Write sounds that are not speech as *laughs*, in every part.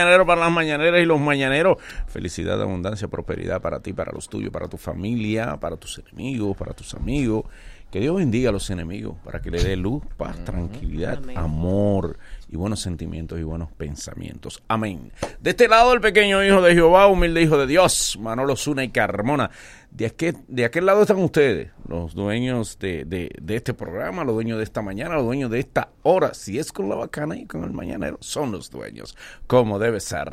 mañanero para las mañaneras y los mañaneros. Felicidad, abundancia, prosperidad para ti, para los tuyos, para tu familia, para tus enemigos, para tus amigos. Que Dios bendiga a los enemigos para que le dé luz, paz, tranquilidad, amor y buenos sentimientos y buenos pensamientos. Amén. De este lado, el pequeño hijo de Jehová, humilde hijo de Dios, Manolo Zuna y Carmona. De aquel, de aquel lado están ustedes, los dueños de, de, de, este programa, los dueños de esta mañana, los dueños de esta hora. Si es con la bacana y con el mañanero, son los dueños, como debe ser.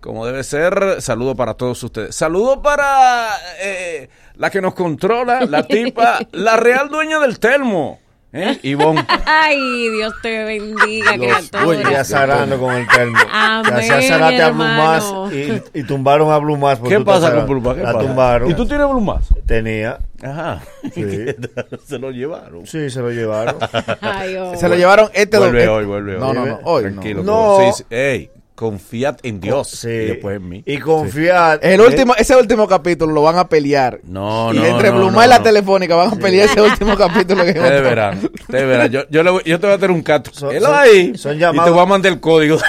Como debe ser, saludo para todos ustedes. Saludo para eh, la que nos controla, la tipa, *laughs* la real dueña del termo. ¿Eh? Ivonne. *laughs* Ay, Dios te bendiga, criatura. Oye, ya zarando con el termo. Amén, Ya se zarate a Blumas y, y tumbaron a Blumas. ¿Qué pasa con Bluma? ¿Qué La pasa? tumbaron. ¿Y tú tienes Blumas? Tenía. Ajá. *laughs* Sí. *laughs* Se lo llevaron. Sí, se lo llevaron. Ay, oh. Se lo llevaron este Vuelve domingo. hoy, vuelve hoy. No, no, no, hoy no. Tranquilo. No. que- sí, sí. Ey, confiad en Dios. Sí. Y después en mí. Y confiar. El último, ese último capítulo lo van a pelear. No, y no, entre no, Bluma no, y la no. telefónica van a pelear ese último *laughs* capítulo que Ustedes verán, *laughs* ustedes verán. Yo, yo, le voy- yo te voy a tener un cato. Son- Él son- ahí. son y llamados- te voy a mandar el código. *laughs*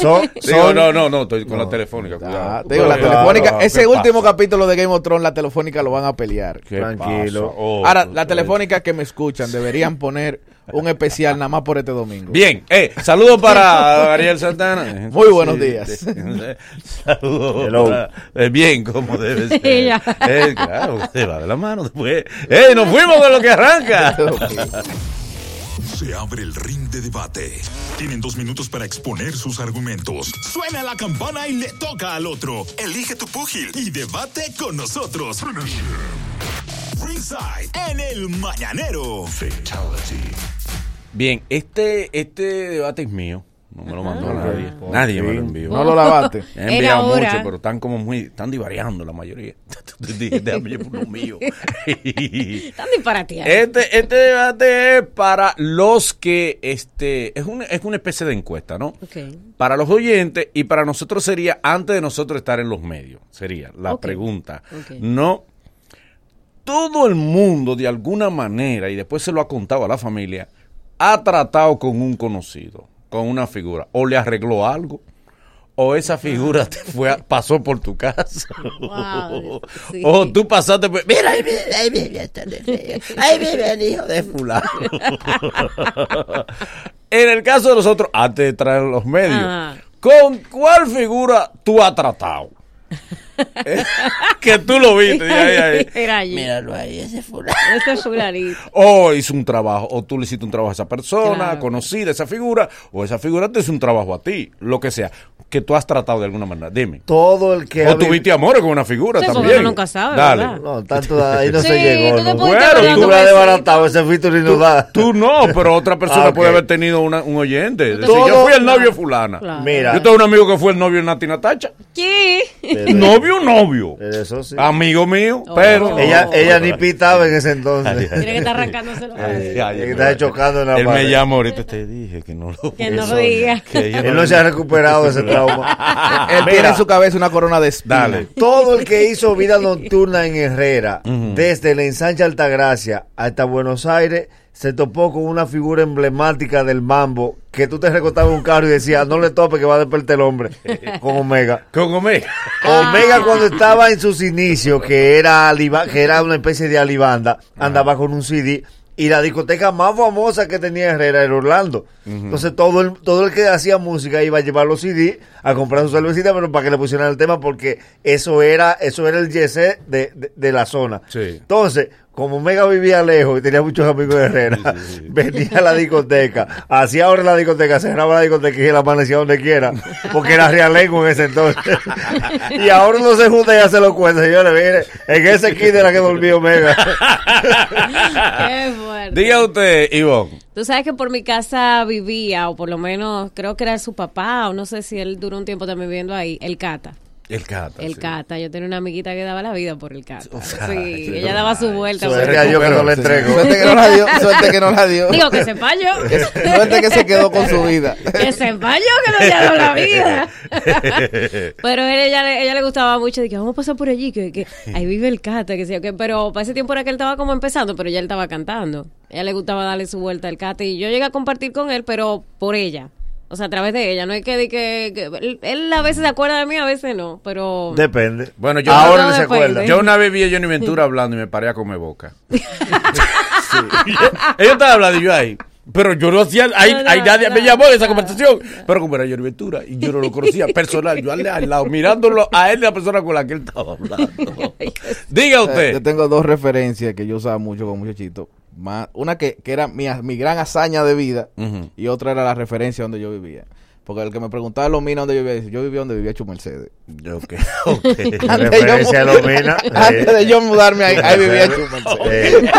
Son, Digo, no, no, no, estoy con la telefónica. Cuidado. Te digo, la telefónica, ¿Qué ese pasa? último capítulo de Game of Thrones, la telefónica lo van a pelear. ¿Qué Tranquilo. Oh, Ahora, la telefónica que me escuchan deberían poner un especial nada más por este domingo. Bien, eh, saludos para *laughs* Ariel Santana. Muy buenos días. Saludos. Para- eh, bien, como debe *laughs* ser. Eh, claro, se va de la mano después. ¡Eh, nos fuimos de lo que arranca! *laughs* Se abre el ring de debate. Tienen dos minutos para exponer sus argumentos. Suena la campana y le toca al otro. Elige tu púgil y debate con nosotros. Ringside en el mañanero. Fatality. Bien, este, este debate es mío. No me lo mandó nadie. Por Nadie me lo envió. No lo lavaste. *laughs* He Era enviado hora. mucho, pero están como muy, están divariando la mayoría. *laughs* Entonces dije, déjame yo por lo mío. *laughs* Están disparateando. Este, este debate es para los que, este, es una, es una especie de encuesta, ¿no? Para los oyentes y para nosotros sería, antes de nosotros estar en los medios, sería la pregunta. No, todo el mundo de alguna manera, y después se lo ha contado a la familia, ha tratado con un conocido, con una figura, o le arregló algo, o esa figura te fue a- pasó por tu casa. Wow, sí. O tú pasaste por... Mira, ahí viene, ahí de- ahí viene el hijo de fulano. en el caso de nosotros, antes de traer los medios, Ajá. ¿con cuál figura tú has tratado? Que tú lo viste. ahí, ahí. *laughs* Era allí. Míralo ahí, ese fulano. Ese es fulanito. O hizo un trabajo, o tú le hiciste un trabajo a esa persona, Claro. conocida esa figura, o esa figura te hizo un trabajo a ti, lo que sea, que tú has tratado de alguna manera. Dime. Todo el que. O vi- tuviste amores con una figura Sí, también. nunca sabe, Dale. ¿verdad? No, tanto ahí no Sí, se llegó. tú ¿no? Bueno, tú Tú un besito. desbaratado ese featuring no da. Tú no, pero otra persona *laughs* Ah, puede haber tenido una- un oyente. Decir, yo fui el novio de fulana. Claro. Mira. Yo tengo un amigo que fue el novio de Nati Natacha. Sí. Pero- Novio, novio. Eso sí. Amigo mío, Oh. pero. Ella, ella ni pitaba en ese entonces. Tiene que estar arrancándose los está chocando en la Él me llama ahorita, te dije que no lo Que no lo diga. que Él no se ha recuperado de ese trauma. *laughs* Él Mira, tiene en su cabeza una corona de espina. Dale. *laughs* Todo el que hizo vida nocturna en Herrera, desde la ensancha Altagracia hasta Buenos Aires, se topó con una figura emblemática del mambo que tú te recortabas un carro y decías, no le tope que va a despertar el hombre, *laughs* con Omega. Con Omega. Omega cuando estaba en sus inicios, que era, que era una especie de alibanda, andaba con un CD y la discoteca más famosa que tenía Herrera era Orlando. Entonces todo el, todo el que hacía música iba a llevar los CD a comprar su cervecita, pero para que le pusieran el tema porque eso era, eso era el yese de, de, de la zona. Sí. Entonces, como Omega vivía lejos y tenía muchos amigos de Herrera, *laughs* venía a la discoteca, hacía ahora la discoteca, cerraba la discoteca y él amanecía donde quiera, porque era realengo en ese entonces. *laughs* y ahora no se junta y ya se lo cuenta, señores, mire, en ese kit era que dormía Omega. *laughs* Qué fuerte. Diga usted, Ivonne. Tú sabes que por mi casa vivía, o por lo menos creo que era su papá, o no sé si él duró un tiempo también viviendo ahí, el Cata. El cata. El sí. Cata. Yo tenía una amiguita que daba la vida por el Cata. sea, Sí, ella daba su vuelta. por Suerte el a Dios que no le entrego. Suerte que no la dio. Suerte que no la dio. Digo, que sepa yo. *laughs* Suerte que se quedó con su vida. que sepa yo que no le ha dado la vida. *laughs* pero él, ella, le- ella le gustaba mucho. Dije, vamos a pasar por allí, que, que ahí vive el Cata. Que sé yo, que, pero para ese tiempo era que él estaba como empezando, pero ya él estaba cantando. A ella le gustaba darle su vuelta al Cata. Y yo llegué a compartir con él, pero por ella. O sea, a través de ella. No es que, que, que- él, él a veces se acuerda de mí, a veces no. Pero. Depende. Bueno, yo- ahora No no se acuerda. Yo una vez vi a Johnny Ventura hablando y me paré a comer boca. *laughs* Sí. Ellos estaban hablando y yo ahí. Pero yo no hacía, ahí, No, no, ahí nadie no, me llamó en esa no. conversación. Pero como era Johnny Ventura y yo no lo conocía *laughs* personal, yo al, al lado, mirándolo a él la persona con la que él estaba hablando. *laughs* Diga Eh, Yo usted. tengo dos referencias que yo usaba mucho con muchachito. Más, una que, que era mi, mi gran hazaña de vida y otra era la referencia donde yo vivía. Porque el que me preguntaba los minas donde yo vivía, yo vivía donde vivía Chu Mercedes. Ok, *laughs* ok. Antes, referencia yo, a los minas, antes de yo mudarme ahí, ahí vivía Chu Mercedes. Eh,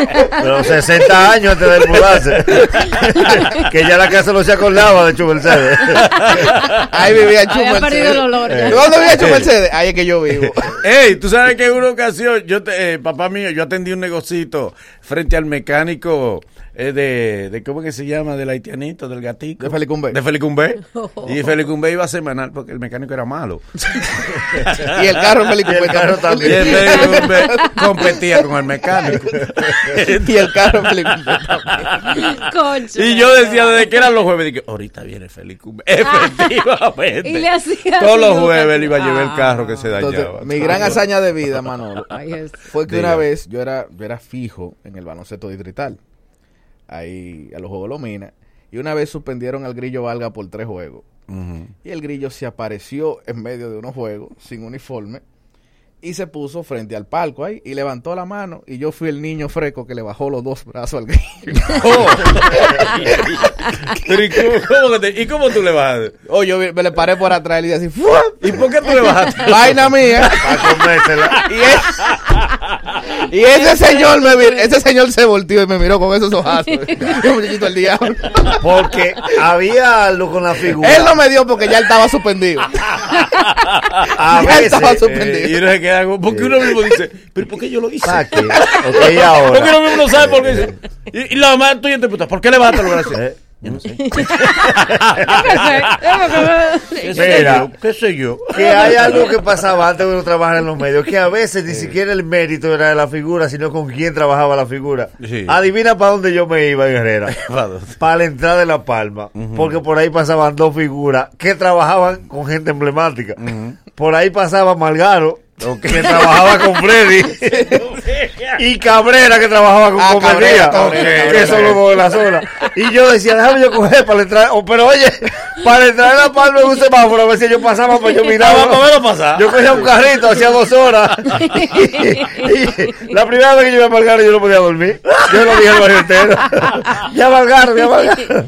pero 60 años antes de mudarse. *laughs* que ya la casa no se acordaba de Chu Mercedes. *laughs* Ahí vivía Chu Había Mercedes. perdido el olor. ¿Dónde vivía Chu Mercedes? Ahí es que yo vivo. Ey, tú sabes que en una ocasión, yo te- eh, papá mío, yo atendí un negocito frente al mecánico eh, de, de, ¿cómo que se llama? Del haitianito, del gatito. De Felicumbe. De Felicumbe. *laughs* Y Felicumbe iba semanal porque el mecánico era malo. *laughs* Y el carro el carro Y también. el Felicumbe *laughs* competía con el mecánico. Y el carro Felipe Concha. Y yo decía desde que eran los jueves, dije, ahorita viene Felicumbe. Efectivamente. Y le hacía Todos los jueves él iba a llevar el carro que se Entonces, dañaba. mi gran hazaña de vida, Manolo, fue que Diga. una vez yo era, yo era fijo en el baloncesto distrital, ahí a los Juegos Lomina, y una vez suspendieron al Grillo Valga por tres juegos. Y el Grillo se apareció en medio de unos juegos, sin uniforme, y se puso frente al palco ahí, y levantó la mano, y yo fui el niño freco que le bajó los dos brazos al Grillo. Oh. *laughs* Pero ¿y cómo, cómo te- ¿y cómo tú le bajas? oh, yo me le paré por atrás y le dije así. ¿Y por qué tú le bajaste? Vaina mía. Para comérsela. Y, es- *laughs* y ese señor me mir- ese señor se volteó y me miró con esos ojazos. *laughs* Yo, muchachito, el diablo. Porque había algo con la figura. Él no me dio porque ya él estaba suspendido. *laughs* A ya estaba suspendido. Eh, y uno se queda como, porque uno mismo dice, pero ¿por qué yo lo hice? Saque. Ok, Porque ahora. uno mismo no sabe por qué dice. Y, y la mamá tuya te pregunta, ¿por qué le bajaste los brazos? Eh, Yo no sé. *laughs* ¿Qué sé Mira. ¿Qué sé yo? Que hay algo que pasaba antes de uno trabajar en los medios, que a veces ni siquiera el mérito era de la figura, sino con quién trabajaba la figura. Sí. Adivina para dónde yo me iba en Herrera. *laughs* Para la entrada de La Palma. Porque por ahí pasaban dos figuras que trabajaban con gente emblemática. Por ahí pasaba Malgaro, que trabajaba con Freddy. *laughs* y Cabrera, que trabajaba con Ah, Comedia. Cabrera, que son los dos de la zona. Y yo decía, déjame yo coger para la entrada. oh, pero oye, para entrar en La Palma en un semáforo, a ver si yo pasaba, pues yo *laughs* miraba. Vamos a verlo pasar. Yo cogía un carrito, hacía dos horas. *laughs* Y la primera vez que yo iba a Malgaro, yo no podía dormir. Yo lo dije al barrio entero. Ya Malgaro, ya Malgaro.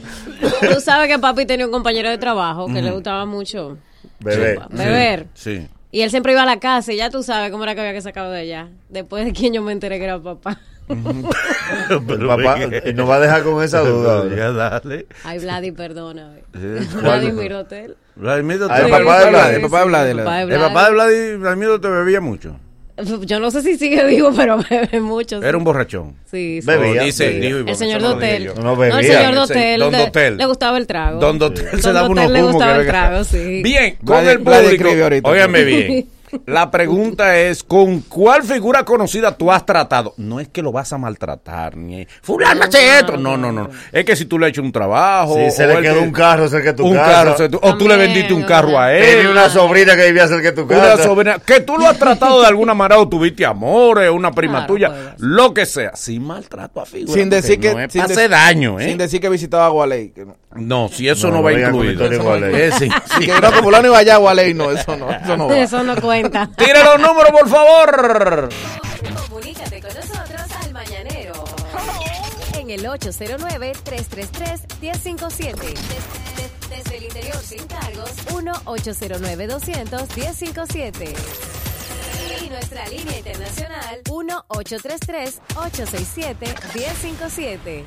Tú sabes que papi tenía un compañero de trabajo que le gustaba mucho Bebé. beber. Sí. Y él siempre iba a la casa y ya tú sabes cómo era que había que sacarlo de allá. Después de quien yo me enteré que era papá. *laughs* El papá y nos va a dejar con esa duda. Ya dale. Ay, Vladi, perdóname. Sí. Vladimir Hotel. Vladimir Dotel. el papá de Vladi. El papá de Vladi. El papá de Vladi. Vladimir te bebía mucho. Yo no sé si sigue *laughs* vivo, pero bebe mucho. sí. Era un borrachón. Sí, sí. Bebía. O dice, bebía. dijo, y El señor Dotel. No No, bebía. el señor El se- Dotel. Don le- Dotel. Le gustaba el trago. Don Dotel se Don daba unos Dotel le humos gustaba el trago, sí. Bien, con el público. Óigame bien. *laughs* La pregunta es, ¿con cuál figura conocida tú has tratado? No es que lo vas a maltratar, ni fulano hace esto. No, no, no. Es que si tú le has hecho un trabajo. Si se le quedó que- un carro cerca de tu un casa. carro, o, tú- o tú le vendiste un carro a él. Tenía una sobrina que vivía cerca de tu Una casa. sobrina, que tú lo has tratado de alguna manera o tuviste amores, una prima Claro, tuya, puede ser. lo que sea, sin maltrato a figura. Sin decir que. no es sin pa' de- hacer daño, ¿eh? Sin decir que visitaba Gualey. Que no, no, si eso No, no, va incluido. Eso no- eh, sí, *laughs* sí. que no, como fulano iba allá a Gualey, no, eso no, eso no va. Eso no cuenta. *laughs* Tire los números, por favor. Comunícate con nosotros al Mañanero. En el 809-333-1057. Des- des- Desde el interior sin cargos, 1-809-200-1057. Y nuestra línea internacional, 1-833-867-1057.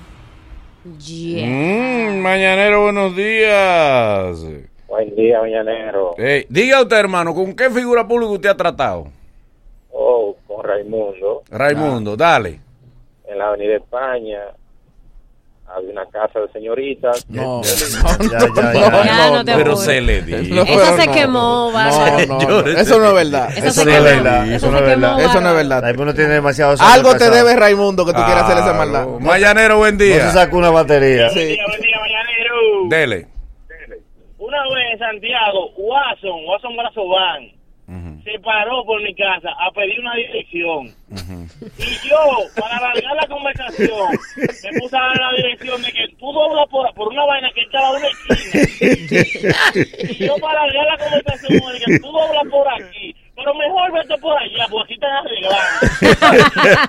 Yeah. Mm, mañanero, buenos días. Buen día, mañanero. Diga usted, hermano, ¿con qué figura pública usted ha tratado? Oh, con Raimundo, Raimundo, dale. en la Avenida España. Había una casa de señoritas. No, Ya, ya, ya. Ya, no te Pero se le dijo. No, Eso se no. quemó, No, Bárbara. no, Yo- no, eso no es verdad. Eso no es verdad, eso no es verdad. Eso no es verdad. Raimundo tiene demasiado Algo te debe Raimundo que tú quieras hacer esa maldad. Mañanero, buen No se día. sacó una batería. Sí. buen día, mañanero. Dele. Una vez en Santiago, Watson, Watson Brazován, se paró por mi casa a pedir una dirección. Y yo, para alargar la conversación, me puse a dar la dirección de que tú doblas por, por una vaina que está a una esquina. Y yo para alargar la conversación, de que tú doblas por aquí. Pero mejor vete por allá, porque aquí están arreglando.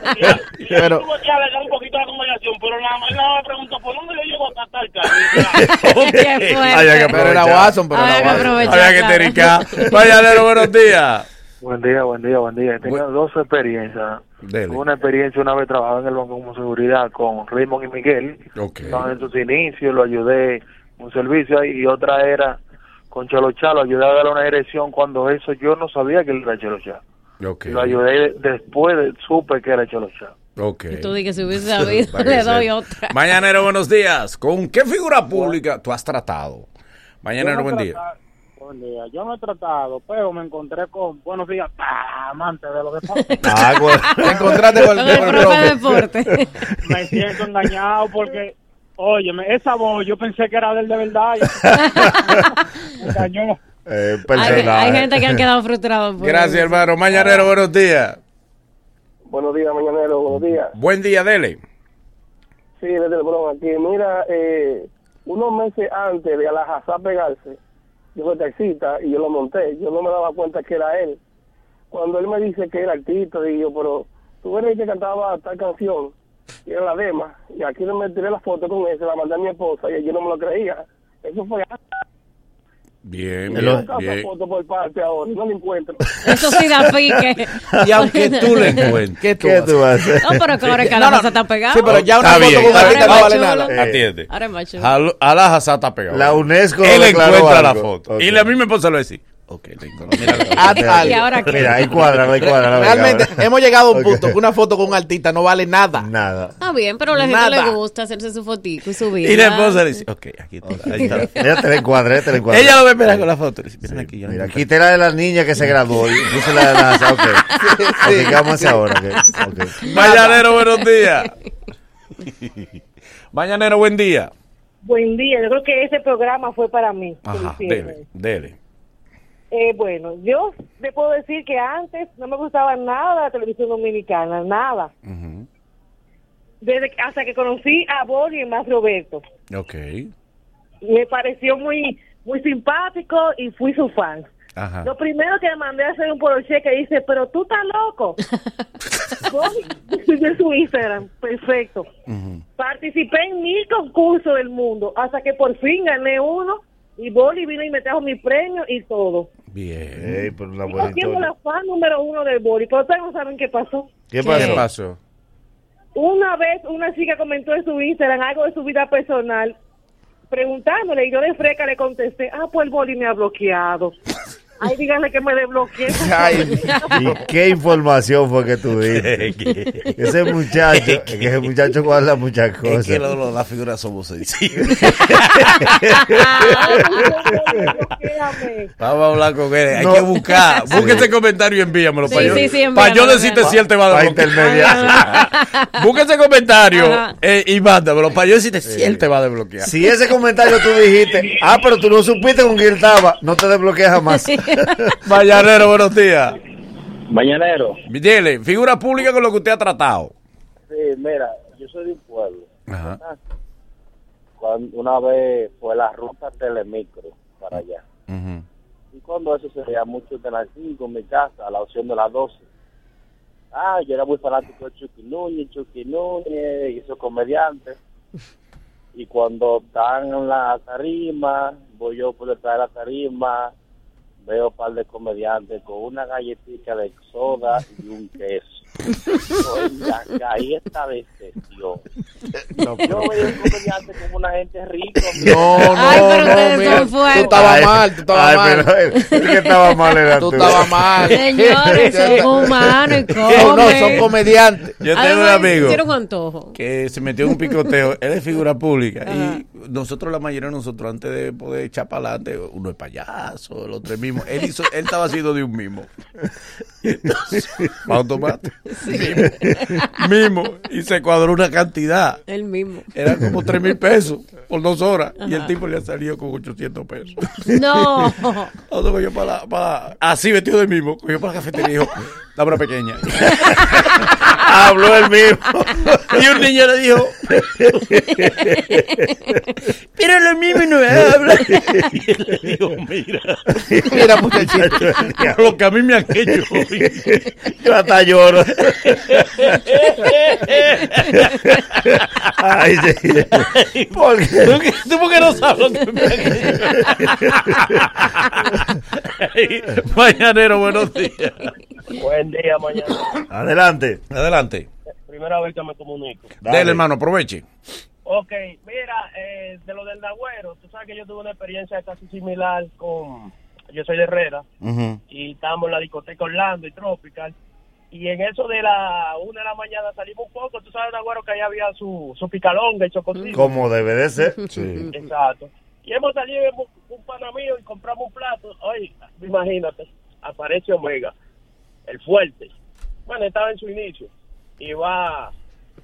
Pero- tuve que alargar un poquito la conversación, pero nada más nada más me preguntó, ¿por dónde le llego hasta tal carro? Qué fuerte. *laughs* Había que Pero era. Watson, pero Había que era Watson. aprovechar. Había que tericar. Mañanero, buenos días. Buen día, buen día, buen día. He tenido dos experiencias. Dele. Una experiencia una vez trabajaba en el banco como seguridad con Raymond y Miguel. Ok. Estaban en sus inicios, lo ayudé un servicio ahí y otra era con Cholo Chalo, ayudé a darle una dirección cuando eso yo no sabía que él era Cholo Chalo. Lo ayudé después, de, supe que era Cholo Chalo. Ok. Y tú di que si hubiese sabido, *laughs* le doy otra. Mañanero, buenos días. ¿Con qué figura pública tú has tratado? Mañanero, no buen día. tratado- Buen día. Yo no he tratado, pero me encontré con buenos días, amante de lo que pasa. *laughs* Ah, bueno. *laughs* Te encontraste con, el con el profe de profe. deporte. me siento engañado porque, óyeme, esa voz yo pensé que era del de verdad. *laughs* *laughs* me engañó. Eh, Hay, hay gente que han quedado *laughs* frustrados. Gracias, eso. hermano. Mañanero, buenos días. Buenos días, mañanero, buenos días. Buen día, dele. Sí, desde el Bronx aquí. Mira, eh, unos meses antes de Alajazá pegarse, yo fui taxista y yo lo monté. Yo no me daba cuenta que era él. Cuando él me dice que era artista, digo pero tú eres el que cantaba tal canción, y era la dema, y aquí no me tiré la foto con se la mandé a mi esposa y yo no me lo creía. Eso fue Bien, bien, bien. foto por parte ahora, no la encuentro. *laughs* Eso sí da pique. Y aunque tú le encuentres. ¿Qué tú ¿Qué haces? tú vas a hacer? No, pero que ahora que está pegado. Sí, pero ya una Está foto bien, con una no vale nada. Atiende. Ahora es macho. Al- Alaja está pegado. La UNESCO Él encuentra la foto. Y la misma esposa le va a decir, ok, le encontré. Mira, Haz Mira, algo. ¿Y ahora qué? Mira, ahí cuadra, ahí cuadra. Realmente venga, hemos llegado a un Ok. punto que una foto con un artista no vale nada. Nada. Está bien, pero a la gente Nada. le gusta hacerse su fotico y subirla. y la esposa le dice, ok, aquí está. Ahí está. *laughs* Mira, te la encuadré, te la encuadré. Ella lo ve esperar con la foto. Le dice, miren aquí, yo no Mira, encontré". quité la de la niña que se graduó y puse la de la... *laughs* Ok. Ok, ¿qué vamos hacer ahora? Ok, ok. *laughs* Mañanero, buenos días. Mañanero, buen día. Buen día, yo creo que ese programa fue para mí. Ajá, dele, dele. Eh, bueno, yo te puedo decir que antes no me gustaba nada la televisión dominicana, nada. Desde que- hasta que conocí a Boli y más Roberto. Ok. Me pareció muy muy simpático y fui su fan. Ajá. Lo primero que mandé a hacer un poloche que dice, pero tú estás loco. *laughs* *laughs* De su Instagram, perfecto. Participé en mil concursos del mundo hasta que por fin gané uno y Boli vino y me trajo mi premio y todo. Bien. Una Yo buena siendo historia. la fan número uno del Boli, pero ustedes no saben qué pasó. ¿Qué ¿Qué pasó? pasó? Una vez una chica comentó en su Instagram algo de su vida personal, preguntándole, y yo de freca le contesté, ah, pues el Boli me ha bloqueado. *laughs* Ay, díganle que me desbloqueé. *laughs* Ay, ¿Y qué información fue que tú diste? *laughs* Ese muchacho, que ese muchacho guarda muchas Es cosas. que lo- lo- las figuras somos sensibles. *laughs* Vamos a hablar con él. Hay No. que buscar. Busque ese comentario y envíamelo. Sí, para yo, sí, sí, para yo decirte si él te va a desbloquear. Busque ese comentario eh, y mándamelo para yo decirte si él te va a desbloquear. Si ese comentario tú dijiste, ah, pero tú no supiste con quién estaba, no te desbloqueas jamás. *laughs* Mañanero, buenos días. Mañanero. Dile, figura pública con lo que usted ha tratado. Sí, mira, yo soy de un pueblo. Ajá. Cuando una vez fue la ruta Telemicro para allá. Ujú. Y cuando eso se veía mucho de las 5 en mi casa, a la opción de las 12. Ah, yo era muy fanático de Chucky Núñez, Chucky Núñez y esos comediantes. Y cuando están en la tarima, voy yo por detrás de la tarima, veo un par de comediantes con una galletita de soda y un queso. Oiga, ahí está decepción. Yo veo un comediante como una gente rica. No, no, Ay, pero no, mira, son tú estabas mal, tú estabas mal. pero que estaba mal era Tú tú. estabas mal. Señores, son *laughs* humanos y *laughs* No, comen. no, son comediantes. Yo tengo un amigo Tiene un antojo. que se metió en un picoteo. Él es figura pública. Y nosotros, la mayoría de nosotros, antes de poder echar para adelante, uno es payaso, el otro es mismo. Él, hizo, él estaba haciendo de un mimo. Y *laughs* entonces, automático. *laughs* Mimo. Mimo. Y se cuadró una cantidad. El mismo. Era como 3 mil pesos por dos horas. Y el tipo le ha salido con 800 pesos. No. *laughs* Cogió para, para así vestido del mismo, cogió para la cafetería y dijo, dame una pequeña. *laughs* Habló el mismo. *laughs* Y un niño le dijo, pero lo mismo no habla. *laughs* Y él le dijo, mira, Mira, muchachito. lo que a mí me han hecho hoy. Yo hasta lloro. Ay, sí. ¿Por qué? ¿Tú, qué- tú por qué no sabes lo que me han hecho? Ay, Mañanero, buenos días. Buen día, mañana. Adelante. Adelante. Primera vez que me comunico. Dale, hermano, aproveche. Ok, mira, eh, de lo del Dagüero, tú sabes que yo tuve una experiencia casi similar con. Yo soy de Herrera y estábamos en la discoteca Orlando y Tropical. Y en eso de la una de la mañana salimos un poco. Tú sabes, Dagüero, que ahí había su, su picalonga y. Como debe de ser. *laughs* Sí. Exacto. Y hemos salido un, un pana mío y compramos un plato. Oye, imagínate, aparece Omega, el fuerte. Bueno, estaba en su inicio. Y va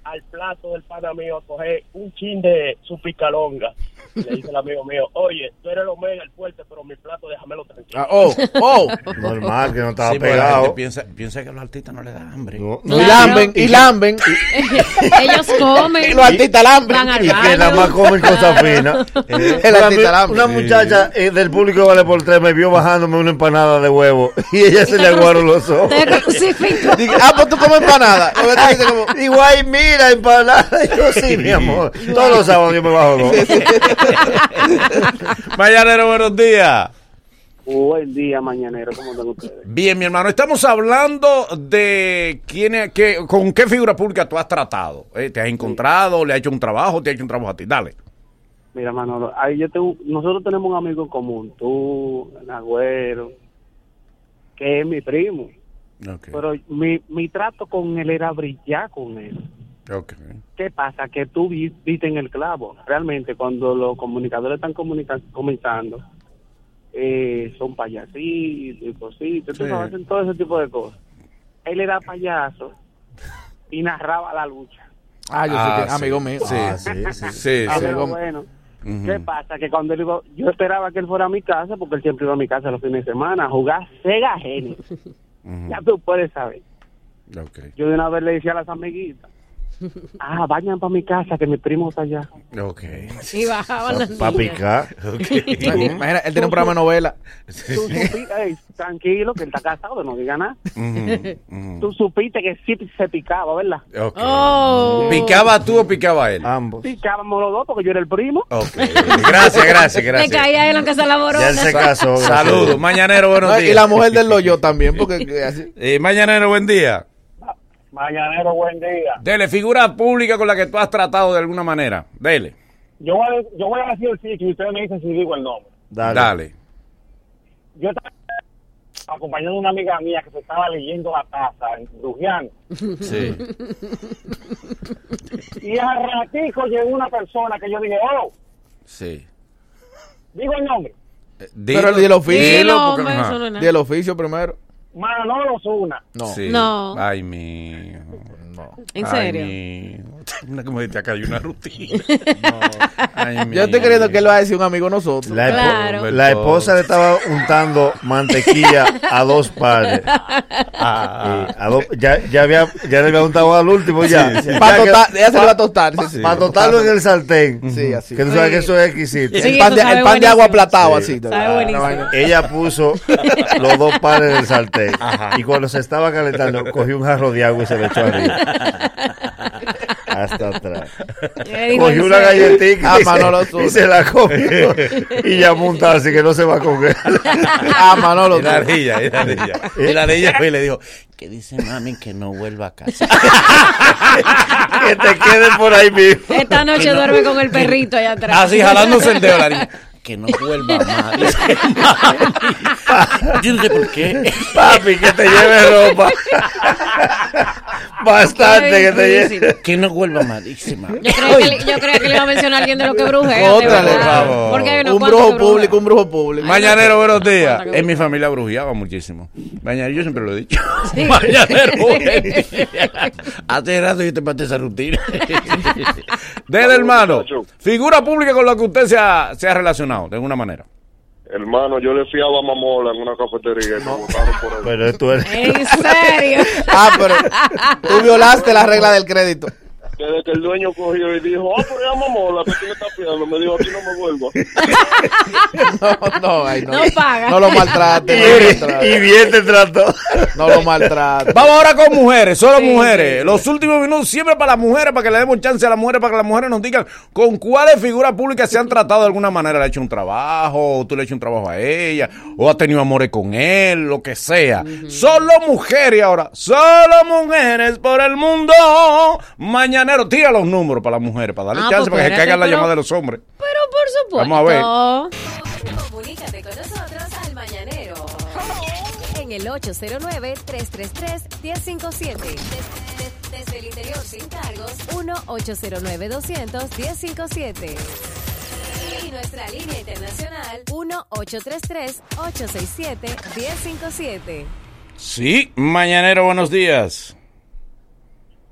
al plato del pana mío a coger un chin de su picalonga. Y le dice el amigo mío, oye, tú eres el Omega, el fuerte, pero mi plato déjamelo tranquilo. Ah, oh, oh. *laughs* Normal que no estaba Sí, porque la gente pegado. piensa, piensa que a los artistas no les da hambre. No, No, y lamben, y lamben. *laughs* Ellos comen. Y los artistas lamben. Y que nada más comen cosas *laughs* finas. Eh, El una, artista lambe. una muchacha eh, del público vale por tres me vio bajándome una empanada de huevo y ella se le aguaron los ojos. Te crucificó. Dije, ah, pues tú comes empanada. Igual, mira, empanada. Yo sí, mi amor. Todos los sábados yo me bajo dos. *laughs* Mañanero, buenos días. Buen día, mañanero, ¿cómo están ustedes? Bien, mi hermano, estamos hablando de quién es, qué, con qué figura pública tú has tratado. Eh, ¿Te has encontrado? ¿Le has hecho un trabajo? ¿Te ha hecho un trabajo a ti? Dale. Mira, Manolo, ahí yo tengo, nosotros tenemos un amigo en común, tú, Nagüero, que es mi primo. Pero mi, mi trato con él era brillar con él. Ok. ¿Qué pasa? Que tú vi- viste en el clavo. Realmente, cuando los comunicadores están comunica- comenzando, eh, son payasitos y cositas, Sí. hacen todo ese tipo de cosas. Él era payaso y narraba la lucha. Ah, yo Ah, sé que sí. amigo mío. Sí, Ah, sí, sí. Sí, Ah, bueno, Ujú. ¿qué pasa? Que cuando él iba, yo esperaba que él fuera a mi casa, porque él siempre iba a mi casa los fines de semana a jugar Sega Genesis. Ya tú puedes saber. Yo de una vez le decía a las amiguitas, ah, vayan para mi casa, que mi primo está allá. Ok. Y bajaban las Para picar. *laughs* Imagina, él tiene un programa de novela. Tú supi- ey, tranquilo, que él está casado, no diga nada. Tú supiste que sí se picaba, ¿verdad? Ok. Oh. ¿Picaba tú o picaba él? Ambos. Picábamos los dos porque yo era el primo. Ok. Gracias, gracias, gracias. caía él aunque se la Ya se casó. Saludos. Mañanero, buenos No, días. y la mujer del loyo también, porque que *laughs* así. Eh, Mañanero, buen día. Mañanero, buen día. Dele, figura pública con la que tú has tratado de alguna manera. Dele. Yo voy a, yo voy a decir el sitio y ustedes me dicen si digo el nombre. Dale. Dale. Yo estaba acompañando a una amiga mía que se estaba leyendo la taza en Brujiano. Sí. *laughs* Y al ratico llegó una persona que yo dije, oh, Sí. digo el nombre. Eh, Pero el del oficio. Dilo, Dilo, porque- no oficio primero. Manolo Zuna. No. Sí. No. Ay, mi. No. ¿En Ay, serio? mijo. Una *laughs* como dice acá hay una rutina. *laughs* Ay, Yo estoy creyendo que él va a decir un amigo nosotros. La, espo- Claro. la esposa le estaba untando mantequilla a dos padres. *laughs* Ah, Sí, a dos- ya, ya, había, ya le había untado al último ya. Para ella se lo va a tostar. sí, sí. Para tostarlo en el sartén. Sí, así. Que tú sabes que eso es exquisito. Sí, el pan, de, eso sabe el pan de agua Sí. así. Sabe. Ella puso los dos panes en el sartén. Y cuando se estaba calentando, cogió un jarro de agua y se le echó arriba. Hasta atrás. Cogió "¿En una serio?". galletita Ah, y, se- Manolo y se la comió. y ya montada, así que no se va con él. Ah, Manolo. Y la niña, y la niña. Y la niña fue y le dijo, que dice mami que no vuelva a casa. *laughs* que te quede por ahí mismo. Esta noche duerme con el perrito allá atrás. Así jalándose el dedo la niña. Que no vuelva más. Dice, *laughs* "Mami". *laughs* Yo no sé por qué. Papi, que te lleve ropa. Bastante que te lleve. Que no vuelva mami. Yo creía, que, yo que le iba a mencionar a alguien de lo que brujea. por favor. Porque unos Un brujo público, un brujo público. Mañanero, buenos días. En mi familia brujeaba muchísimo. Mañanero, yo siempre lo he dicho. Sí. *laughs* Mañanero, buen día. Hace rato yo te pasé esa rutina. *laughs* Del hermano, figura pública con la que usted se ha, se ha relacionado, de alguna manera. Hermano, yo le fiaba a Mamola en una cafetería y me botaron por el... Pero tú eres. ¿En serio? *laughs* Ah, pero tú violaste la regla del crédito. Desde que el dueño cogió y dijo, ah, pero ya Mamola, que tú me estás fiando, me dijo, aquí no me vuelvo. *laughs* No, no, ay, no. No paga. No lo maltrate, no lo Y, maltrate. y bien te trató. No lo maltrate. Vamos ahora con mujeres, solo Sí, mujeres. sí. Los últimos minutos siempre para las mujeres, para que le demos chance a las mujeres, para que las mujeres nos digan con cuáles figuras públicas se han tratado de alguna manera. Le ha hecho un trabajo, o tú le has hecho un trabajo a ella, o ha tenido amores con él, lo que sea. Solo mujeres ahora, solo mujeres por el mundo. Tira los números para las mujeres, para darle Ah, chance, para que espérate, caigan la llamada de los hombres. Pero por supuesto. Vamos a ver. Comunícate con nosotros al Mañanero. En el 809-333-1057. Desde, desde el interior sin cargos, 1-809-200-1057. Y nuestra línea internacional, 1-833-867-1057. Sí, Mañanero, buenos días.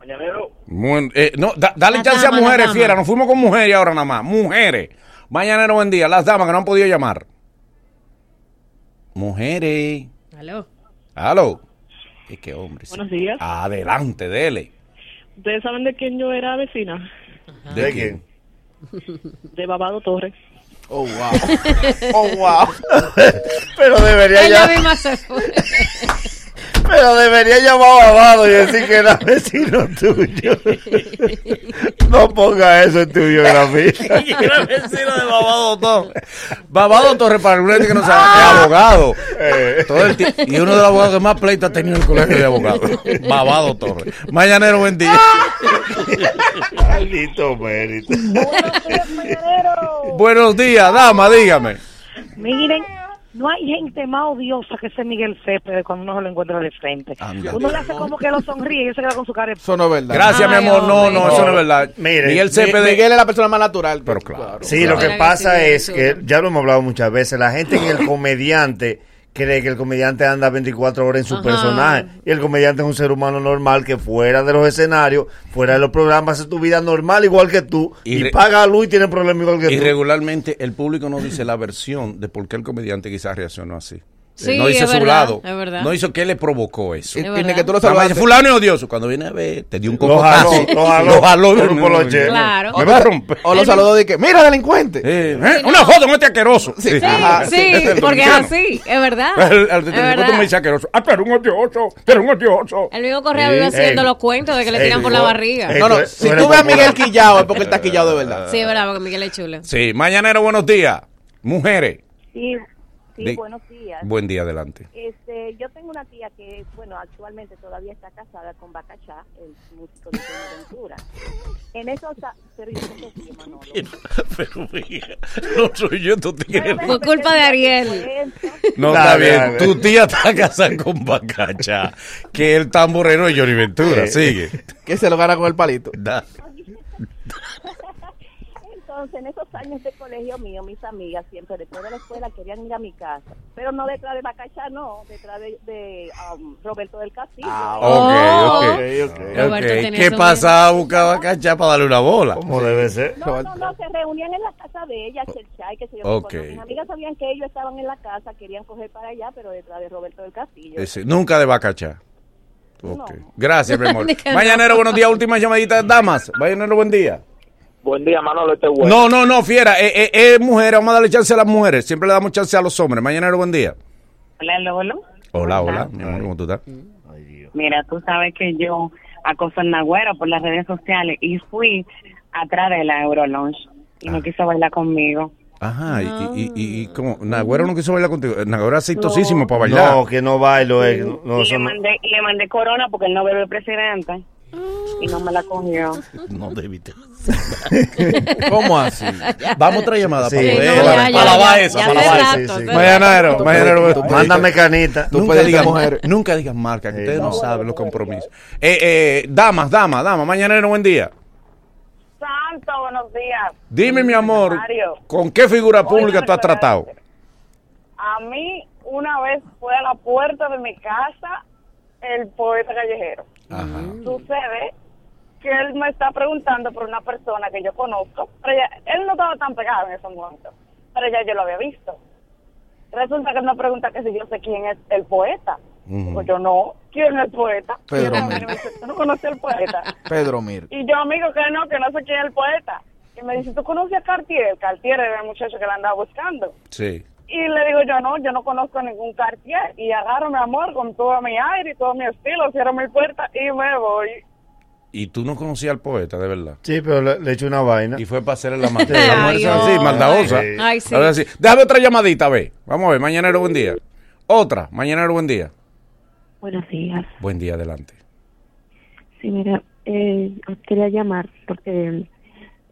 Mañanero, eh, no, da- dale Las chance a mujeres, las fiera. damas. Nos fuimos con mujeres ahora nada más. Mujeres. Mañanero, buen día. Las damas que no han podido llamar. Mujeres. Aló. Aló. Es que hombre. sí. Buenos días. Adelante, dele. ¿Ustedes saben de quién yo era vecina? ¿De quién? *laughs* De Babado Torres. Oh, wow. *laughs* Oh, wow. *laughs* Pero debería Ella ya, misma se fue. Pero debería llamar a Babado y decir que era vecino tuyo. No ponga eso en tu biografía. *laughs* Era vecino de Babado Torres. Babado Torres, para gente que no sabe, es abogado. Eh. Todo el y uno de los abogados que más pleito ha tenido en el colegio de abogados. Babado Torres. Mañanero, buen día. Maldito mérito. Buenos días, dama, dígame. Miren, no hay gente más odiosa que ese Miguel Céspedes cuando uno se lo encuentra de frente. Anda. Uno le hace como que lo sonríe y él se queda con su cara. Eso no es verdad. Gracias, mi amor. No, no, eso no es verdad. Mire, Miguel Mi- Cepeda. Miguel es la persona más natural. Pero claro. Sí, lo que pasa es que, ya lo hemos hablado muchas veces, la gente en el *laughs* comediante cree que el comediante anda 24 horas en su Ajá. personaje y el comediante es un ser humano normal que fuera de los escenarios, fuera de los programas, hace tu vida normal igual que tú Y y, paga luz y tiene problemas igual que Y tú. regularmente el público no dice la versión de por qué el comediante quizás reaccionó así. Sí, no dice es su verdad, lado. es verdad. No dice qué le provocó eso. Es ni que tú lo dice, fulano es odioso. Cuando viene a ver, te dio un Lo cocotazo. jaló, lo jaló, *laughs* Lo jaló. por poloche. Claro. Me va a romper. O lo saludó de que, mira, delincuente. Eh, eh, Una foto con este asqueroso. Sí. Sí, Ajá. sí, Ese es el *laughs* porque es así, es verdad. *laughs* El, el, delincuente me dice asqueroso. Ah, pero un odioso. Pero un odioso. El mismo Correa vive haciendo los cuentos de que le tiran por la barriga. No, no, si tú ves a Miguel quillado es porque él está quillado de verdad. Sí, es verdad, porque Miguel es chulo. Sí, mañanero, buenos días. Mujeres. Sí, sí, buenos días. Buen día, adelante. Este, yo tengo una tía que, bueno, actualmente todavía está casada con Bacachá, el músico de Ventura. En esos, pero yo no Manolo. *laughs* Pero mira, no soy yo tu tía. Fue culpa de Ariel. No, está bien. Tu tía está casada con Bacacha, que el tamborero de Johnny Ventura. Sigue. Que se lo gana con el palito. Da. *laughs* Entonces, en esos años de colegio mío, mis amigas siempre después de la escuela querían ir a mi casa, pero no detrás de Bacachá, no, detrás de, de um, Roberto del Castillo. Ok, Oh. ok. ok. Roberto Ok, tenía ¿Qué pasaba? Buscaba Bacacha para darle una bola. Como debe ser. No, no, no, se reunían en la casa de ella, Cherchay, que se yo. Ok. Cuando Mis amigas sabían que ellos estaban en la casa, querían coger para allá, pero detrás de Roberto del Castillo. Ese, nunca de Bacacha. Ok. No. Gracias, mi amor. *laughs* Mañanero, buenos días. Última llamadita, damas. Mañanero, buen día. Buen día, Manolo, este bueno. No, no, no, fiera. Es eh, eh, mujer. Vamos a darle chance a las mujeres. Siempre le damos chance a los hombres. Mañanero, buen día. Hola, Lolo. Hola, hola. Mi amor, ¿cómo tú estás? Mira, tú sabes que yo acoso al Nagüero por las redes sociales y fui atrás de la Eurolounge y no quiso bailar conmigo. Ajá, y, y, y, y como Nagüero no quiso bailar contigo. Nagüero es aceitosísimo para bailar. No, que no bailo. eh, no, y, le mandé, y le mandé corona porque él no bebe presidente y no me la cogió. No debiste. *laughs* ¿Cómo así? Vamos otra llamada Sí, para no, poder- ya, para ya, ya, ya para Mañanero, mañanero. Mándame canita. Tú Nunca puedes digas, mujer. *laughs* nunca digas marca, que ustedes no saben los compromisos. Eh, eh, damas, damas, damas, mañanero, buen día. Santo, buenos días. Dime, mi amor, Mario, ¿con qué figura pública tú has tratado? A mí una vez fue a la puerta de mi casa el poeta callejero. Sucede que él me está preguntando por una persona que yo conozco, pero ella- él no estaba tan pegado en ese momento, pero ya yo lo había visto. Resulta que él me pregunta que si yo sé quién es el poeta. Pues yo no, ¿quién es el poeta? Pedro Mir. dice, ¿tú no conoces al poeta? *laughs* Pedro Mir. Y yo, amigo, que no, que no sé quién es el poeta. Y me dice, ¿tú conoces a Cartier? Cartier era el muchacho que la andaba buscando. Sí. Y le digo yo, no, yo no conozco ningún Cartier. Y agarro mi amor con todo mi aire y todo mi estilo, cierro mi puerta y me voy. Y tú no conocías al poeta, de verdad. Sí, pero le, le echo una vaina. Y fue para hacerle la maldad. Sí. Las mujeres son así, Ay, maldadosas. ay. Ay, sí. Ahora sí. Déjame otra llamadita, a ver. Vamos a ver, mañanero, buen día. Otra, mañanero, buen día. Buenos días. Buen día, adelante. Sí, mira, eh, os quería llamar porque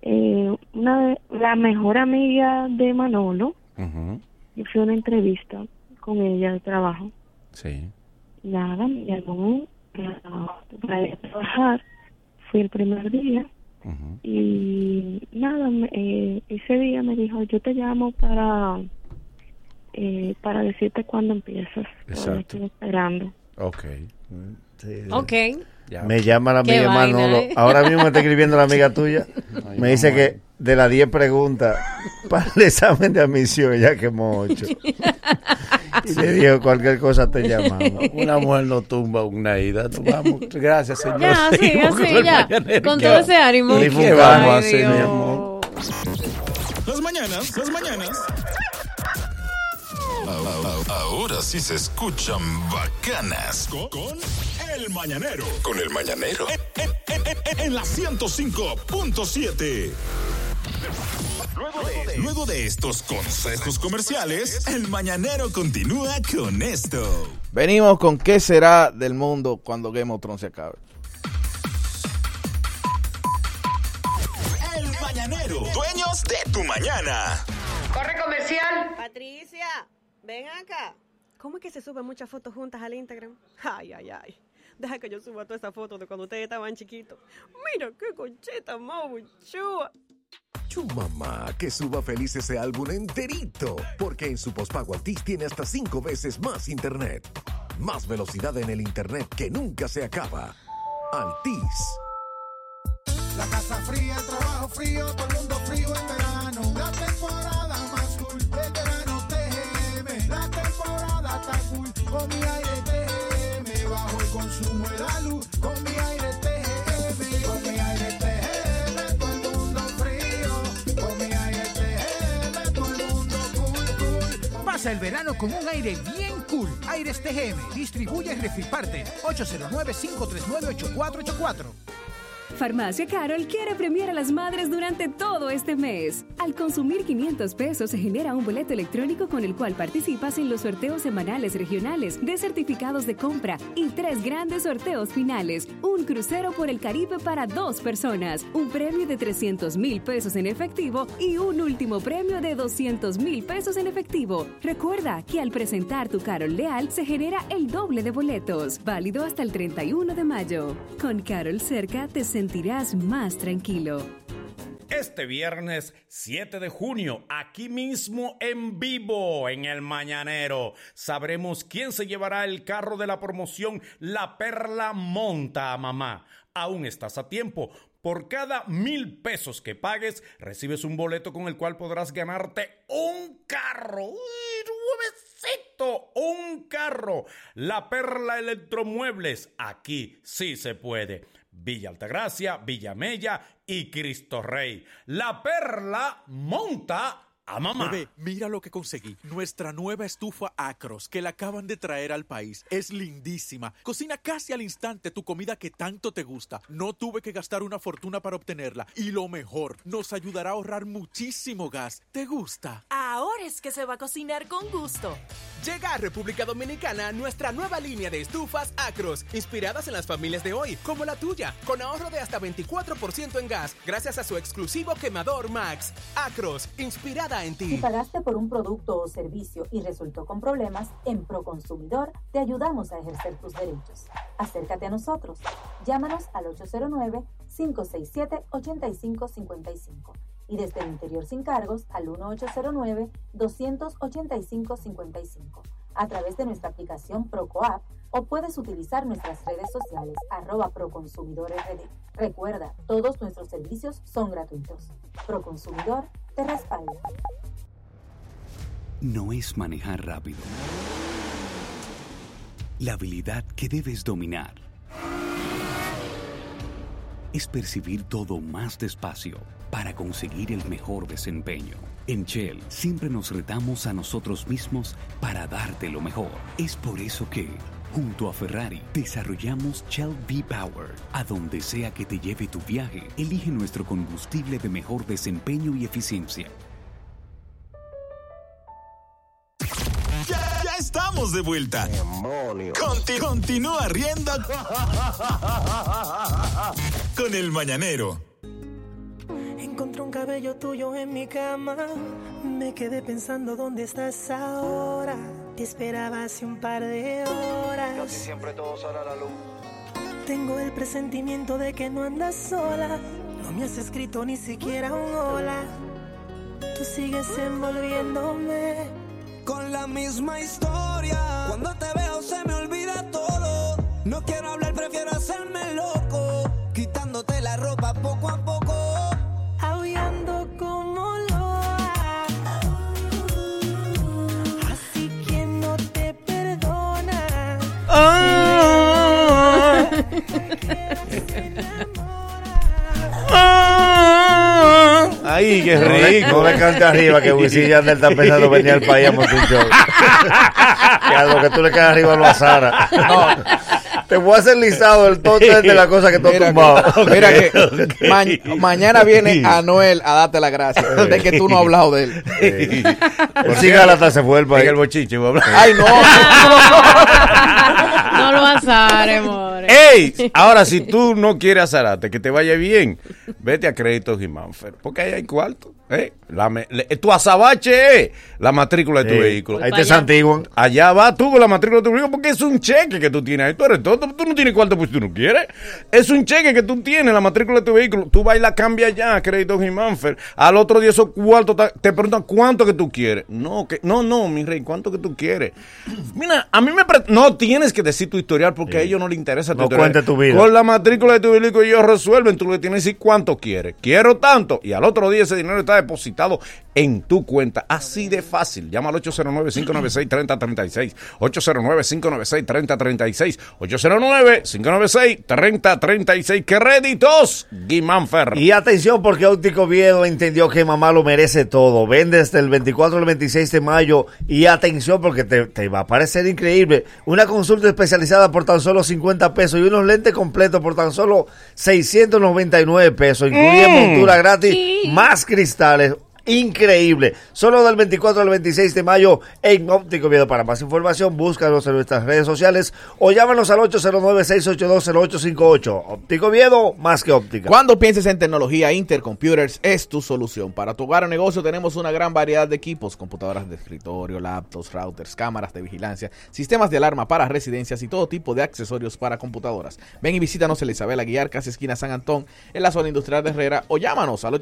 eh, una de- la mejor amiga de Manolo, Ujú, yo fui a una entrevista con ella de trabajo. Sí. Nada, me llamó para ir a trabajar. Fui el primer día y nada, me- eh, ese día me dijo, yo te llamo para eh, para decirte cuándo empiezas. Exacto. estoy esperando. Ok. Ok. Ya. Me llama la amiga vaina, Manolo. ¿eh? Ahora mismo me está escribiendo la amiga tuya. *laughs* me dice que de las 10 preguntas *laughs* para el examen de admisión ella quemó 8. *laughs* y le dijo cualquier cosa te llamamos. *laughs* Una mujer no tumba una ida. No vamos. Gracias, señor. Ya, sí, con el ya. Con ¿Qué todo ese ánimo. ¿Y qué vamos a hacer, mi amor? Las mañanas, las mañanas. Ahora sí se escuchan bacanas. Con, con el mañanero. Con el mañanero. En, en- en- en- en la 105.7. Luego de, luego de estos consejos comerciales, el mañanero continúa con esto. Venimos con qué será del mundo cuando Game of Thrones se acabe. El mañanero. Dueños de tu mañana. Corre comercial. Patricia, ven acá. ¿Cómo es que se suben muchas fotos juntas al Instagram? Ay, ay, ay. Deja que yo suba todas esas fotos de cuando ustedes estaban chiquitos. Mira qué concheta más chua. Tu mamá que suba feliz ese álbum enterito, porque en su pospago Altis tiene hasta cinco veces más internet. Más velocidad en el internet que nunca se acaba. Altis. La casa fría, el trabajo frío, todo el mundo frío en verano. La temporada más cool, el verano TGM. La temporada está cool, con mi aire Pasa el verano con un aire bien cool. Aires TGM distribuye Refil Partner 809-539-8484. Farmacia Carol quiere premiar a las madres durante todo este mes. Al consumir 500 pesos se genera un boleto electrónico con el cual participas en los sorteos semanales regionales de certificados de compra y tres grandes sorteos finales. Un crucero por el Caribe para dos personas, un premio de 300 mil pesos en efectivo y un último premio de 200 mil pesos en efectivo. Recuerda que al presentar tu Carol Leal se genera el doble de boletos, válido hasta el 31 de mayo. Con Carol cerca te sentirás más tranquilo. Este viernes 7 de junio, aquí mismo en vivo, en el Mañanero, sabremos quién se llevará el carro de la promoción La Perla Monta a Mamá. Aún estás a tiempo. Por cada mil pesos que pagues, recibes un boleto con el cual podrás ganarte un carro. ¡Uy, nuevecito! Un carro. La Perla Electromuebles. Aquí sí se puede. Villa Altagracia, Villa Mella y Cristo Rey. La Perla monta a mamá. Bebé, mira lo que conseguí. Nuestra nueva estufa Acros, que la acaban de traer al país. Es lindísima. Cocina casi al instante tu comida que tanto te gusta. No tuve que gastar una fortuna para obtenerla. Y lo mejor, nos ayudará a ahorrar muchísimo gas. ¿Te gusta? Ahora es que se va a cocinar con gusto. Llega a República Dominicana nuestra nueva línea de estufas Acros, inspiradas en las familias de hoy, como la tuya, con ahorro de hasta 24% en gas, gracias a su exclusivo quemador Max. Acros, inspirada en Si ti. pagaste por un producto o servicio y resultó con problemas, en Proconsumidor te ayudamos a ejercer tus derechos. Acércate a nosotros. Llámanos al 809-567-8555 y desde el interior sin cargos al 1809-285-55 a través de nuestra aplicación ProCoap o puedes utilizar nuestras redes sociales arroba Proconsumidor RD. Recuerda, todos nuestros servicios son gratuitos. Proconsumidor te respalda. no es manejar rápido. La habilidad que debes dominar es percibir todo más despacio para conseguir el mejor desempeño. En Shell siempre nos retamos a nosotros mismos para darte lo mejor. Es por eso que, junto a Ferrari, desarrollamos Shell V-Power. A donde sea que te lleve tu viaje, elige nuestro combustible de mejor desempeño y eficiencia. Estamos de vuelta. Conti- continúa riendo con el mañanero. Encontré un cabello tuyo en mi cama. Me quedé pensando dónde estás ahora. Te esperaba hace un par de horas. siempre todo sale a la luz. Tengo el presentimiento de que no andas sola. No me has escrito ni siquiera un hola. Tú sigues envolviéndome Con la misma historia. Cuando te veo se me olvida todo. No quiero hablar, prefiero hacerme loco. Quitándote la ropa poco a poco. aullando como loa. Así que no te perdona. Ay, qué No le- rico. No le cante arriba que Wisin Yandel está pensando venir al país a montar un show. *laughs* que a lo que tú le caes arriba lo azara. *laughs* Te voy a hacer listado del top 10 de las cosas que tú has Mira tumbado. que, mira que *laughs* ma- mañana viene Anuel a darte la gracia *laughs* de que tú no has hablado de él. El Cigalata se fue el país. El bochiche, voy a hablar. Ay, no. No lo azares, more. ¡Ey! Ahora, si tú no quieres azarate, que te vaya bien, vete a Créditos Gimanfer, porque ahí hay cuarto. ¿Eh? La me- le- tu azabache es la matrícula de tu Sí. vehículo. Ahí te santiguan. Allá va tú con la matrícula de tu vehículo, porque es un cheque que tú tienes ahí. Tú eres tonto, tú no tienes cuarto pues tú no quieres. Es un cheque que tú tienes, la matrícula de tu vehículo. Tú vas y la cambias ya a Créditos Gimanfer. Al otro día esos cuartos te preguntan cuánto que tú quieres. No, que, no, no, mi rey, cuánto que tú quieres. Mira, a mí me... pre- No tienes que decir tu historial porque a ellos no les interesa tu No historial. cuente tu vida. Con la matrícula de tu vehículo ellos resuelven. Tú le tienes que decir cuánto quieres. Quiero tanto. Y al otro día ese dinero está depositado en tu cuenta. Así de fácil. Llama al 809-596-3036. 809-596-3036. 809-596-3036. Créditos. Guimánfer. Y atención porque Óptico Viedo entendió que mamá lo merece todo. Vende desde el 24 al 26 de mayo y atención porque te, te va a parecer increíble. Una consulta especializada por tan solo 50 pesos y unos lentes completos por tan solo 699 pesos. Incluye Mm. montura gratis, más cristales. Increíble. Solo del 24 al 26 de mayo en Óptico Viedo. Para más información, búscanos en nuestras redes sociales o llámanos al 809-682-0858. Óptico Viedo, más que óptica. Cuando pienses en tecnología, Intercomputers es tu solución. Para tu hogar o negocio tenemos una gran variedad de equipos, computadoras de escritorio, laptops, routers, cámaras de vigilancia, sistemas de alarma para residencias y todo tipo de accesorios para computadoras. Ven y visítanos en Isabel Aguiar, casi esquina San Antón, en la zona industrial de Herrera o llámanos al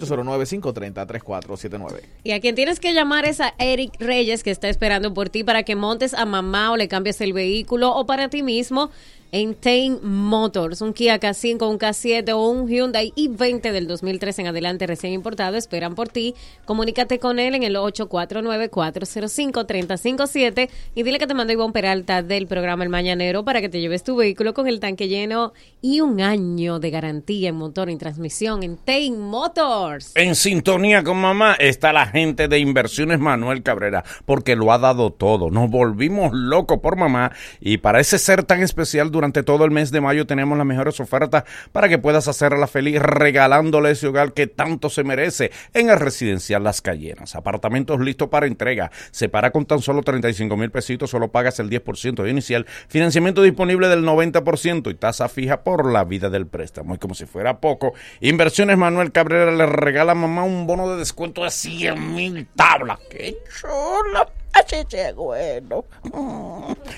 809-530-3479. Y a quien tienes que llamar es a Eric Reyes, que está esperando por ti para que montes a mamá o le cambies el vehículo o para ti mismo. En Tain Motors. Un Kia K5, un K7 o un Hyundai i20 del 2003 en adelante recién importado esperan por ti. Comunícate con él en el 849-405-357 y dile que te mando Ivonne Peralta del programa El Mañanero para que te lleves tu vehículo con el tanque lleno y un año de garantía en motor y transmisión en Tain Motors. En sintonía con mamá está la gente de Inversiones Manuel Cabrera, porque lo ha dado todo. Nos volvimos locos por mamá y para ese ser tan especial durante todo el mes de mayo tenemos las mejores ofertas para que puedas hacerla feliz regalándole ese hogar que tanto se merece en el residencial Las Cayenas. Apartamentos listos para entrega. Se para con tan solo 35 mil pesitos, solo pagas el 10% de inicial. Financiamiento disponible del 90% y tasa fija por la vida del préstamo. Y como si fuera poco, Inversiones Manuel Cabrera le regala a mamá un bono de descuento de 100 mil tablas. ¡Qué chola!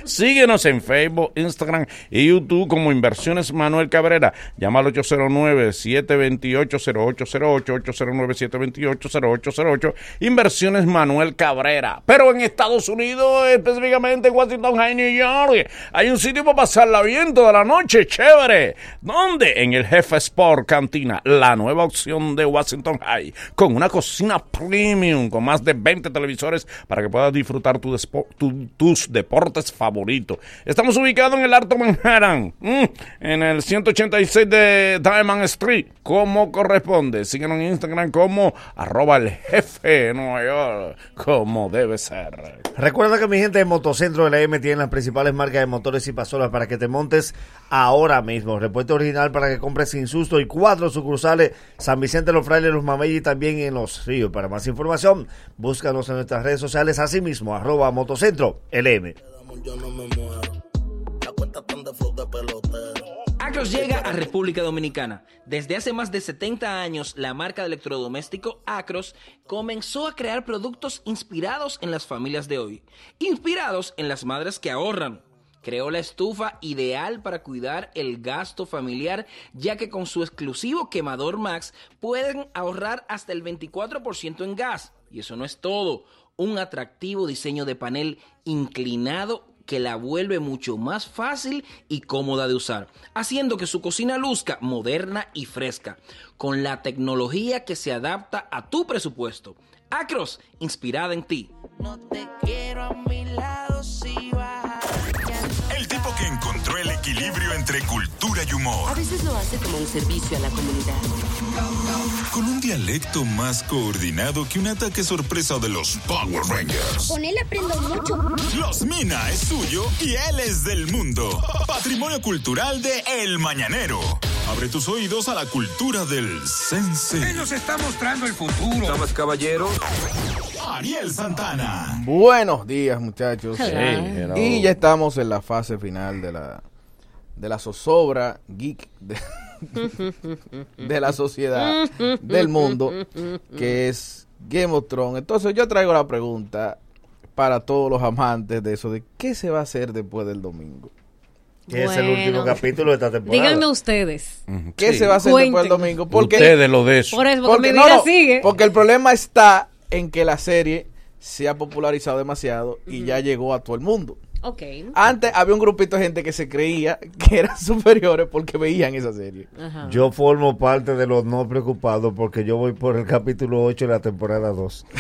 Síguenos en Facebook, Instagram y YouTube como Inversiones Manuel Cabrera. Llama al 809-728-0808, 809-728-0808. Inversiones Manuel Cabrera. Pero en Estados Unidos, específicamente en Washington High, New York, hay un sitio para pasarla bien toda la noche, chévere. ¿Dónde? En el Jefe Sport Cantina, la nueva opción de Washington High, con una cocina premium, con más de 20 televisores para que puedas disfrutar despo- tu- tus deportes favoritos. Estamos ubicados en el Alto Manhattan, en el 186 de Diamond Street, como corresponde. Síguenos en Instagram como arroba el jefe Nueva York, como debe ser. Recuerda que mi gente de Motocentro de la M tiene las principales marcas de motores y pasolas para que te montes ahora mismo. Repuesto original para que compres sin susto y cuatro sucursales San Vicente, Los Frailes, Los Mameyes y también en Los Ríos. Para más información, búscanos en nuestras redes sociales, así mismo, arroba Motocentro LM. Acros llega a República Dominicana. Desde hace más de 70 años, la marca de electrodoméstico Acros comenzó a crear productos inspirados en las familias de hoy, inspirados en las madres que ahorran. Creó la estufa ideal para cuidar el gasto familiar, ya que con su exclusivo quemador Max pueden ahorrar hasta el 24% en gas. Y eso no es todo. Un atractivo diseño de panel inclinado que la vuelve mucho más fácil y cómoda de usar, haciendo que su cocina luzca moderna y fresca, con la tecnología que se adapta a tu presupuesto. Acros, inspirada en ti. quiero a mi lado si El equilibrio entre cultura y humor. A veces lo hace como un servicio a la comunidad. Con un dialecto más coordinado que un ataque sorpresa de los Power Rangers. Con él aprendo mucho. Los Mina es suyo y él es del mundo. Patrimonio cultural de El Mañanero. Abre tus oídos a la cultura del sense. Él nos está mostrando el futuro. Damas, caballeros. Ariel Santana. Buenos días, muchachos. Hey. Y ya estamos en la fase final de la de la zozobra geek de, de la sociedad del mundo, que es Game of Thrones. Entonces yo traigo la pregunta para todos los amantes de eso, de qué se va a hacer después del domingo. Que es el último capítulo de esta temporada. Díganme ustedes. ¿Qué se va a hacer después del domingo? Porque, Ustedes lo de eso. Por eso, porque mi vida sigue. Porque el problema está en que la serie se ha popularizado demasiado y ya llegó a todo el mundo. Ok. Antes había un grupito de gente que se creía que eran *laughs* superiores porque veían esa serie. Ajá. Yo formo parte de los no preocupados porque yo voy por el capítulo 8 de la temporada 2. *laughs*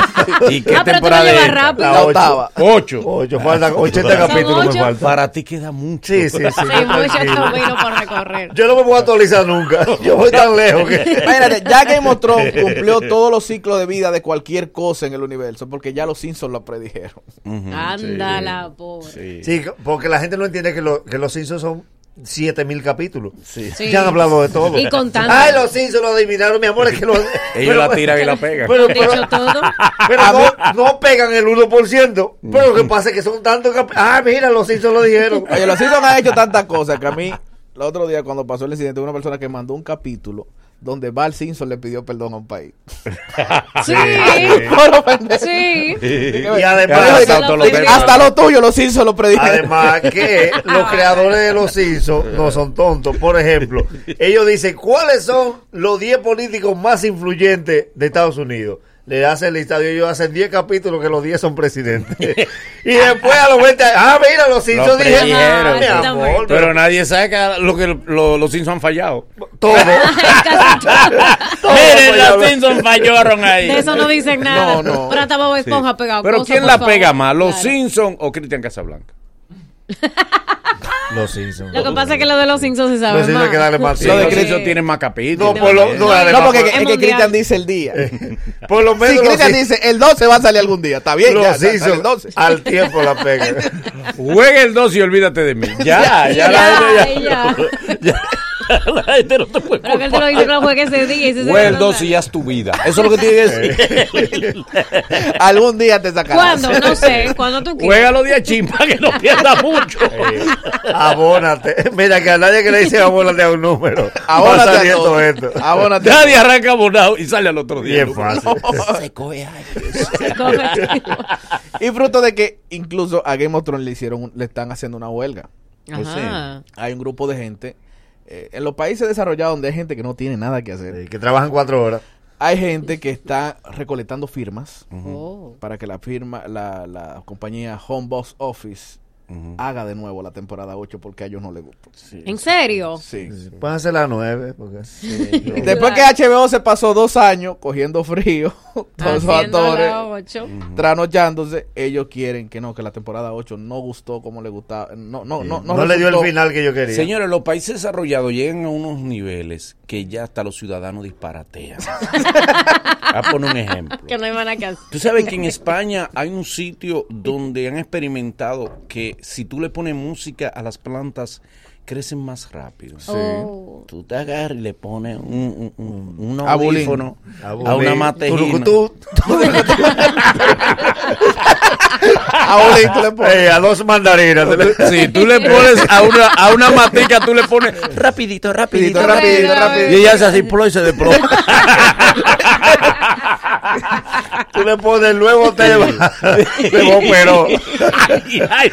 *laughs* ¿Y qué Ah, pero tú temporada rápido. La octava. Ocho. Ocho, faltan 80 ¿Son capítulos me ocho? faltan. Para ti queda mucho. Sí, sí, sí. Mucho por recorrer. Yo no me voy a actualizar nunca. Yo voy tan lejos que... Imagínate, ya Game of Thrones cumplió todos los ciclos de vida de cualquier cosa en el universo porque ya los Simpsons lo predijeron. Anda la pobre. Sí, porque la gente no entiende que, lo- que los Simpsons son 7000 capítulos. Sí. Ya han hablado de todo. Y contando. Ay, los Simpsons lo adivinaron, mi amor. Es que lo, *laughs* Ellos la tiran y la pegan. Pero, pero- dicho todo. pero no, no pegan el 1%. Pero lo que pasa es que son tantos cap- Ah, mira, los Simpsons lo dijeron. Oye, los Simpsons han hecho tantas cosas que a mí, el otro día cuando pasó el incidente, hubo una persona que mandó un capítulo donde Val Simpson le pidió perdón a un país. *laughs* *laughs* Sí. Sí. Y además, hasta lo tuyo, los Simpsons lo predijeron. Además que los creadores de los Simpsons no son tontos. Por ejemplo, ellos dicen, ¿cuáles son los 10 políticos más influyentes de Estados Unidos? Le hace el listado y ellos hacen 10 capítulos que los 10 son presidentes. *laughs* y después a los 20 ah, mira, los Simpsons dijeron. "Ah, amor, pero nadie sabe que lo que lo- los Simpsons han fallado. todo. *laughs* *laughs* Miren, los Simpsons fallaron ahí. De eso no dicen nada. No, no. Pero hasta Bob Esponja ha pegado Pero ¿quién la favor. pega más, los Claro. Simpsons o Cristian Casablanca? Los Simpsons. Lo que pasa es que lo de los Simpsons se sabe Los Simpsons más. que darle más Sí, los de Sí. Cristian tienen más capítulos. No, por lo- no, además, No, porque por- es que mundial. Cristian dice el día. *laughs* Por lo menos Si Cristian dice el 12 va a salir algún día, está bien, los ya, sale Simpsons el 12. al tiempo la pegan. Juega el 2 y olvídate de mí. Ya, ya, la gente ya. ya. La gente no te puede Pero que él te lo dice que lo juegue ese día. Y ese Juega el día 2 y ya es tu vida. Eso es lo que tiene que decir. *laughs* algún día te sacarás. ¿Cuándo? No sé. ¿Cuándo tú quieras? Juega los días chimpa que no pierda mucho. *laughs* Abónate. Mira que a nadie que le dice abónate a un número. Abónate a todo. esto. Abónate. Nadie arranca abonado y sale al otro día. Bien fácil. *laughs* Se coge. Se. Y fruto de que incluso a Game of Thrones le hicieron, le están haciendo una huelga. Ajá. Hay un grupo de gente eh, en los países desarrollados donde hay gente que no tiene nada que hacer. Sí, Que trabajan cuatro horas. Hay gente que está recolectando firmas Oh. para que la firma, la, la compañía Home Box Office haga de nuevo la temporada 8 porque a ellos no les gusta. ¿En serio? Sí. Pueden hacer las nueve. Porque... Y Después que HBO se pasó dos años cogiendo frío, *laughs* todos esos actores la trasnochándose, ellos quieren que no, que la temporada 8 no gustó como le gustaba. No, no, no, No, le dio el final que yo quería. Señores, los países desarrollados llegan a unos niveles que ya hasta los ciudadanos disparatean. *laughs* A poner un ejemplo. Que no hay. Tú sabes que en España hay un sitio donde han experimentado que si tú le pones música a las plantas, crecen más rápido. Oh. Tú te agarras y le pones un, un, un- un audífono a una matejina. Turucutú. Ahora *laughs* y tú le pones- a dos mandarinas. Si tú le pones a una, a una matica, tú le pones rapidito, rapidito, Rapidito, rapidito, rapidito. Y ella hace así, plo, y se desploma. *laughs* Tú le pones el nuevo tema de Boperó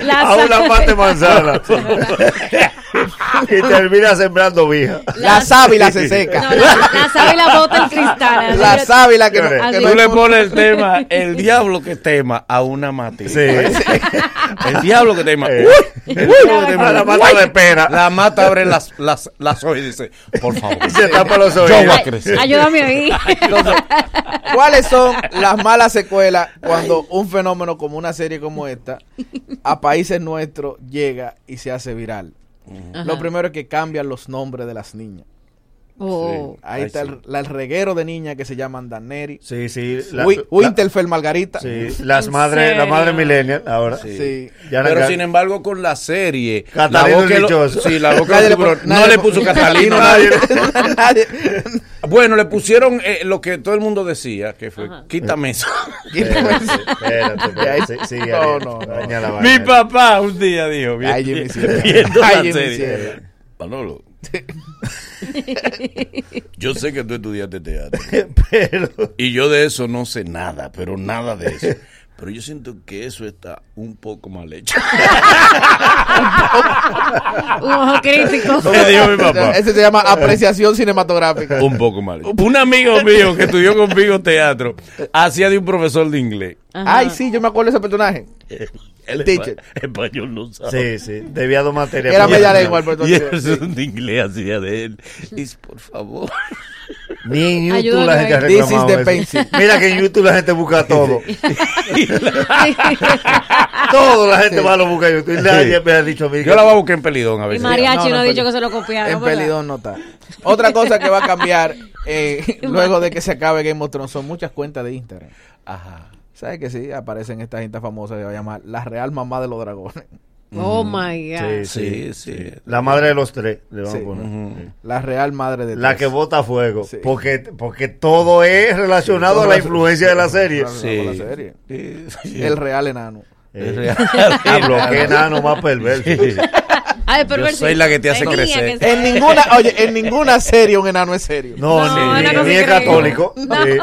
La a una mate manzana. *laughs* y termina sembrando vija. La sábila se seca. No, la, la sábila bota el cristal. La sábila que no, que Tú le pones el tema, el diablo que tema a una matica. Sí. El diablo que tema. Eh. Uy, el diablo que tema. A la mata de pera. La mata abre las, las, las hojas y dice, por favor. Y se tapa los Yo voy a oídos. crecer. Ayúdame ahí. Entonces, ¿cuáles son las malas secuelas cuando un fenómeno como una serie como esta a países nuestros llega y se hace viral? Lo primero es que cambian los nombres de las niñas. Oh. Ahí Ay, está sí. el, el reguero de niñas que se llaman Daneri, Sí, sí. la- la- Winterfell Margarita. sí, las ¿En madres, la madre millennial ahora. Sí. Ya Pero sin embargo, con la serie, Catalino la boca lo- sí, la boca del tiburón, no nadie le puso pu- Catalino, *laughs* nadie. *laughs* nadie. Bueno, le pusieron eh, lo que todo el mundo decía, que fue, quítame eso. Espérate, espérate, espérate. Sí, sigue, No, no, no. Mi papá un día dijo, viendo Ay. Manolo, *laughs* yo sé que tú estudiaste teatro. *laughs* Pero Y yo de eso no sé nada, pero nada de eso. Pero yo siento que eso está un poco mal hecho. *laughs* Un ojo crítico. Me dijo mi papá. Ese se llama apreciación cinematográfica. Un poco mal hecho. Un amigo mío que estudió conmigo teatro hacía de un profesor de inglés. Ajá. Ay, sí, yo me acuerdo de ese personaje. El teacher. espa- español no sabe. sí, sí, debía dos materias. Era media lengua el profesor. Y profesor de inglés hacía de él. Dice, por favor. Ni en YouTube Ayúdame la gente ha eso. Mira que en YouTube la gente busca todo. *laughs* todo la gente va a lo buscar en YouTube. Y nadie me ha dicho a mí. Yo la voy a buscar en Pelidón a Y veces. Mariachi No, ha dicho que se lo copiaron. En. Pelidón no está. Otra cosa que va a cambiar eh, *laughs* luego de que se acabe Game of Thrones son muchas cuentas de Instagram. Ajá. ¿Sabes que sí? Aparecen estas gente famosas que va a llamar La Real Mamá de los Dragones. *laughs* Oh my God. Sí, sí. La madre de los tres. le vamos Sí. a poner. La Real Madre de La tres. que bota fuego. Sí. Porque, porque todo es relacionado todo a la influencia de la serie. Sí. la serie. Sí. El Real Enano. Eh, *laughs* real. Diablo, qué enano más perverso. Ay, Yo soy la que te hace Tenía crecer. En ninguna, oye, en ninguna serie un enano es serio. No, No, ni, ni- es católico. No. Sí.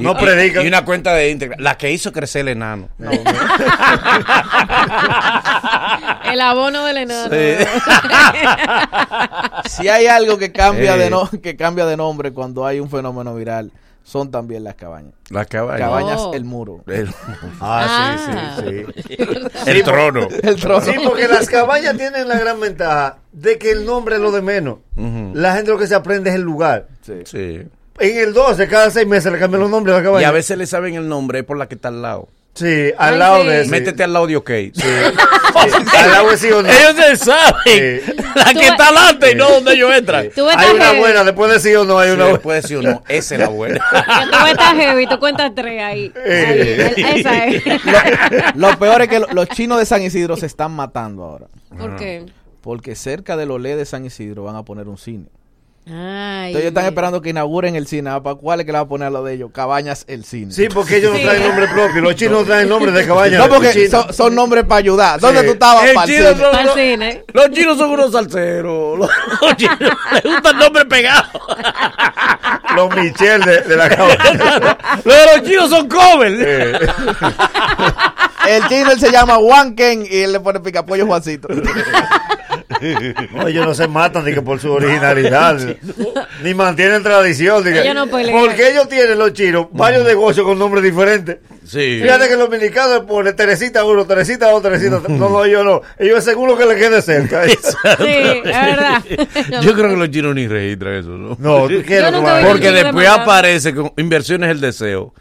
No predica. Y una cuenta de Instagram. La que hizo crecer el enano. *laughs* El abono del enano. *laughs* Si hay algo que cambia Eh. de no, que cambia de nombre cuando hay un fenómeno viral, son también las cabañas. Las cabañas. Cabañas, Oh. el muro. El- *laughs* Ah, sí, sí, sí. El trono. *laughs* El trono. Sí, porque las cabañas tienen la gran ventaja de que el nombre es lo de menos. La gente lo que se aprende es el lugar. Sí. En el 12, cada seis meses le cambian los nombres a la Y cabaña. a veces le saben el nombre por la que está al lado. Sí, al lado de ese. Métete al lado de OK. *laughs* Al lado de sí o no. Ellos se saben. La que está adelante y no donde ellos entran. Tú Hay una heavy. buena, después de sí o no hay Sí, una buena. después de sí o no, esa es la buena. *laughs* Tú estás heavy, tú cuentas tres ahí. Ahí, el- esa es. Lo peor es que lo- los chinos de San Isidro se están matando ahora. ¿Por qué? Porque cerca del Olé de San Isidro van a poner un cine. Ay. Entonces ellos están esperando que inauguren el cine. ¿Para cuál es que le va a poner a lo de ellos? Cabañas el cine. Sí, porque ellos no traen nombre propio. Los chinos no traen *laughs* nombre de cabaña. No, porque son, son nombres para ayudar. ¿Dónde Sí. tú estabas? El cine. son- Al cine. Los chinos son unos salseros. Los, *laughs* los chinos les gusta el nombre pegado. *laughs* Los Michel de, de la cabaña. Los de los chinos son covers. El chino él se llama Juan Ken y él le pone picapollo Juancito. No, ellos no se matan ni que por su originalidad. *laughs* ni mantienen tradición. ni que- Ellos no pelean. porque ellos tienen los chinos varios negocios con nombres diferentes. Sí. Fíjate que los dominicanos ponen Teresita uno, Teresita dos, Teresita tres. No, no, ellos no. Ellos según lo que le quede cerca. *laughs* Sí, es verdad. *laughs* Yo creo que los chinos ni registran eso, ¿no? No, ¿tú un Porque después aparece con inversiones el deseo.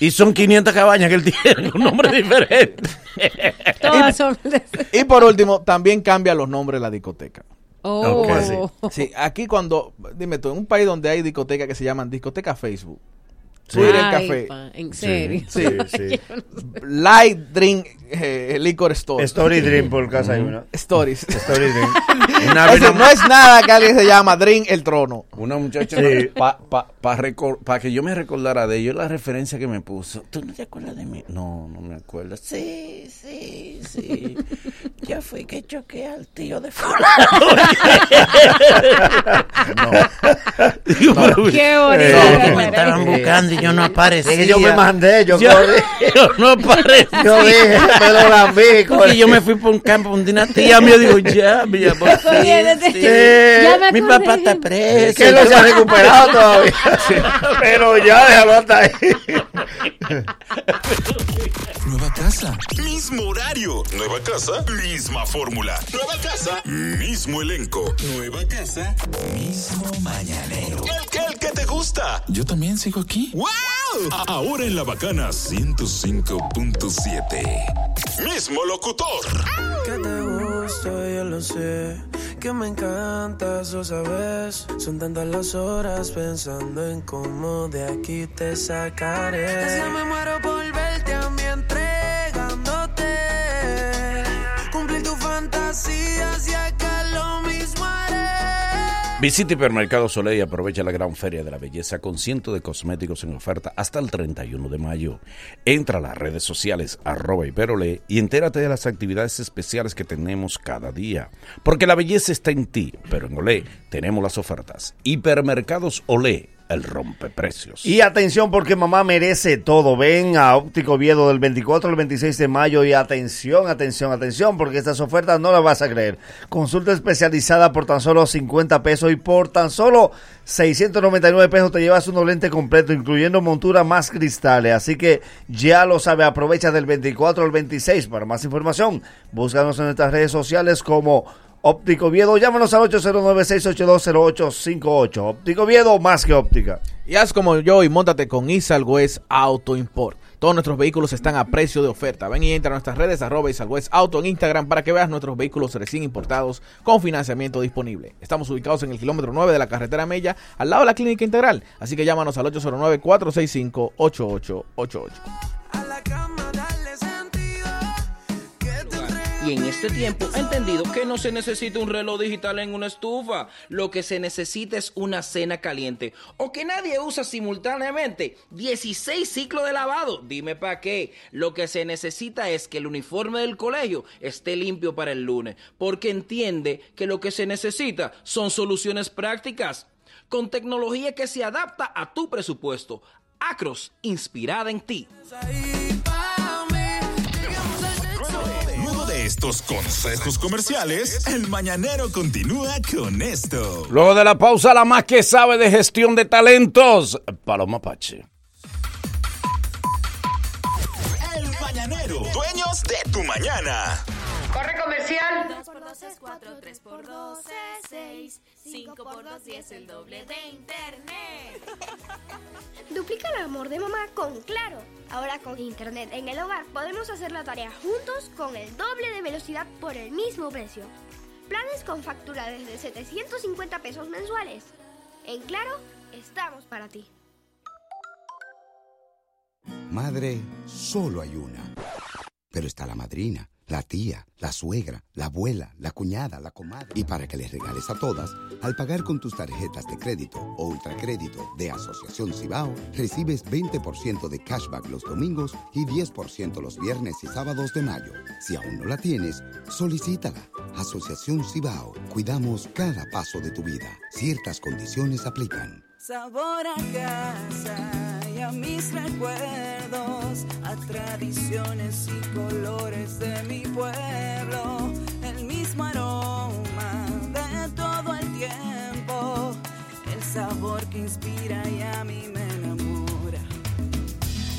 Y son 500 cabañas que él tiene con nombres diferentes. Todas son. Y por último, también cambia los nombres de la discoteca. Oh. Sí, aquí cuando, dime tú, en un país donde hay discotecas que se llaman discoteca Facebook, Twitter Ay, Café, pa, en serio. Sí, sí. *laughs* Light Drink eh, Liquor Store, Story Dream por casa hay una. Stories. *laughs* Story. *laughs* Una Ese no es nada que alguien se llama Drink el Trono. Una muchacha, Sí. pa recor- pa que yo me recordara de ellos, la referencia que me puso. ¿Tú no te acuerdas de mí? No, no me acuerdo. Sí, sí, sí. *laughs* Yo fui que choqué al tío de fulano. *laughs* Digo, pero- Qué bonito. Eh, No, me estaban buscando y yo no aparecía. Que yo me mandé, yo, Yo, *laughs* yo no aparecía. Yo dije, me lo lambí. Porque yo me fui por un campo donde una tía mía digo, ya, mi amor. sí, sí. Ya me Mi papá está preso. que no se ha recuperado todavía. *laughs* Pero ya déjalo hasta ahí. *laughs* Nueva casa, mismo horario. Nueva casa, misma fórmula. Nueva casa, mismo elenco. Nueva casa, mismo mañanero. El que, el que te gusta. Yo también sigo aquí. ¡Wow! Ahora en la bacana 105.7. Mismo locutor. Que te gusto, yo lo sé. Que me encantas, lo sabes. Son tantas las horas pensando en cómo de aquí te sacaré. Ya me muero por verte a mí entregándote. Cumplir tus fantasías y acá lo mismo haré. Visita Hipermercado Soleil y aprovecha la gran feria de la belleza con cientos de cosméticos en oferta hasta el 31 de mayo. Entra a las redes sociales arroba hiperole y entérate de las actividades especiales que tenemos cada día. Porque la belleza está en ti, pero en Olé tenemos las ofertas. Hipermercados Olé, el rompeprecios. Y atención porque mamá merece todo. Ven a Óptico Viedo del 24 al 26 de mayo y atención, atención, atención porque estas ofertas no las vas a creer. Consulta especializada por tan solo 50 pesos y por tan solo 699 pesos te llevas un lente completo incluyendo montura más cristales. Así que ya lo sabe, aprovecha del 24 al 26. Para más información, búscanos en nuestras redes sociales como Óptico Viedo. Llámanos al 809-682-0858. Óptico Viedo, más que óptica. Y haz como yo y montate con Isal West Auto Import. Todos nuestros vehículos están a precio de oferta. Ven y entra a nuestras redes arroba Isal West Auto en Instagram para que veas nuestros vehículos recién importados con financiamiento disponible. Estamos ubicados en el kilómetro 9 de la carretera Mella, al lado de la Clínica Integral. Así que llámanos al 809-465-8888. Y en este tiempo ha entendido que no se necesita un reloj digital en una estufa. Lo que se necesita es una cena caliente. O que nadie usa simultáneamente 16 ciclos de lavado. Dime para qué. Lo que se necesita es que el uniforme del colegio esté limpio para el lunes. Porque entiende que lo que se necesita son soluciones prácticas. Con tecnología que se adapta a tu presupuesto. Acros, inspirada en ti. estos consejos comerciales, el mañanero continúa con esto. Luego de la pausa, la más que sabe de gestión de talentos, Paloma Pache. El mañanero, dueños de tu mañana. Corre comercial. 2 por 2 es 4, 3 por 2 es 6, 5 por 2 10 el doble de internet. *laughs* Duplica el amor de mamá con Claro. Ahora con internet en el hogar podemos hacer la tarea juntos con el doble de velocidad por el mismo precio. Planes con factura desde 750 pesos mensuales. En Claro, estamos para ti. Madre, solo hay una. Pero está la madrina, la tía, la suegra, la abuela, la cuñada, la comadre. Y para que les regales a todas, al pagar con tus tarjetas de crédito o ultracrédito de Asociación Cibao, recibes 20% de cashback los domingos y 10% los viernes y sábados de mayo. Si aún no la tienes, solicítala. Asociación Cibao, cuidamos cada paso de tu vida. Ciertas condiciones aplican. Sabor a casa y a mis recuerdos, a tradiciones y colores de mi pueblo, el mismo aroma de todo el tiempo, el sabor que inspira y a mí me enamora.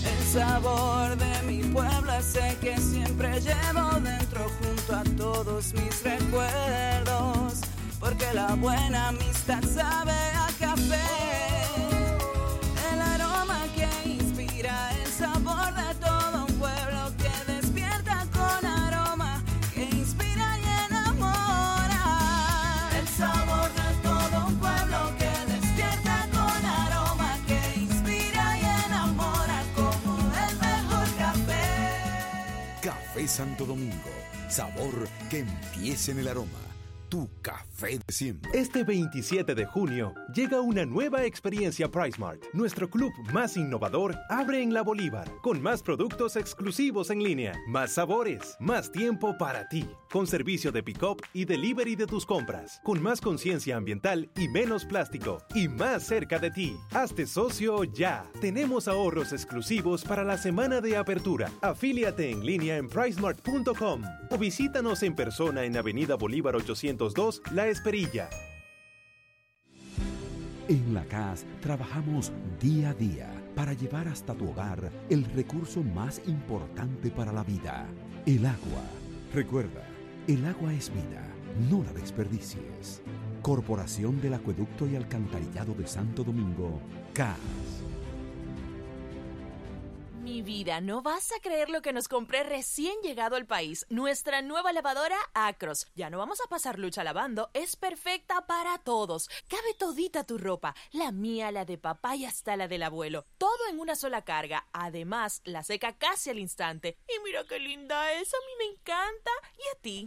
El sabor de mi pueblo el que siempre llevo dentro junto a todos mis recuerdos, porque la buena amistad sabe a café. El aroma que inspira el sabor de todo un pueblo que despierta con aroma, que inspira y enamora. El sabor de todo un pueblo que despierta con aroma, que inspira y enamora como el mejor café. Café Santo Domingo. Sabor que empiece en el aroma. Tu café de siempre. Este 27 de junio llega una nueva experiencia PriceMart. Nuestro club más innovador abre en la Bolívar, con más productos exclusivos en línea, más sabores, más tiempo para ti, con servicio de pick-up y delivery de tus compras, con más conciencia ambiental y menos plástico, y más cerca de ti. Hazte socio ya. Tenemos ahorros exclusivos para la semana de apertura. Afíliate en línea en pricemart.com o visítanos en persona en Avenida Bolívar 802 La Esperilla. En la CAS trabajamos día a día para llevar hasta tu hogar el recurso más importante para la vida, el agua. Recuerda, el agua es vida, no la desperdicies. Corporación del Acueducto y Alcantarillado de Santo Domingo, CAS. Mi vida, no vas a creer lo que nos compré recién llegado al país. Nuestra nueva lavadora Acros. Ya no vamos a pasar lucha lavando. Es perfecta para todos. Cabe todita tu ropa. La mía, la de papá y hasta la del abuelo. Todo en una sola carga. Además, la seca casi al instante. Y mira qué linda es. A mí me encanta. ¿Y a ti?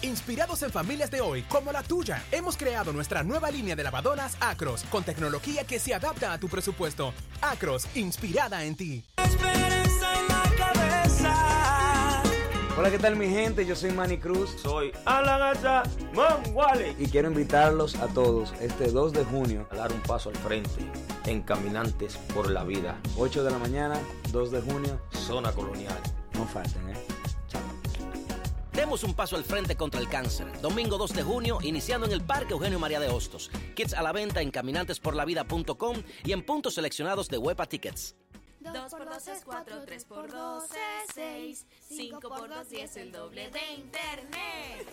*laughs* Inspirados en familias de hoy, como la tuya, hemos creado nuestra nueva línea de lavadoras Acros, con tecnología que se adapta a tu presupuesto. Acros, inspirada en ti. Hola, ¿qué tal mi gente? Yo soy Manny Cruz. Soy Alagaza Manguale. Y quiero invitarlos a todos este 2 de junio a dar un paso al frente en Caminantes por la Vida. 8 de la mañana, 2 de junio, zona colonial. No falten, ¿eh? Demos un paso al frente contra el cáncer. Domingo 2 de junio, iniciando en el Parque Eugenio María de Hostos. Kits a la venta en caminantesporlavida.com y en puntos seleccionados de Huepa Tickets. 2 por 2 es 4, 3 por 2 es 6, 5 por 2 10 el doble de internet.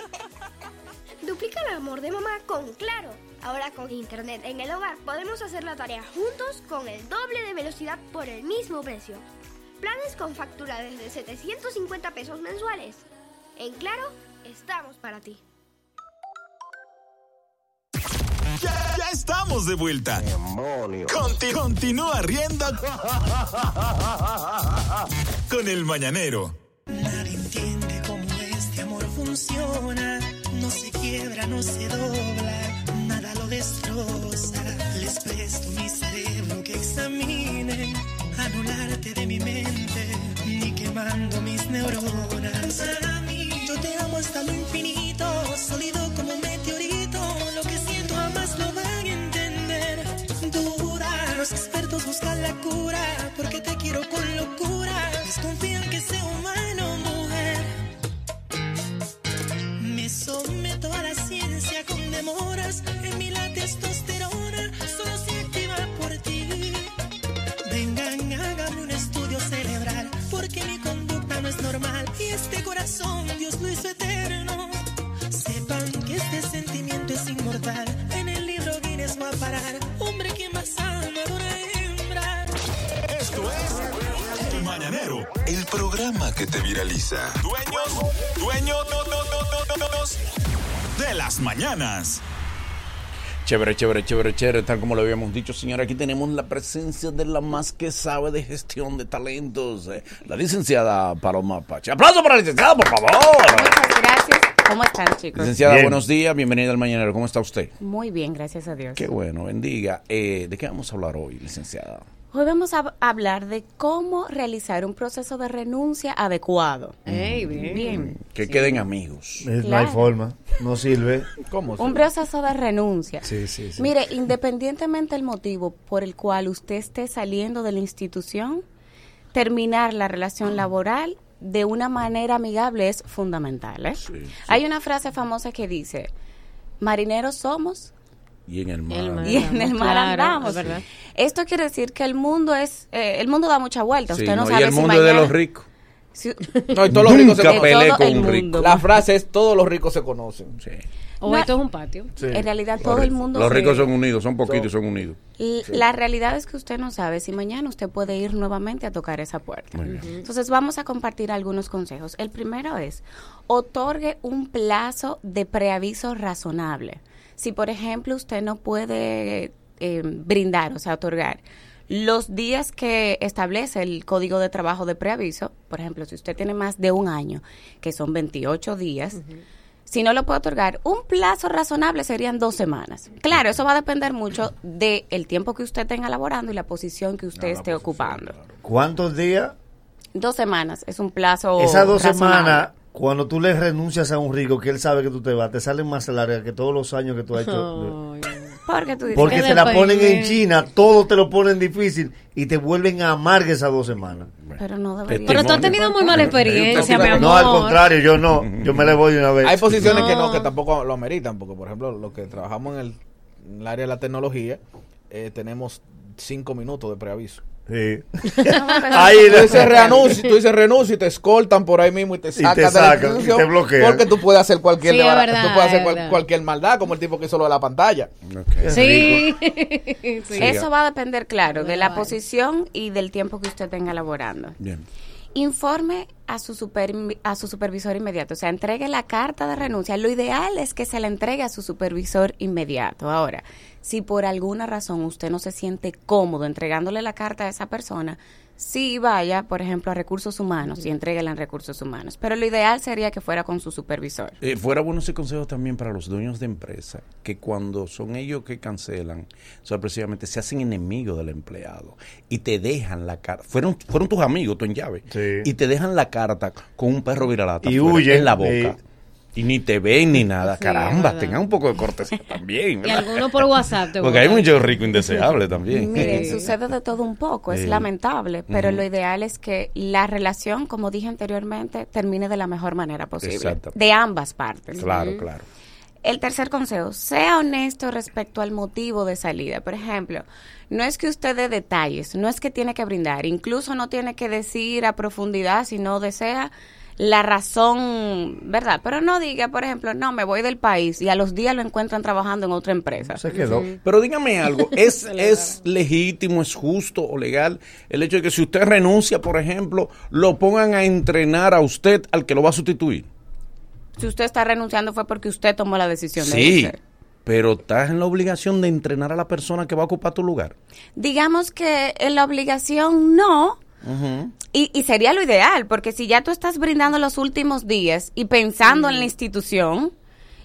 *laughs* Duplica el amor de mamá con Claro. Ahora con internet en el hogar podemos hacer la tarea juntos con el doble de velocidad por el mismo precio. Planes con factura desde 750 pesos mensuales. En Claro, estamos para ti. Ya, ya estamos de vuelta. Conti- continúa riendo con el mañanero. entiende cómo este amor funciona. No se quiebra, no se dobla, nada lo destroza. Les presto mi cerebro que examinen, anularte de mi mente, ni quemando mis neuronas. Para mí, yo te amo hasta lo infinito, este corazón Dios lo hizo eterno. Sepan que este sentimiento es inmortal. En el libro Guinness va a parar. Hombre que más ama a una hembra. Esto es El Mañanero. El programa que te viraliza. Dueños, dueños, no, no, no, no, no, no, de las mañanas. Chévere, chévere, chévere, chévere, tal como lo habíamos dicho, señora. Aquí tenemos la presencia de la más que sabe de gestión de talentos, eh, la licenciada Paloma Pache. ¡Aplauso para la licenciada, por favor! Muchas gracias. ¿Cómo están, chicos? Licenciada, Bien. buenos días, bienvenida al Mañanero. ¿Cómo está usted? Muy bien, gracias a Dios. Qué bueno, bendiga. Eh, ¿De qué vamos a hablar hoy, licenciada? Hoy vamos a hablar de cómo realizar un proceso de renuncia adecuado. bien. Que queden amigos. Eh, No hay Claro. forma, no sirve. ¿Cómo? Un proceso de renuncia. Sí, sí, sí. Mire, independientemente del motivo por el cual usted esté saliendo de la institución, terminar la relación laboral de una manera amigable es fundamental. ¿eh? Hay una frase famosa que dice, marineros somos Y en el mar. y en el mar Claro, andamos. es. Esto quiere decir que el mundo es, eh, el mundo da mucha vuelta. Sí, Usted no, no, sabe y el si mundo es de los ricos. si- *laughs* No, y todos los ricos se conocen. peleé todo con el un rico. mundo. La frase es todos los ricos se conocen. O No, esto es un patio. En realidad todo el mundo Los se- ricos son unidos, son poquitos y son unidos. L- La realidad es que usted no sabe si mañana usted puede ir nuevamente a tocar esa puerta. Entonces vamos a compartir algunos consejos. El primero es, otorgue un plazo de preaviso razonable. Si, por ejemplo, usted no puede eh, brindar, o sea, otorgar los días que establece el código de trabajo de preaviso, por ejemplo, si usted tiene más de un año, que son 28 días, si no lo puede otorgar, un plazo razonable serían dos semanas. Claro, eso va a depender mucho del tiempo que usted tenga laborando y la posición que usted esté ocupando. ¿Cuántos días? Dos semanas es un plazo. Esas dos razonable. semanas, cuando tú le renuncias a un rico que él sabe que tú te vas, te salen más largas que todos los años que tú has hecho. Porque tú dices Porque que te la ponen en China, todo te lo ponen difícil y te vuelven a amarga esas dos semanas. Pero no debería. Pero tú has tenido muy mala experiencia, mi amor. No, al contrario, yo no. Yo me le voy de una vez. Hay posiciones que no, No. que tampoco lo ameritan, porque por ejemplo, los que trabajamos en el, en el área de la tecnología, eh, tenemos cinco minutos de preaviso. Sí. *laughs* Ahí tú dices *laughs* reanuncio, tú dices renuncio y te escoltan por ahí mismo y te te sacan de la sacan, y te bloquean. porque tú puedes hacer cualquier Sí, verdad, tú puedes hacer cual- cualquier maldad como el tipo que hizo lo de la pantalla. Sí. *laughs* Sí. Eso va a depender, claro, de la posición y del tiempo que usted tenga laborando. Bien. Informe a su, super, a su supervisor inmediato, o sea, entregue la carta de renuncia. Lo ideal es que se la entregue a su supervisor inmediato. Ahora, si por alguna razón usted no se siente cómodo entregándole la carta a esa persona, sí vaya, por ejemplo, a recursos humanos y entréguela en recursos humanos. Pero lo ideal sería que fuera con su supervisor. Eh, fuera bueno ese consejo también para los dueños de empresa, que cuando son ellos que cancelan, sorpresivamente se hacen enemigos del empleado y te dejan la carta. Fueron, fueron tus amigos, tú en llave, y te dejan la carta con un perro viralata Y huyen, en la boca. sí. Y ni te ven ni nada. Sí, Caramba, tengan un poco de cortesía también. Y algunos por WhatsApp te Porque hay botan. muchos ricos indeseables también. *laughs* Miren, sucede de todo un poco, es Sí. lamentable, pero lo ideal es que la relación, como dije anteriormente, termine de la mejor manera posible. De ambas partes. Claro, claro. El tercer consejo, sea honesto respecto al motivo de salida. Por ejemplo, no es que usted dé detalles, no es que tiene que brindar, incluso no tiene que decir a profundidad si no desea la razón, ¿verdad? Pero no diga, por ejemplo, no, me voy del país y a los días lo encuentran trabajando en otra empresa. Se quedó. Pero dígame algo, *laughs* ¿es, ¿es legítimo, es justo o legal el hecho de que si usted renuncia, por ejemplo, lo pongan a entrenar a usted al que lo va a sustituir? Si usted está renunciando fue porque usted tomó la decisión de Sí, irse. pero estás en la obligación de entrenar a la persona que va a ocupar tu lugar. Digamos que en la obligación no, y, y sería lo ideal, porque si ya tú estás brindando los últimos días y pensando en la institución,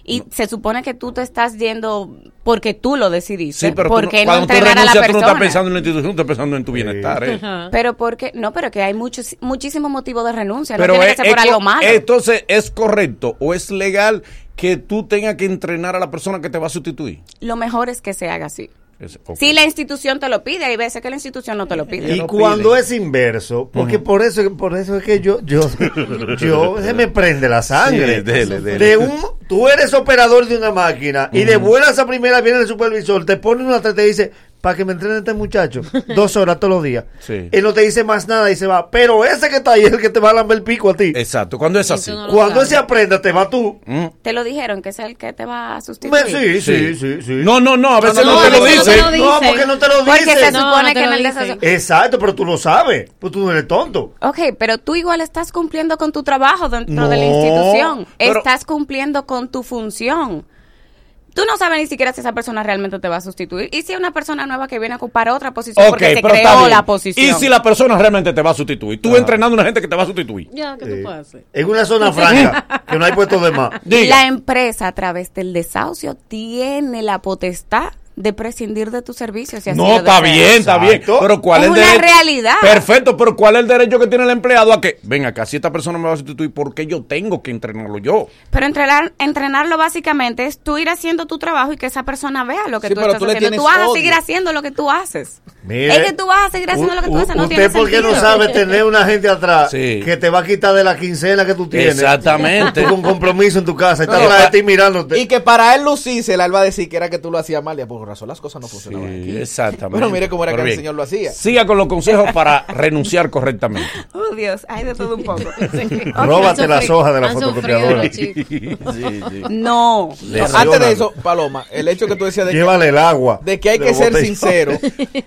y se supone que tú te estás yendo porque tú lo decidiste, Sí, pero tú ¿por no- cuando tú entrenar a la renuncias, tú no estás pensando en la institución, estás pensando en tu bienestar. ¿eh? Pero porque, no, pero que hay muchos, muchísimo motivo de renuncia, Pero no tiene es- que ser por algo malo. Entonces, ¿es correcto o es legal que tú tengas que entrenar a la persona que te va a sustituir? Lo mejor es que se haga así. Si la institución te lo pide, hay veces que la institución no te lo pide. Y cuando es inverso, porque por eso por eso es que yo yo *laughs* yo se me prende la sangre. Sí, dele, dele. De un tú eres operador de una máquina y de buenas a primeras viene el supervisor, te pone una te dice, para que me entrene este muchacho *laughs* dos horas todos los días. Sí. Él no te dice más nada y se va. Pero ese que está ahí es el que te va a lamber el pico a ti. Exacto, cuando es así. Cuando él se aprenda, te va tú. Mm. Te lo dijeron que es el que te va a sustituir. Sí, sí, sí, sí. No, no, no, a veces No, no, no, te lo a veces dicen. no te lo No, porque no te lo Porque dicen. se No, supone que en el desaso- Exacto, pero tú lo sabes. Pues tú no eres tonto. Ok, pero tú igual estás cumpliendo con tu trabajo dentro No, de la institución. pero- Estás cumpliendo con tu función. Tú no sabes ni siquiera si esa persona realmente te va a sustituir. Y si es una persona nueva que viene a ocupar otra posición Ok, porque se creó la posición. Y si la persona realmente te va a sustituir. Tú entrenando a una gente que te va a sustituir. Ya, ¿qué tú puedes hacer? En una zona franca, *laughs* que no hay puesto de más. La empresa a través del desahucio tiene la potestad de prescindir de tus servicios. si No, está deseas. bien, está bien. Pero ¿cuál Es es, el una derecho? realidad. Perfecto, pero ¿cuál es el derecho que tiene el empleado a que, ven acá, si esta persona me va a sustituir, ¿por qué yo tengo que entrenarlo yo? Pero entrenar, entrenarlo básicamente es tú ir haciendo tu trabajo y que esa persona vea lo que Sí, tú pero estás tú le haciendo. Tú vas a seguir haciendo lo que tú haces. Mire, es que tú vas a seguir haciendo lo que tú u- haces. No usted porque no sabe tener una gente atrás Sí. que te va a quitar de la quincena que tú tienes. Exactamente. Tú con compromiso en tu casa y está No, atrás de ti mirándote. Y que para él lucirse, él va a decir que era que tú lo hacías mal. Y por razón las cosas no funcionaban aquí. Exactamente. Pero mire cómo era Pero que el señor lo hacía. Siga con los consejos para renunciar correctamente. *laughs* Oh, Dios, hay de todo un poco. *laughs* Róbate las hojas de la fotocopiadora. sufrido los Sí, sí. No. Antes de eso, Paloma, el hecho que tú decías de Llévale el agua. de que hay de que ser sincero,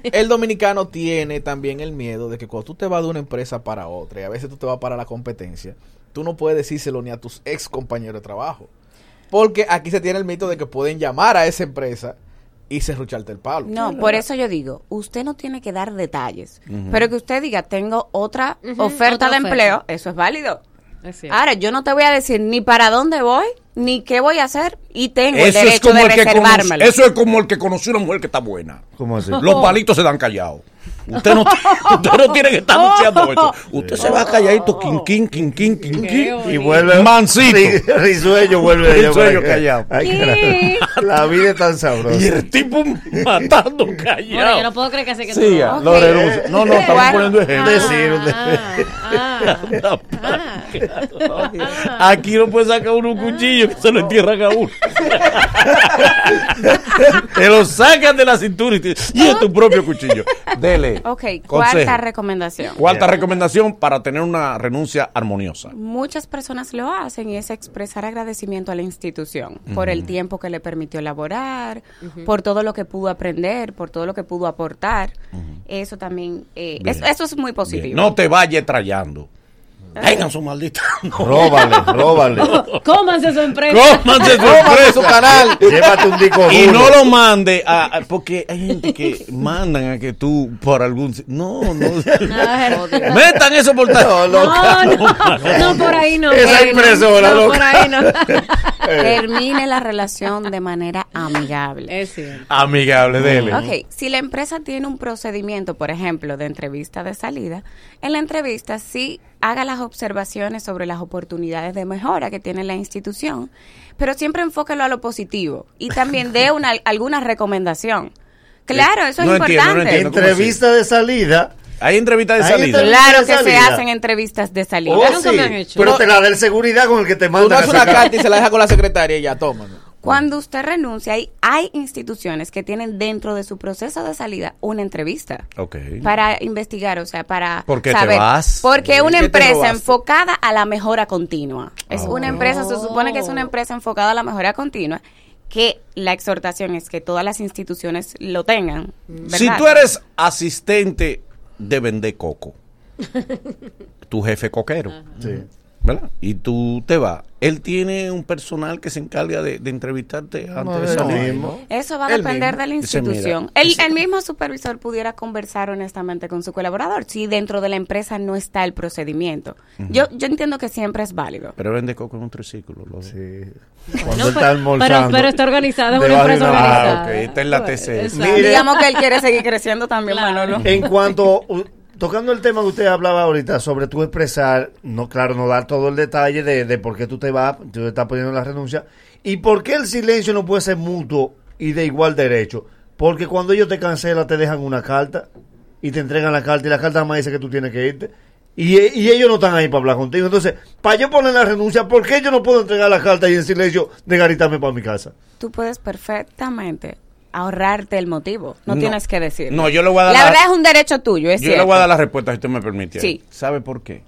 el *laughs* dominicano tiene también el miedo de que cuando tú te vas de una empresa para otra y a veces tú te vas para la competencia, tú no puedes decírselo ni a tus ex compañeros de trabajo. Porque aquí se tiene el mito de que pueden llamar a esa empresa y serrucharte el palo. No, por eso yo digo, usted no tiene que dar detalles, pero que usted diga, tengo otra oferta otra de oferta. empleo, eso es válido. Ahora, yo no te voy a decir ni para dónde voy, ni qué voy a hacer, y tengo el Eso es, derecho de el conoce, reservármelo. eso es como el que conoció una mujer que está buena. ¿Cómo así? Los palitos se dan callados. Usted no, *laughs* usted no tiene que estar anunciando eso. *laughs* Usted se va calladito, quin, quin, quin, quin, quin, quin. Y vuelve. Mansito. Ri- *laughs* Risueño vuelve. de Risueño callado. Ay. La vida es tan sabrosa. Y el tipo matando Bueno, callado. yo no puedo creer que así que Siga, no. lo renuncio. No, no, estamos Bueno. poniendo ejemplo. Decir, un Aquí no puede sacar uno un cuchillo que se lo entierran a uno. te lo sacan de la cintura y, te, y es tu propio cuchillo. Dele. Ok, Consejo. cuarta recomendación. Cuarta recomendación para tener una renuncia armoniosa. Muchas personas lo hacen y es expresar agradecimiento a la institución por el tiempo que le permitió laborar, por todo lo que pudo aprender, por todo lo que pudo aportar. Eso también, eh, eso es muy positivo. Bien, No te vayas trayando. Tengan su maldita. *laughs* Róbale, róbale. Cómanse su empresa. Cómanse su empresa. su canal. Llévate un disco Y no lo mande a, a- porque hay gente que mandan a que tú por algún *laughs* *laughs* no no metan eso por tal- No, no, no, por ahí no. Esa impresora, No, loca. por ahí no. Termine la relación de manera amigable. Es cierto. amigable dele. Ok, si la empresa tiene un procedimiento, por ejemplo, de entrevista de salida, en la entrevista sí haga las observaciones sobre las oportunidades de mejora que tiene la institución, pero siempre enfóquelo a lo positivo y también dé una, alguna recomendación. *laughs* Claro, eso es No no importante. entiendo. ¿cómo Entrevista de salida. Hay entrevistas de Hay salida. Claro que se hacen entrevistas de salida. Oh, nunca sí. me han hecho. Pero No. te la da el seguridad con el que te Tú manda das una carta y se la deja con la secretaria y ya, toma. Cuando usted renuncia, hay, hay instituciones que tienen dentro de su proceso de salida una entrevista. Ok. para investigar, o sea, para ¿Por qué te saber. vas? Porque una ¿Qué te empresa enfocada a la mejora continua. Es Ah, una empresa, se supone que es una empresa enfocada a la mejora continua, que la exhortación es que todas las instituciones lo tengan. ¿verdad? Si tú eres asistente de vender coco, *laughs* tu jefe coquero, Sí. ¿verdad? Y tú te vas, él tiene un personal que se encarga de, de entrevistarte antes No, de salir. mismo. Eso va a El depender mismo. de la institución. el, mismo supervisor pudiera conversar honestamente con su colaborador si dentro de la empresa no está el procedimiento. yo, yo entiendo que siempre es válido. Pero vende coco en un triciclo. lo- Sí. No, Cuando él está pero, almorzando. pero está organizada, es una empresa una- organizada. Ah, ok, está en la TC. Mire. Digamos que él quiere seguir creciendo también, Claro. Manolo. En cuanto, *laughs* tocando el tema que usted hablaba ahorita sobre tú expresar, no, claro, no dar todo el detalle de, de por qué tú te vas, tú te estás poniendo la renuncia, y por qué el silencio no puede ser mutuo y de igual derecho. Porque cuando ellos te cancelan, te dejan una carta y te entregan la carta y la carta más dice que tú tienes que irte. Y, y ellos no están ahí para hablar contigo. Entonces, para yo poner la renuncia, ¿por qué yo no puedo entregar la carta y en silencio de garitarme para mi casa? Tú puedes perfectamente ahorrarte el motivo. No, No. tienes que decir. No, yo le voy a dar La la- verdad es un derecho tuyo, es Yo le cierto. voy a dar la respuesta si usted me permite. Sí. ¿Sabe por qué?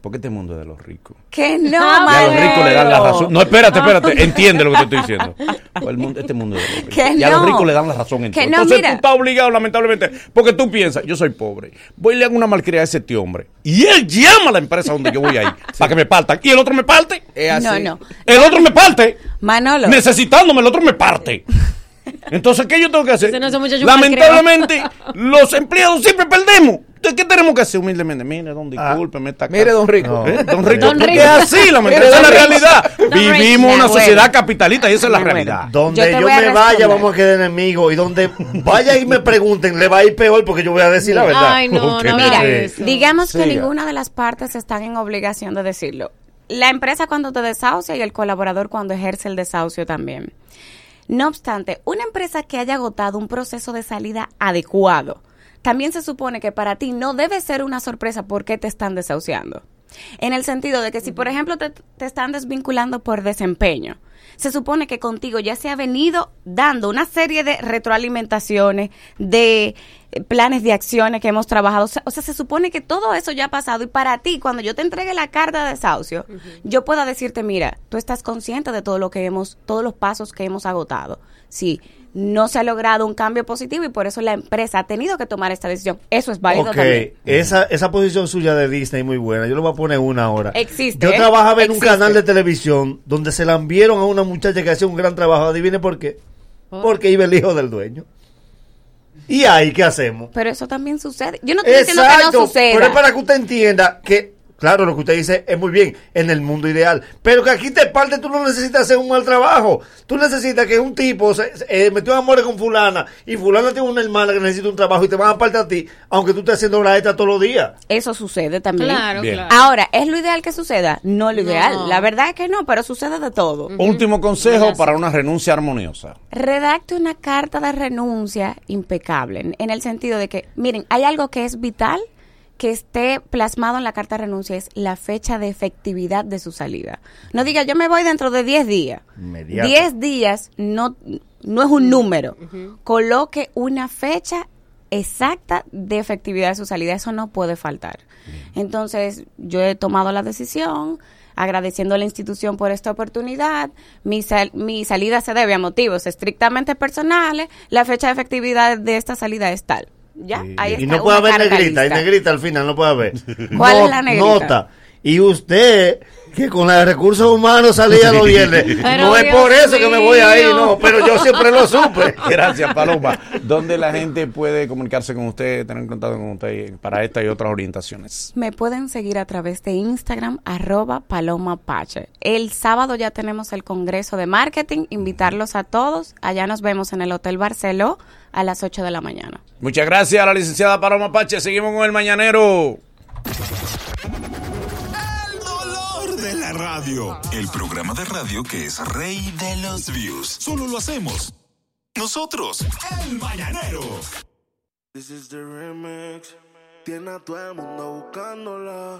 Porque este mundo es de los ricos. Que no, Y a los ricos le dan la razón. No, espérate, espérate. Entiende lo que te estoy diciendo. Pues el mundo, este mundo es de los ricos. Que y a los ricos le dan la razón en Que no, Entonces mira. tú estás obligado, lamentablemente, porque tú piensas, yo soy pobre. Voy y le hago una malcriada a ese tío hombre. Y él llama a la empresa donde yo voy ahí *laughs* para que me partan. Y el otro me parte. No, no. El otro me parte. Manolo. Necesitándome, el otro me parte. Entonces, ¿qué yo tengo que hacer? No Lamentablemente, *laughs* los empleados siempre perdemos. Entonces, ¿qué tenemos que hacer humildemente? Mire, don, discúlpeme. esta Mire, don Rico. ¿Eh? Don *laughs* Rico. Don porque Rico. es así, Esa es la *laughs* realidad. Don Rico. Vivimos una sociedad capitalista y esa es la realidad. Donde Yo me vaya, vamos a quedar enemigos. Y donde vaya y me pregunten, le va a ir peor porque yo voy a decir la verdad. Ay, no, no Mira, eso. digamos que Siga. ninguna de las partes están en obligación de decirlo. La empresa cuando te desahucia y el colaborador cuando ejerce el desahucio también. No obstante, una empresa que haya agotado un proceso de salida adecuado, también se supone que para ti no debe ser una sorpresa por qué te están desahuciando. En el sentido de que si, por ejemplo, te, te están desvinculando por desempeño, se supone que contigo ya se ha venido dando una serie de retroalimentaciones, de eh, planes de acciones que hemos trabajado. O sea, o sea, se supone que todo eso ya ha pasado y para ti, cuando yo te entregue la carta de desahucio, yo pueda decirte, mira, tú estás consciente de todo lo que hemos, todos los pasos que hemos agotado. Sí, no se ha logrado un cambio positivo y por eso la empresa ha tenido que tomar esta decisión. Eso es válido Ok, también. esa, esa posición suya de Disney muy buena. Yo le voy a poner una ahora. Existe, Yo trabajaba en un canal de televisión donde se la enviaron a una muchacha que hacía un gran trabajo. Adivine por qué. Oh. Porque iba el hijo del dueño. ¿Y ahí qué hacemos? Pero eso también sucede. Yo no estoy diciendo que no Exacto, suceda. pero es para que usted entienda que, claro, lo que usted dice es muy bien en el mundo ideal, pero que aquí te parte, tú no necesitas hacer un mal trabajo. Tú necesitas que un tipo se, se- eh, metió en amores con fulana y fulana tiene una hermana que necesita un trabajo y te van a parte a ti, aunque tú estés haciendo hora extra todos los días. Eso sucede también. Claro, Bien. claro. Ahora, ¿es lo ideal que suceda? No lo No. ideal. La verdad es que no, pero sucede de todo. Último consejo para una renuncia armoniosa. Redacte una carta de renuncia impecable, en, en el sentido de que, miren, hay algo que es vital que esté plasmado en la carta de renuncia, es la fecha de efectividad de su salida. No diga, yo me voy dentro de 10 días. Inmediato. 10 días no, no es un número. Coloque una fecha exacta de efectividad de su salida. Eso no puede faltar. Entonces, yo he tomado la decisión agradeciendo a la institución por esta oportunidad. Mi, sal- mi salida se debe a motivos estrictamente personales. La fecha de efectividad de esta salida es tal. Ya, ahí y está no puede haber negrita, lista. negrita al final, no puede haber. ¿Cuál es No- la negrita? Nota. Y usted, que con la de recursos humanos salía los viernes, Pero no es Dios por eso que me voy ahí, no, pero yo siempre lo supe. *laughs* Gracias, Paloma. ¿Dónde la gente puede comunicarse con usted, tener contacto con usted para esta y otras orientaciones? Me pueden seguir a través de Instagram, arroba Paloma Pache. El sábado ya tenemos el Congreso de Marketing. Invitarlos a todos. Allá nos vemos en el Hotel Barceló a las 8 de la mañana. Muchas gracias a la licenciada Paloma Pache. Seguimos con el mañanero. De la radio. El programa de radio que es rey de los views. Solo lo hacemos. Nosotros, el mañanero. This is the remix. Tiene a todo el mundo buscándola.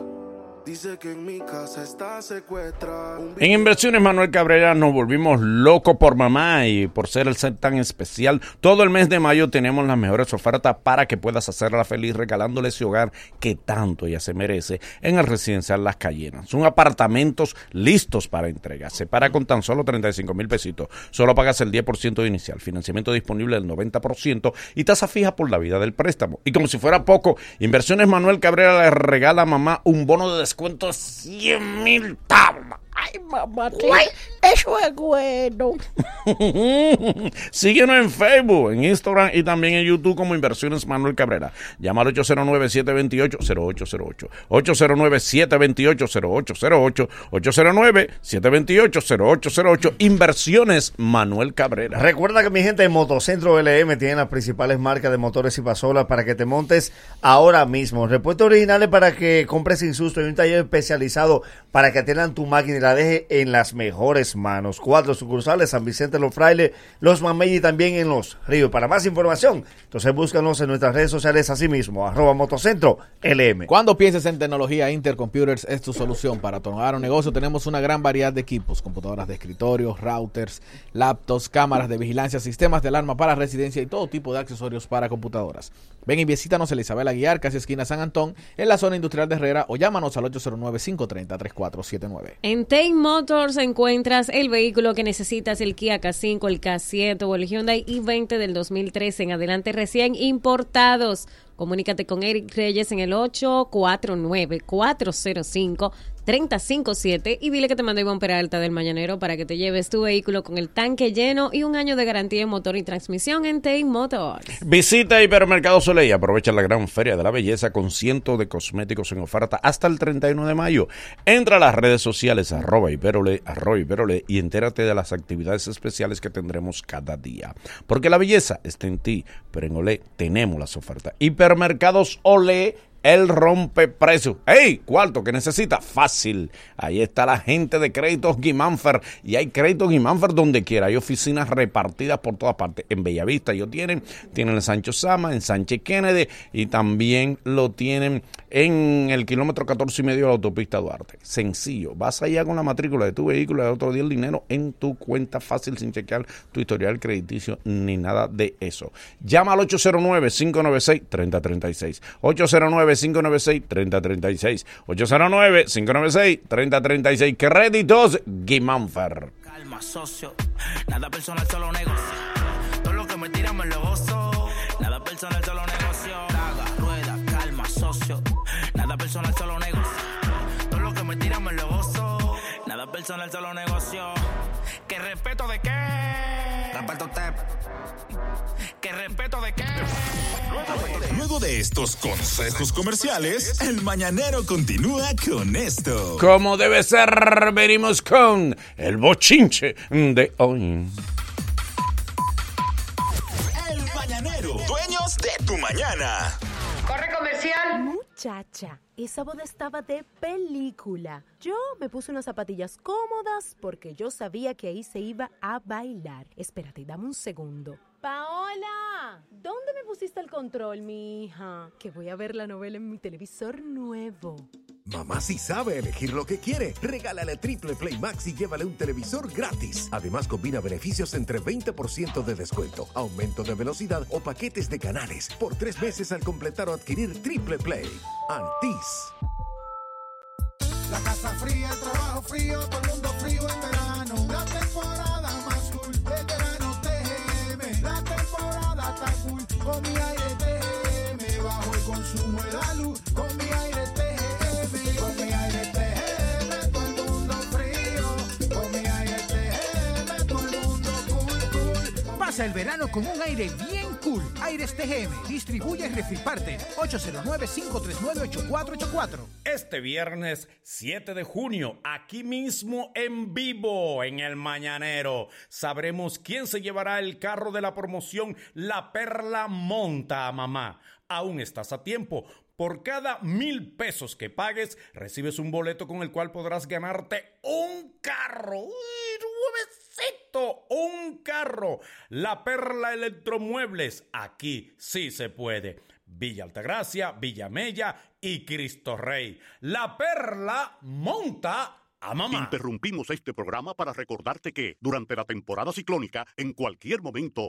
Dice que en mi casa está secuestrada. En Inversiones Manuel Cabrera nos volvimos locos por mamá y por ser el ser tan especial. Todo el mes de mayo tenemos las mejores ofertas para que puedas hacerla feliz regalándole ese hogar que tanto ella se merece en el residencial Las Cayenas. Son apartamentos listos para entrega. Se para con tan solo 35 mil pesitos. Solo pagas el 10% de inicial. Financiamiento disponible del 90% y tasa fija por la vida del préstamo. Y como si fuera poco, Inversiones Manuel Cabrera le regala a mamá un bono de descuento de 100 mil tablas. Ay, mamá, eso es bueno. *laughs* Síguenos en Facebook, en Instagram y también en YouTube como Inversiones Manuel Cabrera. Llama al 809-728-0808. 809-728-0808. 809-728-0808. Inversiones Manuel Cabrera. Recuerda que mi gente de Motocentro LM tiene las principales marcas de motores y pasolas para que te montes ahora mismo. Repuestos originales para que compres sin susto. Hay un taller especializado para para que tengan tu máquina y la deje en las mejores manos. Cuatro sucursales, San Vicente Los Frailes, Los Mamey y también en Los Ríos. Para más información, entonces búscanos en nuestras redes sociales así mismo, arroba motocentro LM. Cuando pienses en tecnología, Intercomputers es tu solución para tu hogar o negocio. Tenemos una gran variedad de equipos, computadoras de escritorio, routers, laptops, cámaras de vigilancia, sistemas de alarma para residencia y todo tipo de accesorios para computadoras. Ven y visítanos en Isabel Aguiar, casi esquina San Antón, en la zona industrial de Herrera o llámanos al 809-530-3479. En Take Motors encuentras el vehículo que necesitas, el Kia K5, el K7 o el Hyundai i20 del 2013 en adelante recién importados. Comunícate con Eric Reyes en el 849-405-357 y dile que te mandé Iván Peralta del Mañanero para que te lleves tu vehículo con el tanque lleno y un año de garantía en motor y transmisión en Take Motors. Visita Hipermercado Soleil aprovecha la gran feria de la belleza con cientos de cosméticos en oferta hasta el 31 de mayo. Entra a las redes sociales arroba hiperole, arroba hiperole y entérate de las actividades especiales que tendremos cada día. Porque la belleza está en ti, pero en Olé tenemos las ofertas. Hipermercados Olé el rompe precio. ¡Ey! ¿Cuarto que necesita? Fácil. Ahí está la gente de Créditos Guimánfer. Y hay Créditos Guimánfer donde quiera. Hay oficinas repartidas por todas partes. En Bellavista ellos tienen. Tienen en Sancho Sama, en Sánchez Kennedy. Y también lo tienen en el kilómetro 14 y medio de la autopista Duarte. Sencillo. Vas allá con la matrícula de tu vehículo y el otro día el dinero en tu cuenta fácil sin chequear tu historial crediticio ni nada de eso. Llama al 809-596-3036. 809-596-3036. 809-596-3036. Créditos Guimánfer. Calma, socio. Nada personal, solo negocio. Todo lo que me tiran me lo gozo. Nada personal, solo negocio. Haga, rueda, calma, socio. Nada personal, solo negocio. Todo lo que me tiran me lo gozo. Nada personal, solo negocio. ¿Qué respeto de qué? Respeto usted. ¿Qué respeto de qué? Luego de estos consejos comerciales, el mañanero continúa con esto. Como debe ser, venimos con el bochinche de hoy. El mañanero, dueños de tu mañana. Corre comercial. Muchacha, esa boda estaba de película. Yo me puse unas zapatillas cómodas porque yo sabía que ahí se iba a bailar. Espérate, dame un segundo. Paola, ¿dónde me pusiste el control, mi hija? Que voy a ver la novela en mi televisor nuevo. Mamá sí sabe elegir lo que quiere. Regálale Triple Play Max y llévale un televisor gratis. Además, combina beneficios entre 20% de descuento, aumento de velocidad o paquetes de canales por tres meses al completar o adquirir Triple Play. Antis. La casa fría, el trabajo frío, todo el mundo frío en verano. La temporada con mi aire TGM. Bajo el consumo de la luz con mi aire TGM. Con mi aire TGM, todo el mundo frío. Con mi aire TGM, todo el mundo cool, cool. Pasa el verano con un aire bien Aires TGM. Distribuye y refriparte. 809-539-8484. Este viernes 7 de junio, aquí mismo en vivo, en el Mañanero, sabremos quién se llevará el carro de la promoción La Perla Monta a Mamá. Aún estás a tiempo. Por cada mil pesos que pagues, recibes un boleto con el cual podrás ganarte un carro. ¡Uy, nuevecito! Un carro. La Perla Electromuebles. Aquí sí se puede. Villa Altagracia, Villa Mella y Cristo Rey. La Perla monta a mamá. Interrumpimos este programa para recordarte que durante la temporada ciclónica, en cualquier momento...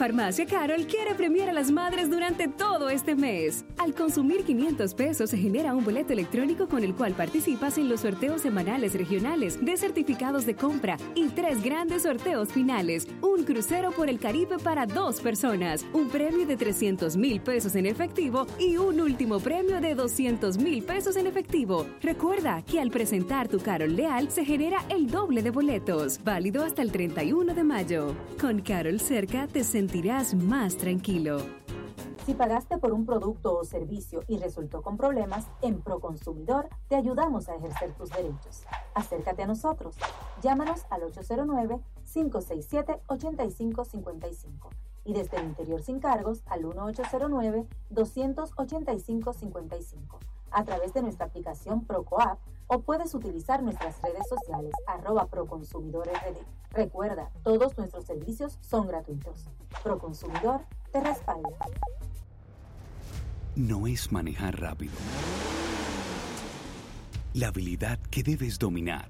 Farmacia Carol quiere premiar a las madres durante todo este mes. Al consumir 500 pesos se genera un boleto electrónico con el cual participas en los sorteos semanales regionales de certificados de compra y tres grandes sorteos finales. Un crucero por el Caribe para dos personas, un premio de 300 mil pesos en efectivo y un último premio de 200 mil pesos en efectivo. Recuerda que al presentar tu Carol Leal se genera el doble de boletos, válido hasta el 31 de mayo. Con Carol cerca te sentirás más tranquilo. Si pagaste por un producto o servicio y resultó con problemas, en Proconsumidor te ayudamos a ejercer tus derechos. Acércate a nosotros. Llámanos al 809-567-8555 y desde el interior sin cargos al 1809-285-55 a través de nuestra aplicación ProCoap o puedes utilizar nuestras redes sociales arroba proconsumidorRD. Recuerda, todos nuestros servicios son gratuitos. Proconsumidor te respalda. No es manejar rápido. La habilidad que debes dominar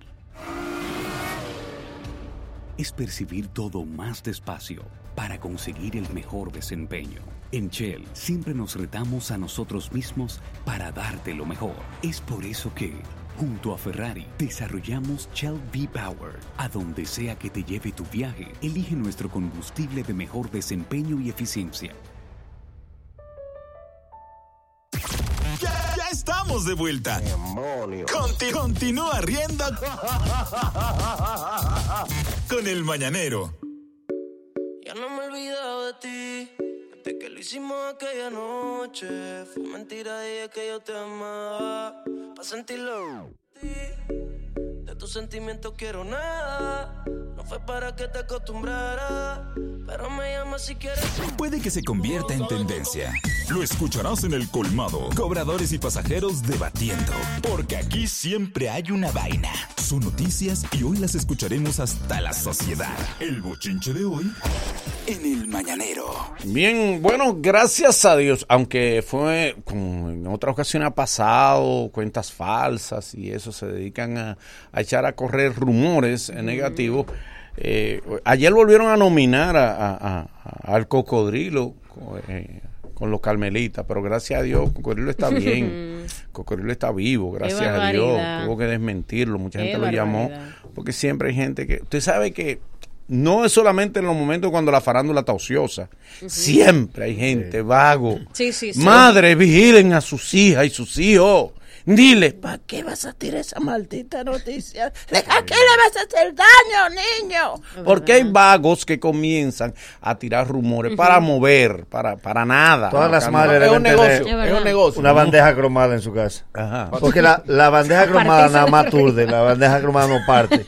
es percibir todo más despacio para conseguir el mejor desempeño. En Shell siempre nos retamos a nosotros mismos para darte lo mejor. Es por eso que, junto a Ferrari, desarrollamos Shell V-Power. A donde sea que te lleve tu viaje, elige nuestro combustible de mejor desempeño y eficiencia. Ya, ya estamos de vuelta. Conti- continúa riendo *laughs* con el mañanero. Ya no me he olvidado de ti. Desde que lo hicimos aquella noche. Fue mentira, dije que yo te amaba. Pa' sentirlo. Tus sentimientos quiero nada. No fue para que te acostumbrara. Pero me llama si quieres. Puede que se convierta en tendencia. Lo escucharás en el colmado. Cobradores y pasajeros debatiendo. Porque aquí siempre hay una vaina. Son noticias y hoy las escucharemos hasta la sociedad. El bochinche de hoy en el mañanero. Bien, bueno, gracias a Dios, aunque fue como en otra ocasión ha pasado, cuentas falsas y eso se dedican a, a echar a correr rumores negativos. eh, ayer volvieron a nominar a- a- a- al cocodrilo co- eh, con los carmelitas, pero gracias a Dios, Cocodrilo está *laughs* bien, Cocodrilo está vivo, gracias a Dios, tuvo que desmentirlo, mucha Qué gente lo llamó, porque siempre hay gente que, usted sabe que no es solamente en los momentos cuando la farándula está ociosa. Siempre hay gente vago. Sí, sí, sí. Madre, vigilen a sus hijas y sus hijos. Dile, ¿para qué vas a tirar esa maldita noticia? ¿A qué le vas a hacer daño, niño? Porque hay vagos que comienzan a tirar rumores para mover, para, para nada. Todas las madres nada. deben tener Una bandeja cromada en su casa. Porque la, la bandeja cromada nada más turde, la bandeja cromada no parte.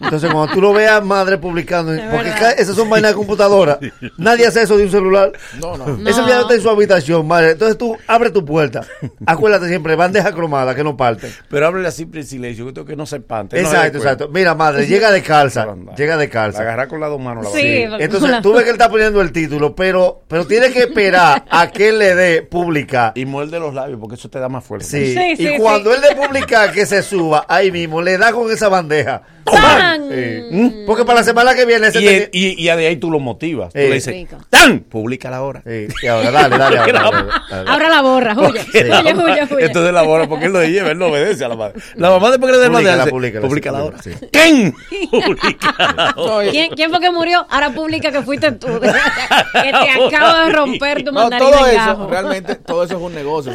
Entonces, cuando tú lo veas madre publicando, porque esas son vainas de computadora, nadie hace eso de un celular. No, no. No. ya está en su habitación, madre. Entonces tú abre tu puerta. Acuérdate siempre, bandeja cromada, que no parte. Pero háblele así en silencio, que no se espante. Exacto, exacto. Mira, madre, llega de calza. llega de La calza. agarra con las dos manos la Sí. Entonces tú ves que él está poniendo el título, pero, pero tiene que esperar a que él le dé publicar. Y muerde los labios porque eso te da más fuerza. Sí, y cuando él de publicar que se suba, ahí mismo le da con esa bandeja. ¡Tan! Sí. Porque para la semana que viene ese Y, y, y de ahí tú lo motivas. Tú Sí. le dices. ¡tan! Públicala ahora. y ahora, dale, dale, *laughs* dale, dale, dale. Ahora la borra, huye. Entonces la borra porque él lo lleva, él no obedece a la madre. La mamá después que le públicala, públicala sí, ahora. sí. ¿Quién? *laughs* ¿Quién, quién fue que murió? Ahora publica que fuiste tú. *laughs* que te acabo de romper tu No, mandarín todo en eso, gajo. realmente, todo eso es un negocio.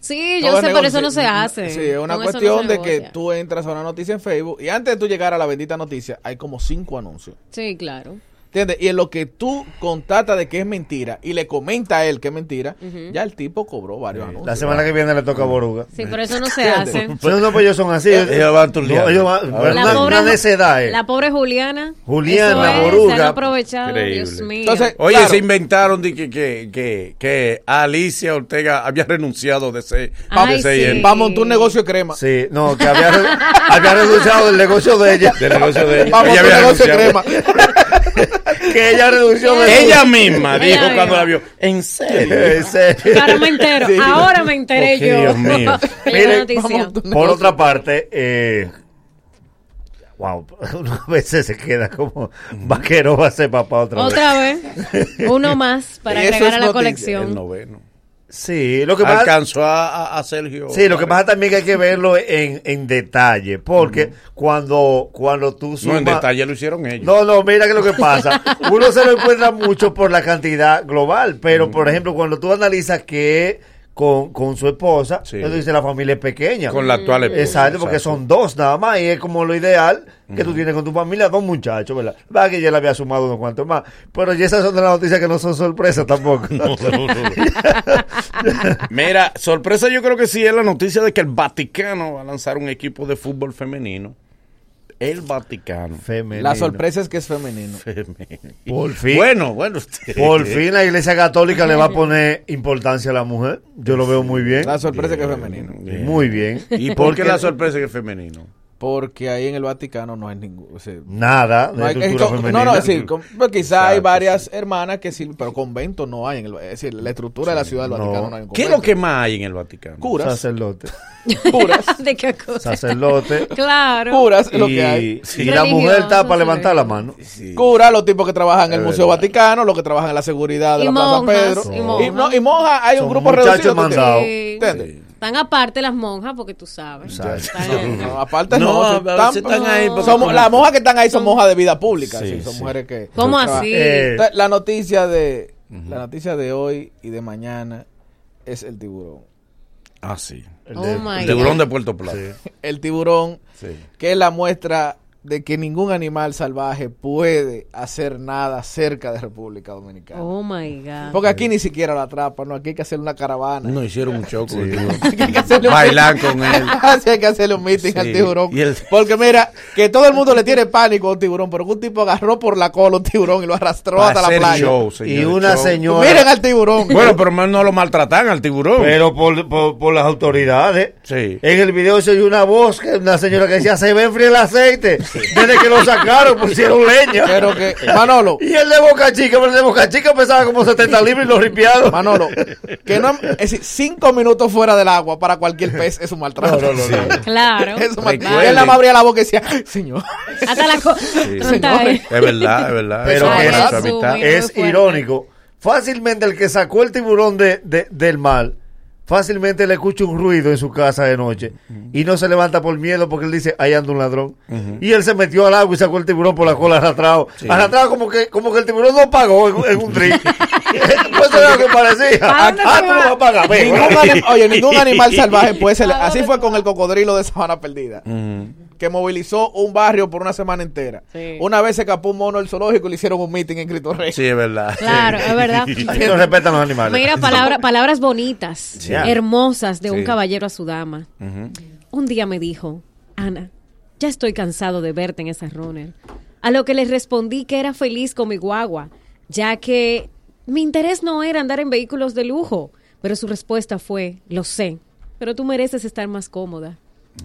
Sí, Todo yo sé, pero eso negocio. no se hace. Sí, es una Con no cuestión de que tú entras a una noticia en Facebook y antes de tú llegar a la bendita noticia hay como cinco anuncios. Sí, claro. ¿Entiendes? Y en lo que tú constatas de que es mentira y le comenta a él que es mentira, Ujú. ya el tipo cobró varios anuncios. La semana que viene le toca a Boruga. Sí, pero eso no se hace. No, no, pues ellos son así. Ellos van turleando. No, ellos van-. La una, pobre, una necedad, eh. la pobre Juliana. Juliana, Eso es, Boruga. Se han aprovechado, Increíble. Dios mío. Entonces, Oye, Claro. se inventaron de que, que, que, que Alicia Ortega había renunciado de ser, Ay, de sí. él. Va a montar un negocio de crema. Sí, no, que había, *laughs* había renunciado del negocio de ella. Del negocio de ella. Va a Ella había negocio de renunciado. crema. Que ella misma Ella dijo cuando la vio. ¿En *laughs* serio? En serio. Ahora me entero. Sí. Ahora me enteré yo. Dios mío. *laughs* Por otra parte, eh, wow, uno *laughs* a veces se queda como vaquero va a ser papá otra, Otra vez. vez. Uno más para agregar a la noticia. colección. El noveno. Sí, lo que pasa, Alcanzó a, a- a Sergio. sí, lo que pasa también que hay que verlo en, en detalle, porque cuando, cuando tú No, en sumas- detalle lo hicieron ellos. No, no, mira que lo que pasa. *laughs* Uno se lo encuentra mucho por la cantidad global, pero por ejemplo, cuando tú analizas que con, con su esposa, eso dice la familia es pequeña. Con la actual esposa, Exacto, porque exacto. son dos nada más, y es como lo ideal que tú tienes con tu familia, dos muchachos, ¿verdad? Va que ya le había sumado unos cuantos más, pero ya esas son de las noticias que no son sorpresas tampoco. *laughs* Mira, sorpresa yo creo que sí es la noticia de que el Vaticano va a lanzar un equipo de fútbol femenino. El Vaticano. La sorpresa es que es femenino. Por fin. Bueno, bueno. usted- Por fin la Iglesia Católica le va a poner importancia a la mujer. Yo lo veo muy bien. La sorpresa es que es femenino. Muy bien. ¿Y por qué la sorpresa es que es femenino? Porque ahí en el Vaticano no hay ningún. o sea, Nada de no hay- estructura es femenina. No, no, sí, con- pues quizá hay Exacto, varias hermanas que sí, pero convento no hay. En el, es decir, la estructura de la ciudad del Vaticano no, hay un ¿Qué es lo que más hay en el Vaticano? Curas. Sacerdote. *laughs* Curas. *laughs* ¿De qué cosa? Sacerdote. *laughs* Claro. Curas es lo Y- que hay. y la mujer está para levantar la mano. Cura, los tipos que trabajan en el Es Museo. Vaticano, los que trabajan en la seguridad de Y la Plaza monjas, Pedro. y Y, monjas. no, y monjas, hay un Son grupo muchachos reducido. ¿tú mandados. entiendes? Están aparte las monjas, porque tú sabes. Están en- No, aparte No, están ahí somos- las monjas que están ahí son monjas de vida pública, Sí, sí, son sí. mujeres que ¿Cómo así? Eh, Entonces, la noticia de la noticia de hoy y de mañana es el tiburón. Ah, sí. Oh de- El tiburón de Puerto Plata. El tiburón Sí. que es la muestra de que ningún animal salvaje puede hacer nada cerca de República Dominicana. Oh my God. Porque aquí ni siquiera lo atrapan, no, aquí hay que hacer una caravana. No hicieron un show con el *laughs* tiburón. Hay que hacerle un- Bailar *laughs* con él. Así hay que hacerle un meeting Sí. al tiburón. Y el- Porque mira, que todo el mundo le tiene pánico a un tiburón, pero que un tipo agarró por la cola un tiburón y lo arrastró hasta la playa. show, Y una show. señora. Miren al tiburón. Bueno, pero no lo maltratan al tiburón. Pero por, por, por las autoridades. Sí. En el video se oye una voz, que una señora que decía, se ve enfriar el aceite. Desde que lo sacaron, *laughs* pusieron leña. Pero que, Manolo, Y el de Boca Chica, pero el de Boca Chica pesaba como 70 libras y lo ripiaron. Manolo, que no, *laughs* es decir, cinco minutos fuera del agua para cualquier pez es un maltrato. No, no, no, no. Claro. Es un maltrato. Él nada más abría la boca y decía, "Ay, señor. Hasta la está ahí. Es verdad, es verdad. Pero Ay, es, irónico. Fácilmente el que sacó el tiburón de, de- del mar, fácilmente le escucha un ruido en su casa de noche y no se levanta por miedo porque él dice, ahí anda un ladrón. Y él se metió al agua y sacó el tiburón por la cola arrastrado. Arrastrado como que, como que el tiburón no pagó en, en un drink. pues *laughs* *laughs* eso era lo que parecía. ¿A dónde Ah, se tú vas a pagar. ven. Ningún anim- oye, ningún animal salvaje puede ser. *laughs* Así fue con el cocodrilo de Sabana Perdida. Que movilizó un barrio por una semana entera. Sí. Una vez se escapó un mono del zoológico y le hicieron un meeting en Cristo Rey. Sí, es verdad. Claro, es verdad. *laughs* Aquí no respetan los animales. Mira, palabra- palabras bonitas, Sí. hermosas de un caballero a su dama. Un día me dijo, Ana, ya estoy cansado de verte en esa runner. A lo que le respondí que era feliz con mi guagua, ya que mi interés no era andar en vehículos de lujo. Pero su respuesta fue, lo sé, pero tú mereces estar más cómoda.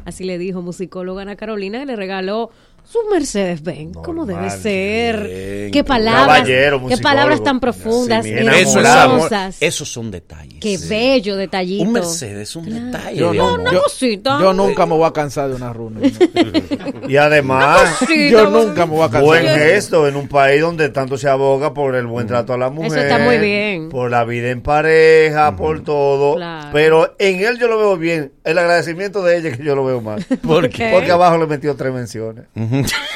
Así le dijo musicóloga Ana Carolina y le regaló su Mercedes Benz, como debe ser. bien. Qué palabras, Caballero, qué palabras tan profundas, Eso amor. hermosas. Esos son detalles. Qué bello detallito. Un Mercedes es un detalle. Yo, no, una yo, cosita. yo nunca me voy a cansar de una runa. *laughs* Y además, Sí, yo nunca me voy a cansar. buen gesto en un país donde tanto se aboga por el buen trato a la mujer. está muy bien. Por la vida en pareja, por todo. Claro. Pero en él yo lo veo bien. El agradecimiento de ella que yo lo veo mal. *laughs* ¿Por qué? Porque abajo le metió tres menciones.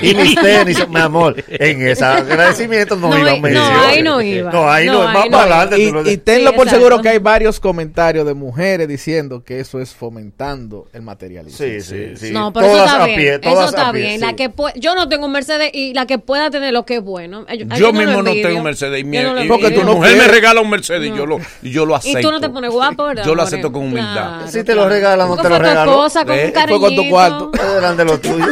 Y mis tenis, mi amor, en ese agradecimiento no, No, iba no, menciones. ahí no iba. No, ahí no, No, más no para adelante. Y, tú lo- y tenlo Sí, por exacto. seguro que hay varios comentarios de mujeres diciendo que eso es fomentando el materialismo. Sí, sí, sí. No, pero Todas eso está a bien. pie, eso todas está a pie, bien. sí. La que yo no tengo un Mercedes y la que pueda tener lo que es bueno. Yo, no mismo no tengo un Mercedes. Y mi, no y- Porque no mujer me regala un Mercedes y yo lo, y yo lo acepto. Y tú no te pones guapo, ¿verdad? Yo lo acepto con humildad. Si te lo regalan, no te lo tu esposa con ¿Eh? Fue con tu cuarto. Eran de los tuyos.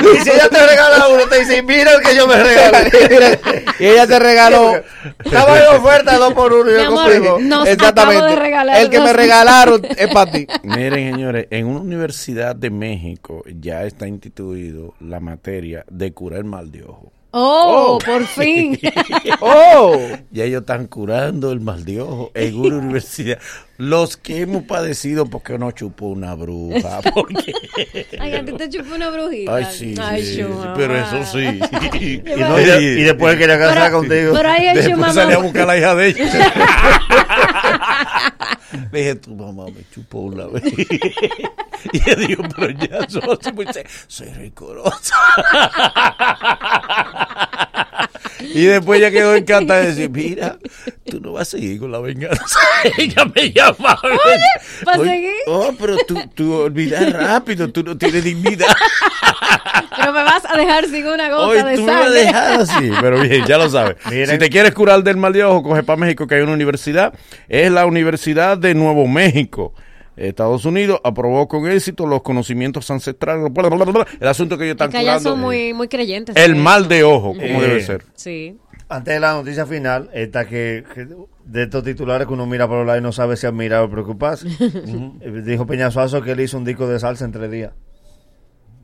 Y si ella te regala uno, te dice, mira el que yo me regalé. *laughs* y ella te regaló. Estaba en oferta dos por uno y yo compré dos. Exactamente. de regalar el que me regalaron es para ti. *laughs* Miren, señores, en una universidad de México ya está instituido la materia de curar el mal de ojo. Oh, por fin. *laughs* ¡Oh! Ya ellos están curando el mal de ojo en una universidad. Los que hemos padecido porque no chupó una bruja. *laughs* Porque... Ay, a ti te chupó una brujita. Ay, sí, Ay, sí, pero eso sí. *laughs* Y, no- y de- y después quería casar Pero- contigo. pero ahí Después salí a buscar a la hija de ella. *laughs* Le dije, tu mamá me chupó una vez. Y ella dijo, pero ya soy, soy, soy rencorosa. Y después ella quedó encantada de decir, mira, tú no vas a seguir con la venganza. *laughs* ella me llamaba. ¿para Oye, seguir? Oh, pero tú, tú olvidas rápido, tú no tienes dignidad. Pero me vas a dejar sin una gota Hoy de tú me vas a sangre. dejar así, pero bien, ya lo sabes. Miren. Si te quieres curar del mal de ojo, coge para México, que hay una universidad. Es la Universidad de Nuevo México. Estados Unidos aprobó con éxito los conocimientos ancestrales. bla, bla, bla, bla. El asunto que ellos están Es que allá curando. son muy, muy creyentes. El mal de ojo, como Eh, debe ser. Sí. Antes de la noticia final, esta que, que de estos titulares que uno mira por los lados y no sabe si admirar o preocuparse. *laughs* Eh, Dijo Peñazuazo que él hizo un disco de salsa en tres días.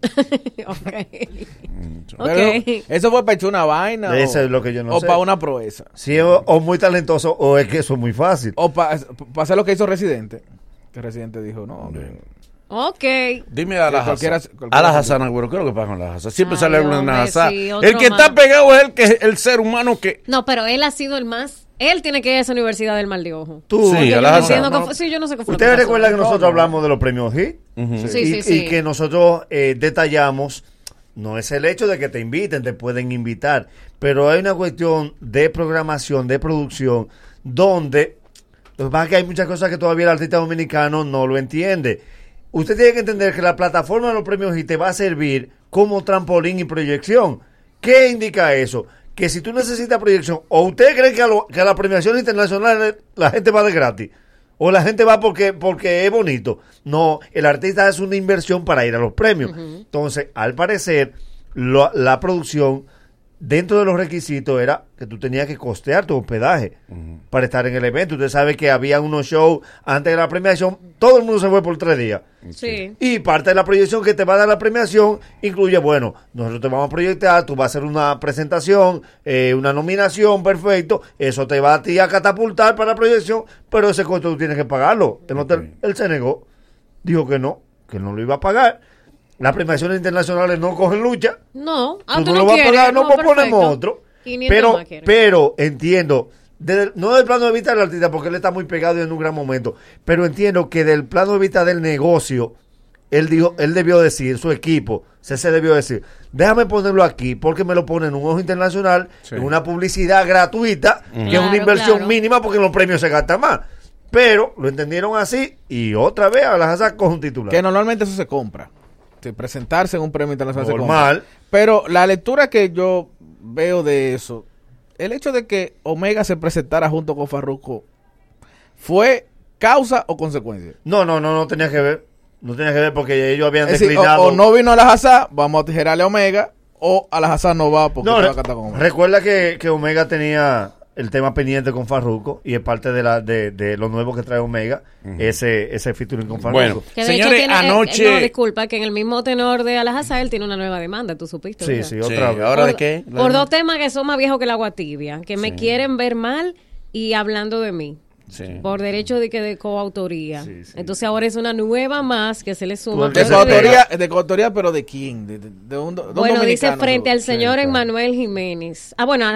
*laughs* ok. Pero, Ok. ¿Eso fue para echar una vaina? Eso o, es lo que yo no o sé. para una proeza. Si es o, o muy talentoso o es que eso es muy fácil. O para hacer lo que hizo Residente. Que Residente dijo, no, que- Ok. Dime a la Que cualquiera- Hassan. cualquiera A la Hassan, Agüero, ¿qué es lo que pasa con la Hassan? Siempre Ay, sale hombre, una Hassan. sí, el que más. está pegado es el, que, el ser humano que... No, pero él ha sido el más. Él tiene que ir a esa universidad del mal de ojo. Tú, Sí, yo la no Hassan. fue- sí, yo no sé qué fue Ustedes recuerdan que nosotros hablamos de los premios HIT Sí, y, sí, y sí. que nosotros eh, detallamos, no es el hecho de que te inviten, te pueden invitar, pero hay una cuestión de programación, de producción, donde lo que pasa es que hay muchas cosas que todavía el artista dominicano no lo entiende. Usted tiene que entender que la plataforma de los premios HIT te va a servir como trampolín y proyección. ¿Qué indica eso? Que si tú necesitas proyección, o usted cree que a, lo- que a la premiación internacional la gente va de gratis, o la gente va porque, porque es bonito. No, el artista hace una inversión para ir a los premios. Entonces, al parecer, lo- la producción, dentro de los requisitos, era que tú tenías que costear tu hospedaje para estar en el evento. Usted sabe que había unos shows antes de la premiación, todo el mundo se fue por tres días. Sí. Y parte de la proyección que te va a dar la premiación incluye, bueno, nosotros te vamos a proyectar, tú vas a hacer una presentación, eh, una nominación, perfecto, eso te va a ti a catapultar para la proyección, pero ese costo tú tienes que pagarlo. El hotel- él se negó, dijo que no, que no lo iba a pagar. Las premiaciones internacionales no cogen lucha. No, ah, tú tú no no lo vas a quieres. pagar, no, pues perfecto. ponemos otro. 500 Pero, quieres. pero entiendo, desde- no del plano de vista del artista, porque él está muy pegado y en un gran momento, pero entiendo que del plano de vista del negocio, él dijo, él debió decir, su equipo, CC debió decir, déjame ponerlo aquí, porque me lo pone en un ojo internacional, Sí. en una publicidad gratuita, que es una inversión claro. mínima, porque en los premios se gasta más. Pero lo entendieron así, y otra vez a las asas con un titular. Que normalmente eso se compra. Sí, presentarse en un premio internacional Normal. Pero la lectura que yo veo de eso, el hecho de que Omega se presentara junto con Farruko, ¿fue causa o consecuencia? No, no, no, no tenía que ver. No tenía que ver porque ellos habían Es decir, declinado. o, o no vino a la Hazá, vamos a tijerarle a Omega, o a la Hazá no va porque No, se va a cantar con Omega. recuerda que, que Omega tenía el tema pendiente con Farruko y es parte de la de, de lo nuevo que trae Omega, ese ese featuring con Farruko. Bueno, Que de hecho Señores, eh, anoche- no, disculpa, que en el mismo tenor de Alajazá él tiene una nueva demanda, tú supiste. Sí, ¿verdad? sí, otra vez. ¿Ahora por, de qué? Por dos temas que son más viejos que el agua tibia, que me quieren ver mal y hablando de mí. Sí. Por derecho de que de coautoría. Entonces ahora es una nueva más que se le suma. De coautoría, de coautoría, pero ¿de quién? De, de- de un, do- de un Bueno, dice frente al señor Emmanuel Jiménez. Ah, bueno,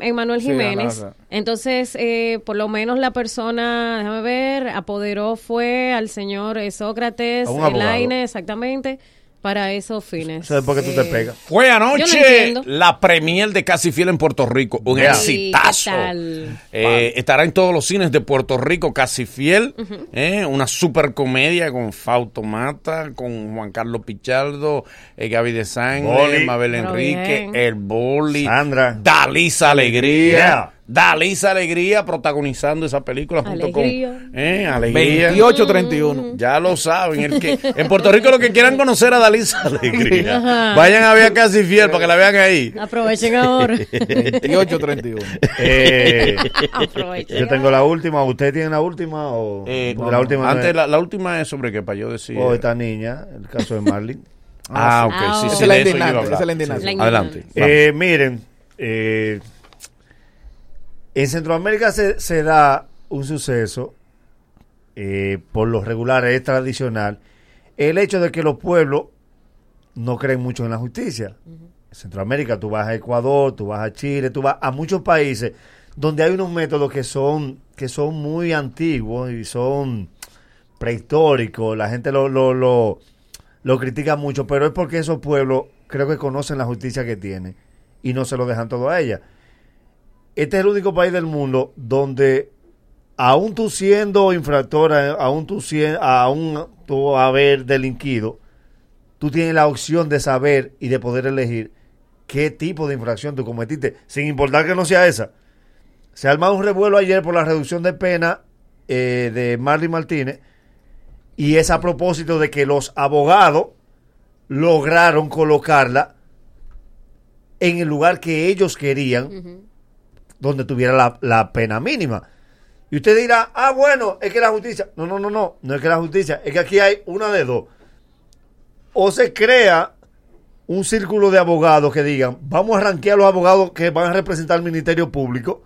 Emmanuel Sí, Jiménez. Entonces, eh, por lo menos la persona, déjame ver, apoderó fue al señor eh, Sócrates, A. Elaine, exactamente, para esos fines. Eso es porque tú te Eh, pegas. Fue no anoche la premier de Casi Fiel en Puerto Rico. Un. Sí, exitazo. ¿qué tal? Eh, estará en todos los cines de Puerto Rico, Casi Fiel. eh, una super comedia con Fausto Mata, con Juan Carlos Pichardo, eh, Gaby de Sangre. Mabel Enrique, bien. El Boli, Sandra. Dalisa Alegría. Yeah. Dalisa Alegría protagonizando esa película junto Alegría. con eh, Alegría. 28-31. Ya lo saben. el que, en Puerto Rico lo que quieran conocer a Dalisa Alegría. Ajá. Vayan a ver a Casi Fiel para que la vean ahí. Aprovechen ahora. 28-31. Eh, Aprovechen. yo tengo la última, ¿usted tiene la última o Eh, la última antes es- la, la última es sobre qué para yo decir. o esta niña, el caso de Marley? Ah, ok, sí, Esa sí, es la de eso yo iba a indignancia, hablar. esa es la. Sí, Adelante. Eh, miren, eh, en Centroamérica se, se da un suceso, eh, por lo regular es tradicional, el hecho de que los pueblos no creen mucho en la justicia. En Centroamérica, tú vas a Ecuador, tú vas a Chile, tú vas a muchos países donde hay unos métodos que son, que son muy antiguos y son prehistóricos. La gente lo, lo, lo, lo critica mucho, pero es porque esos pueblos creo que conocen la justicia que tienen y no se lo dejan todo a ella. Este es el único país del mundo donde aún tú siendo infractora, aún tú aún tú haber delinquido, tú tienes la opción de saber y de poder elegir qué tipo de infracción tú cometiste, sin importar que no sea esa. Se ha armado un revuelo ayer por la reducción de pena eh, de Marley Martínez y es a propósito de que los abogados lograron colocarla en el lugar que ellos querían, donde tuviera la, pena mínima. Y usted dirá, ah, bueno, es que la justicia. No, no, no, no, no es que la justicia, es que aquí hay una de dos. O se crea un círculo de abogados que digan, vamos a ranquear a los abogados que van a representar al Ministerio Público,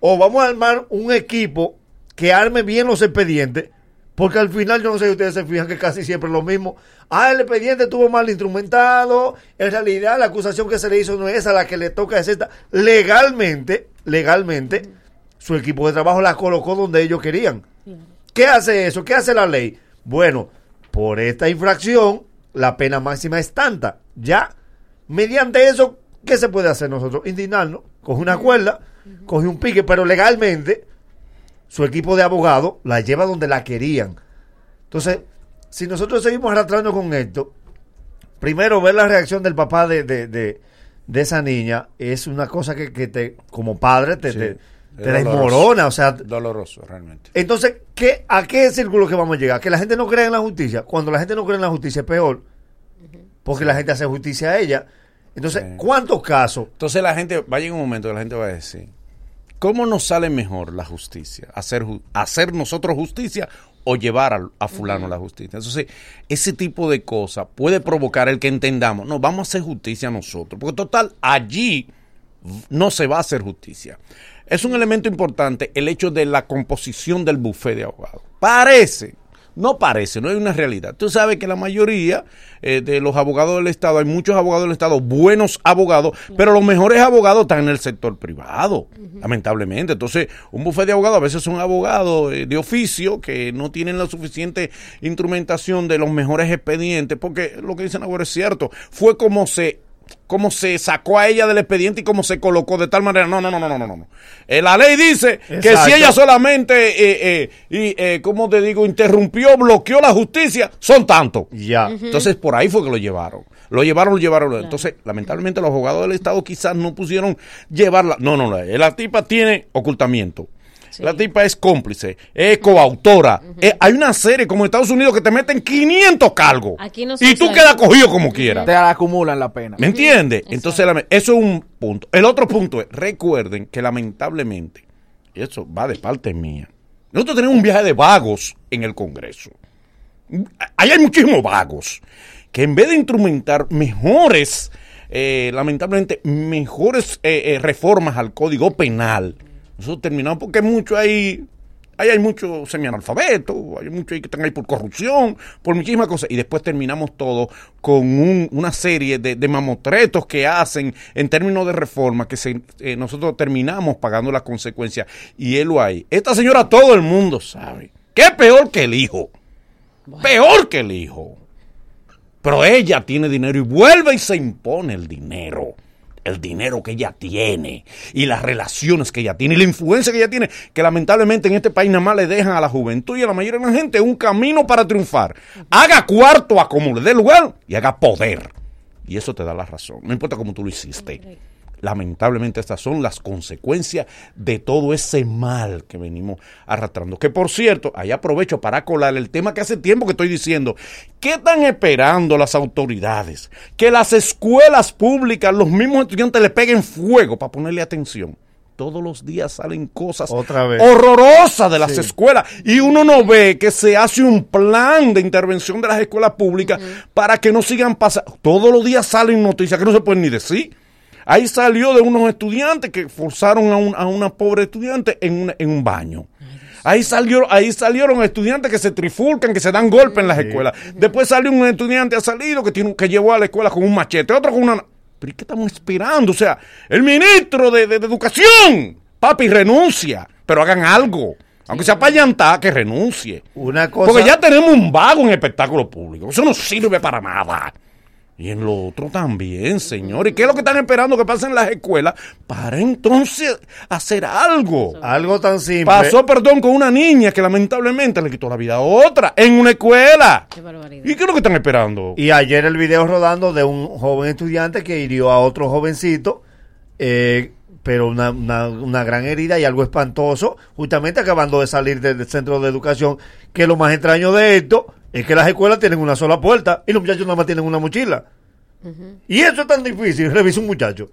o vamos a armar un equipo que arme bien los expedientes, porque al final yo no sé si ustedes se fijan que casi siempre es lo mismo. Ah, el expediente estuvo mal instrumentado, en realidad la acusación que se le hizo no es esa, la que le toca es esta. Legalmente, legalmente, su equipo de trabajo la colocó donde ellos querían. ¿Qué hace eso? ¿Qué hace la ley? Bueno, por esta infracción, la pena máxima es tanta. Ya, mediante eso, ¿qué se puede hacer nosotros? Indignarnos, coge una cuerda, coge un pique, pero legalmente su equipo de abogados la lleva donde la querían. Entonces, si nosotros seguimos arrastrando con esto, primero ver la reacción del papá de, de, de, de esa niña es una cosa que, que te, como padre, te, Sí, te, es te desmorona. O sea, Doloroso, realmente. entonces, ¿qué, ¿a qué círculo que vamos a llegar? Que la gente no cree en la justicia. Cuando la gente no cree en la justicia es peor. Porque la gente hace justicia a ella. Entonces, ¿cuántos casos? Entonces la gente, va a llegar un momento que la gente va a decir, ¿cómo nos sale mejor la justicia? ¿Hacer, hacer nosotros justicia o llevar a, a fulano la justicia? Entonces, ese tipo de cosas puede provocar el que entendamos, no, vamos a hacer justicia nosotros, porque total, allí no se va a hacer justicia. Es un elemento importante el hecho de la composición del buffet de abogados. Parece, no parece, no hay una realidad. Tú sabes que la mayoría eh, de los abogados del Estado, hay muchos abogados del Estado, buenos abogados, pero los mejores abogados están en el sector privado, lamentablemente. Entonces, un buffet de abogados a veces son abogados eh, de oficio que no tienen la suficiente instrumentación de los mejores expedientes, porque lo que dicen ahora es cierto. Fue como se cómo se sacó a ella del expediente y cómo se colocó de tal manera. No, no, no, no, no, no. no. Eh, la ley dice que si ella solamente, eh, eh, y, eh, ¿cómo te digo?, interrumpió, bloqueó la justicia, son tantos. Ya. Entonces, por ahí fue que lo llevaron. Lo llevaron, lo llevaron. Entonces, lamentablemente, los abogados del Estado quizás no pusieron llevarla. No, no, no. La tipa tiene ocultamiento. La tipa es cómplice, es coautora. Eh, hay una serie como en Estados Unidos que te meten 500 cargos. Aquí no y tú quedas cogido como quieras. Te acumulan la pena. ¿Me entiendes? Entonces, eso es un punto. El otro punto es, recuerden que lamentablemente, y eso va de parte mía, nosotros tenemos un viaje de vagos en el Congreso. Ahí hay muchísimos vagos que en vez de instrumentar mejores, eh, lamentablemente, mejores eh, eh, reformas al Código Penal, nosotros terminamos porque mucho ahí... Ahí hay muchos semianalfabetos, hay muchos ahí que están ahí por corrupción, por muchísimas cosas. Y después terminamos todo con un- una serie de, de mamotretos que hacen en términos de reforma que se- eh, nosotros terminamos pagando las consecuencias. Y él lo hay. Esta señora todo el mundo sabe que es peor que el hijo. Peor que el hijo. Pero ella tiene dinero y vuelve y se impone el dinero. El dinero que ella tiene y las relaciones que ella tiene y la influencia que ella tiene, que lamentablemente en este país nada más le dejan a la juventud y a la mayoría de la gente un camino para triunfar. Haga cuarto a como le dé lugar y haga poder. Y eso te da la razón. No importa cómo tú lo hiciste. Lamentablemente estas son las consecuencias de todo ese mal que venimos arrastrando. Que por cierto, ahí aprovecho para colar el tema que hace tiempo que estoy diciendo. ¿Qué están esperando las autoridades? Que las escuelas públicas, los mismos estudiantes le peguen fuego para ponerle atención. todos los días salen cosas Otra vez. horrorosas de las Sí. escuelas. Y uno no ve que se hace un plan de intervención de las escuelas públicas para que no sigan pasando. Todos los días salen noticias que no se pueden ni decir. Ahí salió de unos estudiantes que forzaron a, un- a una pobre estudiante en, un- en un baño. Ahí, salió, ahí salieron estudiantes que se trifulcan, que se dan golpes en las escuelas. Después salió un estudiante, ha salido, que, tiene, que llevó a la escuela con un machete, otro con una... ¿Pero qué estamos esperando? O sea, el ministro de, de- de Educación, papi, renuncia, pero hagan algo. Aunque sea para que renuncie. Una cosa. Porque ya tenemos un vago en espectáculo público. Eso no sirve para nada. Y en lo otro también, señor. ¿Y qué es lo que están esperando que pase en las escuelas para entonces hacer algo? Algo tan simple. Pasó, perdón, con una niña que lamentablemente le quitó la vida a otra en una escuela. Qué barbaridad. ¿Y qué es lo que están esperando? Y ayer el video rodando de un joven estudiante que hirió a otro jovencito, eh, pero una, una, una gran herida y algo espantoso, justamente acabando de salir del, del centro de educación, que lo más extraño de esto es que las escuelas tienen una sola puerta y los muchachos nada más tienen una mochila. Y eso es tan difícil, revisa un muchacho.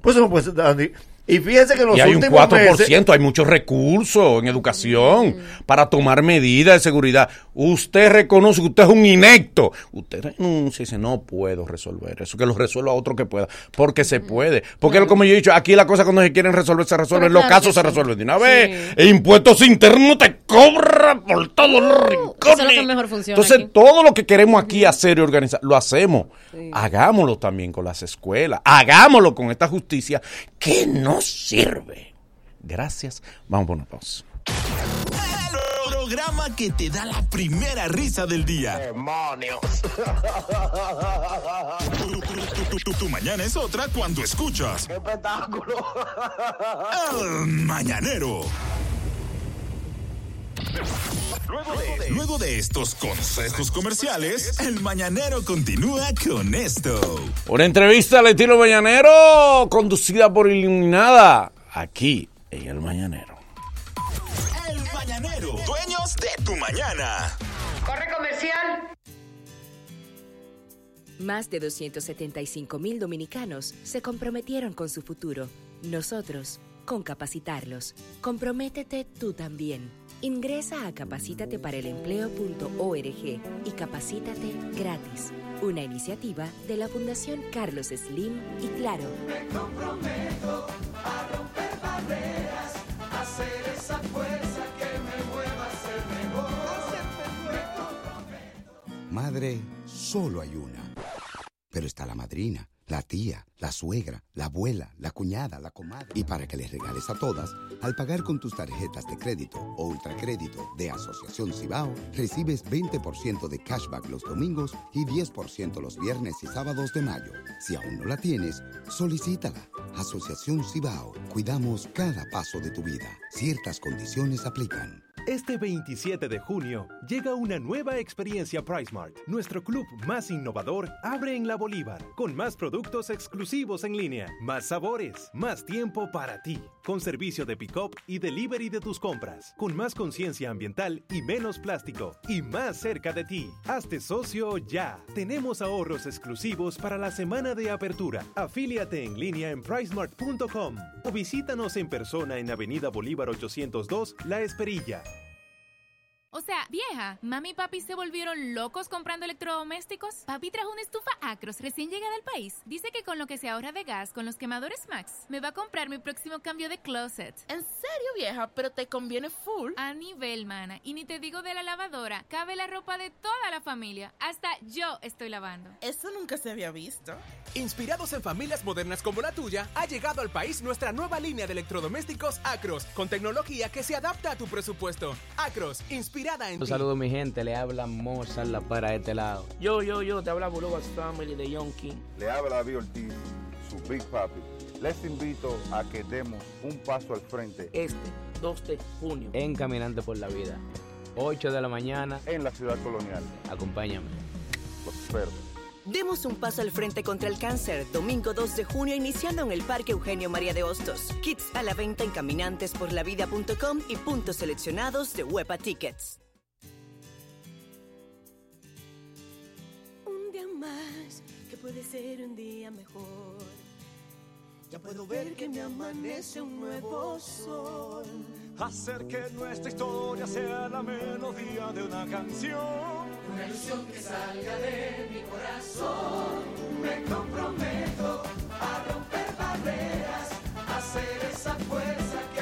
Pues eso no puede ser tan di- Y fíjense que en los Y hay un últimos 4%, meses... hay muchos recursos en educación para tomar medidas de seguridad. Usted reconoce que usted es un inecto. Usted renuncia y dice, no puedo resolver eso, que lo resuelva otro que pueda. Porque se puede. Porque como yo he dicho, aquí la cosa cuando se quieren resolver, se resuelven. Los casos se resuelven de una vez. Sí. E impuestos internos te cobran por todos los rincones. Eso es lo que mejor funciona Entonces, aquí. todo lo que queremos aquí hacer y organizar, lo hacemos. Hagámoslo también con las escuelas. Hagámoslo con esta justicia que no sirve. Gracias. Vamos por una pausa. El programa que te da la primera risa del día. ¡Demonios! Tu, tu- tu- tu- tu mañana es otra cuando escuchas. ¡Qué espectáculo! El Mañanero. Luego de, luego de estos consejos comerciales, el Mañanero continúa con esto. Una entrevista al estilo mañanero, conducida por Iluminada, aquí en El Mañanero. El Mañanero, dueños de tu mañana. Corre comercial. Más de 275 mil dominicanos se comprometieron con su futuro. Nosotros, con capacitarlos. Comprométete tú también. Ingresa a capacitateparaleempleo.org y capacítate gratis. Una iniciativa de la Fundación Carlos Slim y Claro. Me comprometo a romper barreras, a ser esa fuerza que me mueva a ser mejor. Me comprometo. Madre, solo hay una. Pero está la madrina, la tía, la suegra, la abuela, la cuñada, la comadre. Y para que les regales a todas, al pagar con tus tarjetas de crédito o ultracrédito de Asociación Cibao, recibes 20% de cashback los domingos y 10% los viernes y sábados de mayo. Si aún no la tienes, solicítala. Asociación Cibao, cuidamos cada paso de tu vida. Ciertas condiciones aplican. Este 27 de junio llega una nueva experiencia PriceMart. Nuestro club más innovador abre en la Bolívar, con más productos exclusivos en línea, más sabores, más tiempo para ti, con servicio de pick-up y delivery de tus compras, con más conciencia ambiental y menos plástico, y más cerca de ti. Hazte socio ya. Tenemos ahorros exclusivos para la semana de apertura. Afíliate en línea en pricemart.com o visítanos en persona en Avenida Bolívar 802, La Esperilla. O sea, vieja, mami y papi se volvieron locos comprando electrodomésticos. Papi trajo una estufa Acros recién llegada al país. Dice que con lo que se ahorra de gas con los quemadores Max, me va a comprar mi próximo cambio de closet. ¿En serio, vieja? Pero te conviene full. A nivel, mana. Y ni te digo de la lavadora. Cabe la ropa de toda la familia. Hasta yo estoy lavando. Eso nunca se había visto. Inspirados en familias modernas como la tuya, ha llegado al país nuestra nueva línea de electrodomésticos Acros, con tecnología que se adapta a tu presupuesto. Acros, inspirada en Un ti. saludo mi gente, le habla Mozart La para este lado. Yo, yo, yo, te habla Bulobas Family de Yonki. Le habla David Ortiz, su Big Papi. Les invito a que demos un paso al frente. Este 2 de junio. En Caminante por la Vida. 8 de la mañana. En la ciudad colonial. Acompáñame. Los espero. Demos un paso al frente contra el cáncer. Domingo 2 de junio iniciando en el Parque Eugenio María de Hostos. Kits a la venta en caminantesporlavida.com y puntos seleccionados de Huepa Tickets. Un día más que puede ser un día mejor. Ya puedo ver que me amanece un nuevo sol. Hacer que nuestra historia sea la melodía de una canción. Una ilusión que salga de mi corazón. Me comprometo a romper barreras, a ser esa fuerza que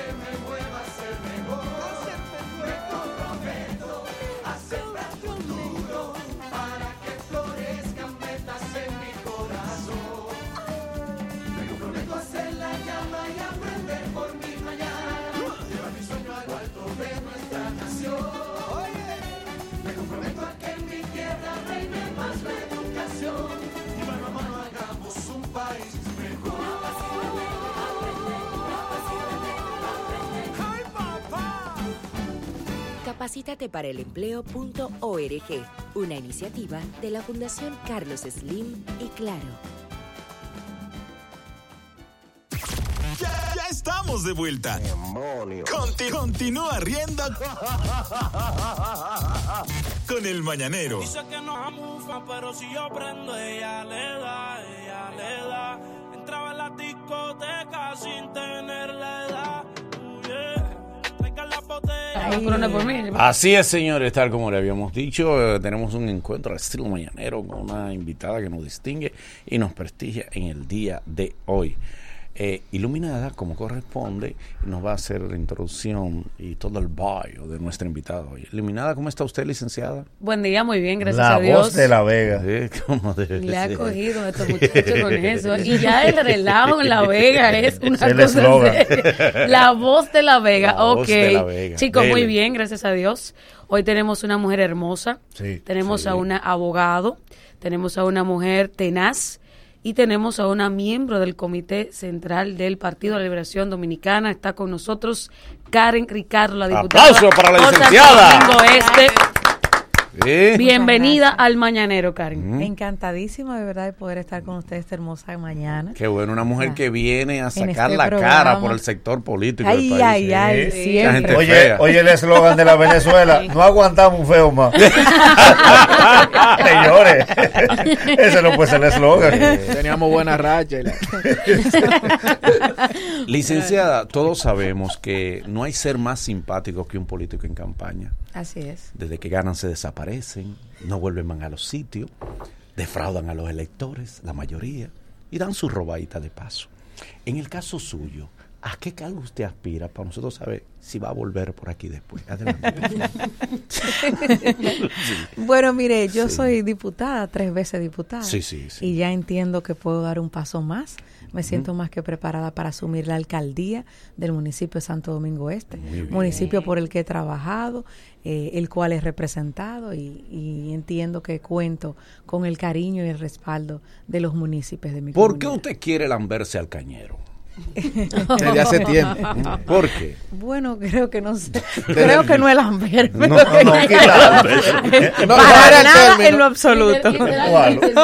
país. Capacítate para el empleo.org, una iniciativa de la Fundación Carlos Slim y Claro. Ya, ya estamos de vuelta. Conti- continúa riendo con el mañanero. Dice que no amufa, pero si yo prendo, ella le da, ella le da. Entraba en la discoteca sin tener la edad. Botella. Así es, señores, tal como le habíamos dicho, eh, tenemos un encuentro al estilo mañanero con una invitada que nos distingue y nos prestigia en el día de hoy. Eh, iluminada, como corresponde, nos va a hacer la introducción y todo el bio de nuestra invitada hoy. Iluminada, ¿cómo está usted, licenciada? Buen día, muy bien, gracias La a Dios. voz de la Vega. Sí, ¿cómo debe Le ha cogido a estos muchachos con eso. Y ya el relajo en La Vega es una *laughs* cosa seria. La voz de La Vega. La ok. La. Chicos, muy bien, gracias a Dios. Hoy tenemos una mujer hermosa. Sí, tenemos sí. a una abogado. Tenemos a una mujer tenaz. Y tenemos a una miembro del Comité Central del Partido de la Liberación Dominicana. Está con nosotros Karen Ricardo, la diputada. ¡Aplauso para la licenciada! Este. Sí. Bienvenida al Mañanero, Karen. Encantadísima de verdad de poder estar con ustedes esta hermosa mañana. Qué bueno, una mujer que viene a sacar este la programa. cara por el sector político Ay, del país. ay, ay, Esa siempre. gente Oye, fea. oye el eslogan de la *laughs* Venezuela, no aguantamos un feo más. *laughs* Señores, *laughs* ese no puede ser el eslogan. Teníamos buena racha. y la- *laughs* Licenciada, todos sabemos que no hay ser más simpático que un político en campaña. Así es. Desde que ganan se desaparecen, no vuelven más a los sitios, defraudan a los electores, la mayoría, y dan su robadita de paso. En el caso suyo, ¿a qué cargo usted aspira para nosotros saber si va a volver por aquí después? Adelante. *laughs* Bueno, mire, yo Sí. soy diputada, tres veces diputada. Sí, sí, sí. Y ya entiendo que puedo dar un paso más. Me siento más que preparada para asumir la alcaldía del municipio de Santo Domingo Este, municipio por el que he trabajado, eh, el cual he representado y, y entiendo que cuento con el cariño y el respaldo de los municipios de mi ¿Por qué usted quiere lamberse al cañero? *laughs* Desde hace tiempo. ¿Por qué? Bueno, creo que no sé. creo que no es Lambert. No, no. No, Para no el nada término. en lo absoluto.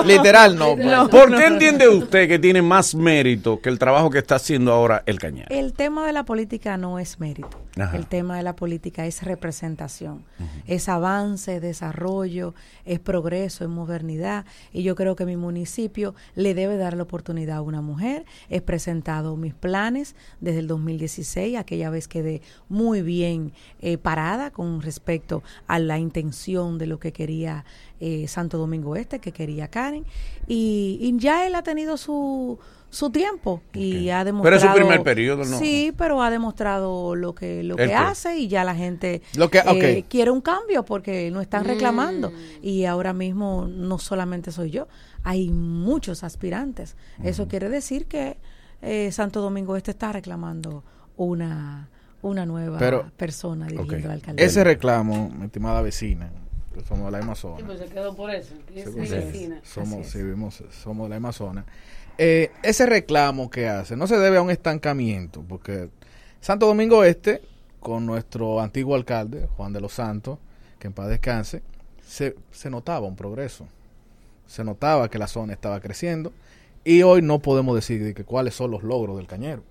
Literal no. pues. No, ¿Por qué entiende usted que tiene más mérito que el trabajo que está haciendo ahora el cañero? El tema de la política no es mérito. Ajá. El tema de la política es representación, es avance, desarrollo, es progreso, es modernidad. Y yo creo que mi municipio le debe dar la oportunidad a una mujer. He presentado mis planes desde el 2016, aquella vez quedé muy bien eh, parada con respecto a la intención de lo que quería eh, Santo Domingo Este, que quería Karen. Y, y ya él ha tenido su su tiempo y ha Pero demostrado es su primer periodo, ¿no? Sí, pero ha demostrado lo que lo ¿El que hace y ya la gente Lo que- eh, quiere un cambio porque no están reclamando Mm. y ahora mismo no solamente soy yo, hay muchos aspirantes. Eso quiere decir que eh, Santo Domingo Este está reclamando una una nueva Pero- persona dirigiendo Ok. la alcaldía. Ese reclamo, mi estimada vecina, que somos de la misma zona. Sí, pues se quedó por eso. Sí. Somos, Así sí, vivimos- somos de la misma zona. Eh, ese reclamo que hace no se debe a un estancamiento, porque Santo Domingo Este, con nuestro antiguo alcalde, Juan de los Santos, que en paz descanse, se, se notaba un progreso. Se notaba que la zona estaba creciendo y hoy no podemos decir de cuáles son los logros del cañero.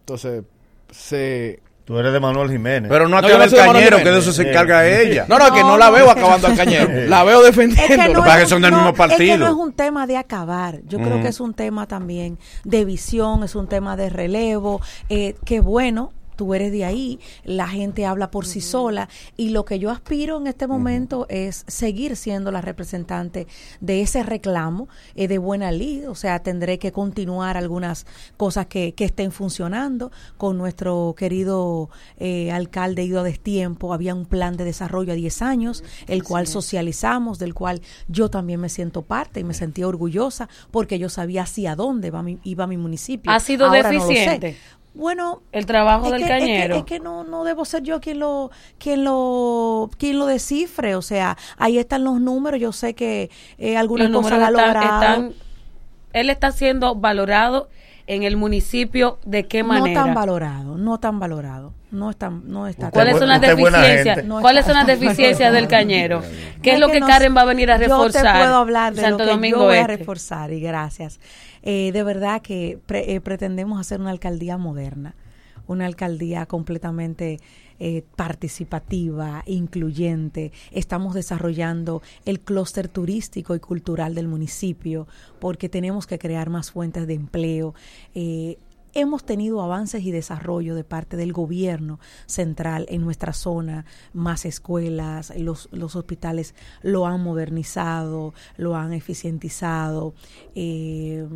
Entonces, se, Tú eres de Manuel Jiménez. Pero no No, acaba no el cañero, que de eso se Eh, encarga ella. No, no, que no la veo acabando al *laughs* cañero. La veo defendiendo. Para que son del mismo Es que no partido. es un tema de acabar. Yo creo Ujú. que es un tema también de visión, es un tema de relevo. Eh, que bueno, tú eres de ahí, la gente habla por sí sola y lo que yo aspiro en este momento es seguir siendo la representante de ese reclamo eh, de buena lid. O sea, tendré que continuar algunas cosas que, que estén funcionando con nuestro querido eh, alcalde Ido Destiempo. Había un plan de desarrollo a 10 años, el cual socializamos, del cual yo también me siento parte y me sentía orgullosa porque yo sabía hacia dónde iba mi, iba mi municipio. ¿Ha sido Ahora no deficiente? Bueno, el trabajo es del que- es que- cañero. Es que, no, no debo ser yo quien lo, quien lo, quien lo descifre. O sea, ahí están los números. Yo sé que eh, algunas Los cosas la ha están- logrado. están- él está siendo valorado en el municipio de qué manera. No tan valorado, no tan valorado. No está, no está. ¿Cuáles son las deficiencias? ¿Cuáles son las deficiencias del cañero? ¿Qué es lo que Karen va a venir a reforzar? Yo te puedo hablar de Santo lo que Domingo yo voy a Este? reforzar y gracias. Eh, de verdad que pre- eh, pretendemos hacer una alcaldía moderna, una alcaldía completamente eh, participativa, incluyente. Estamos desarrollando el clúster turístico y cultural del municipio porque tenemos que crear más fuentes de empleo. Eh, Hemos tenido avances y desarrollo de parte del gobierno central en nuestra zona, más escuelas, los, los hospitales lo han modernizado, lo han eficientizado. eh,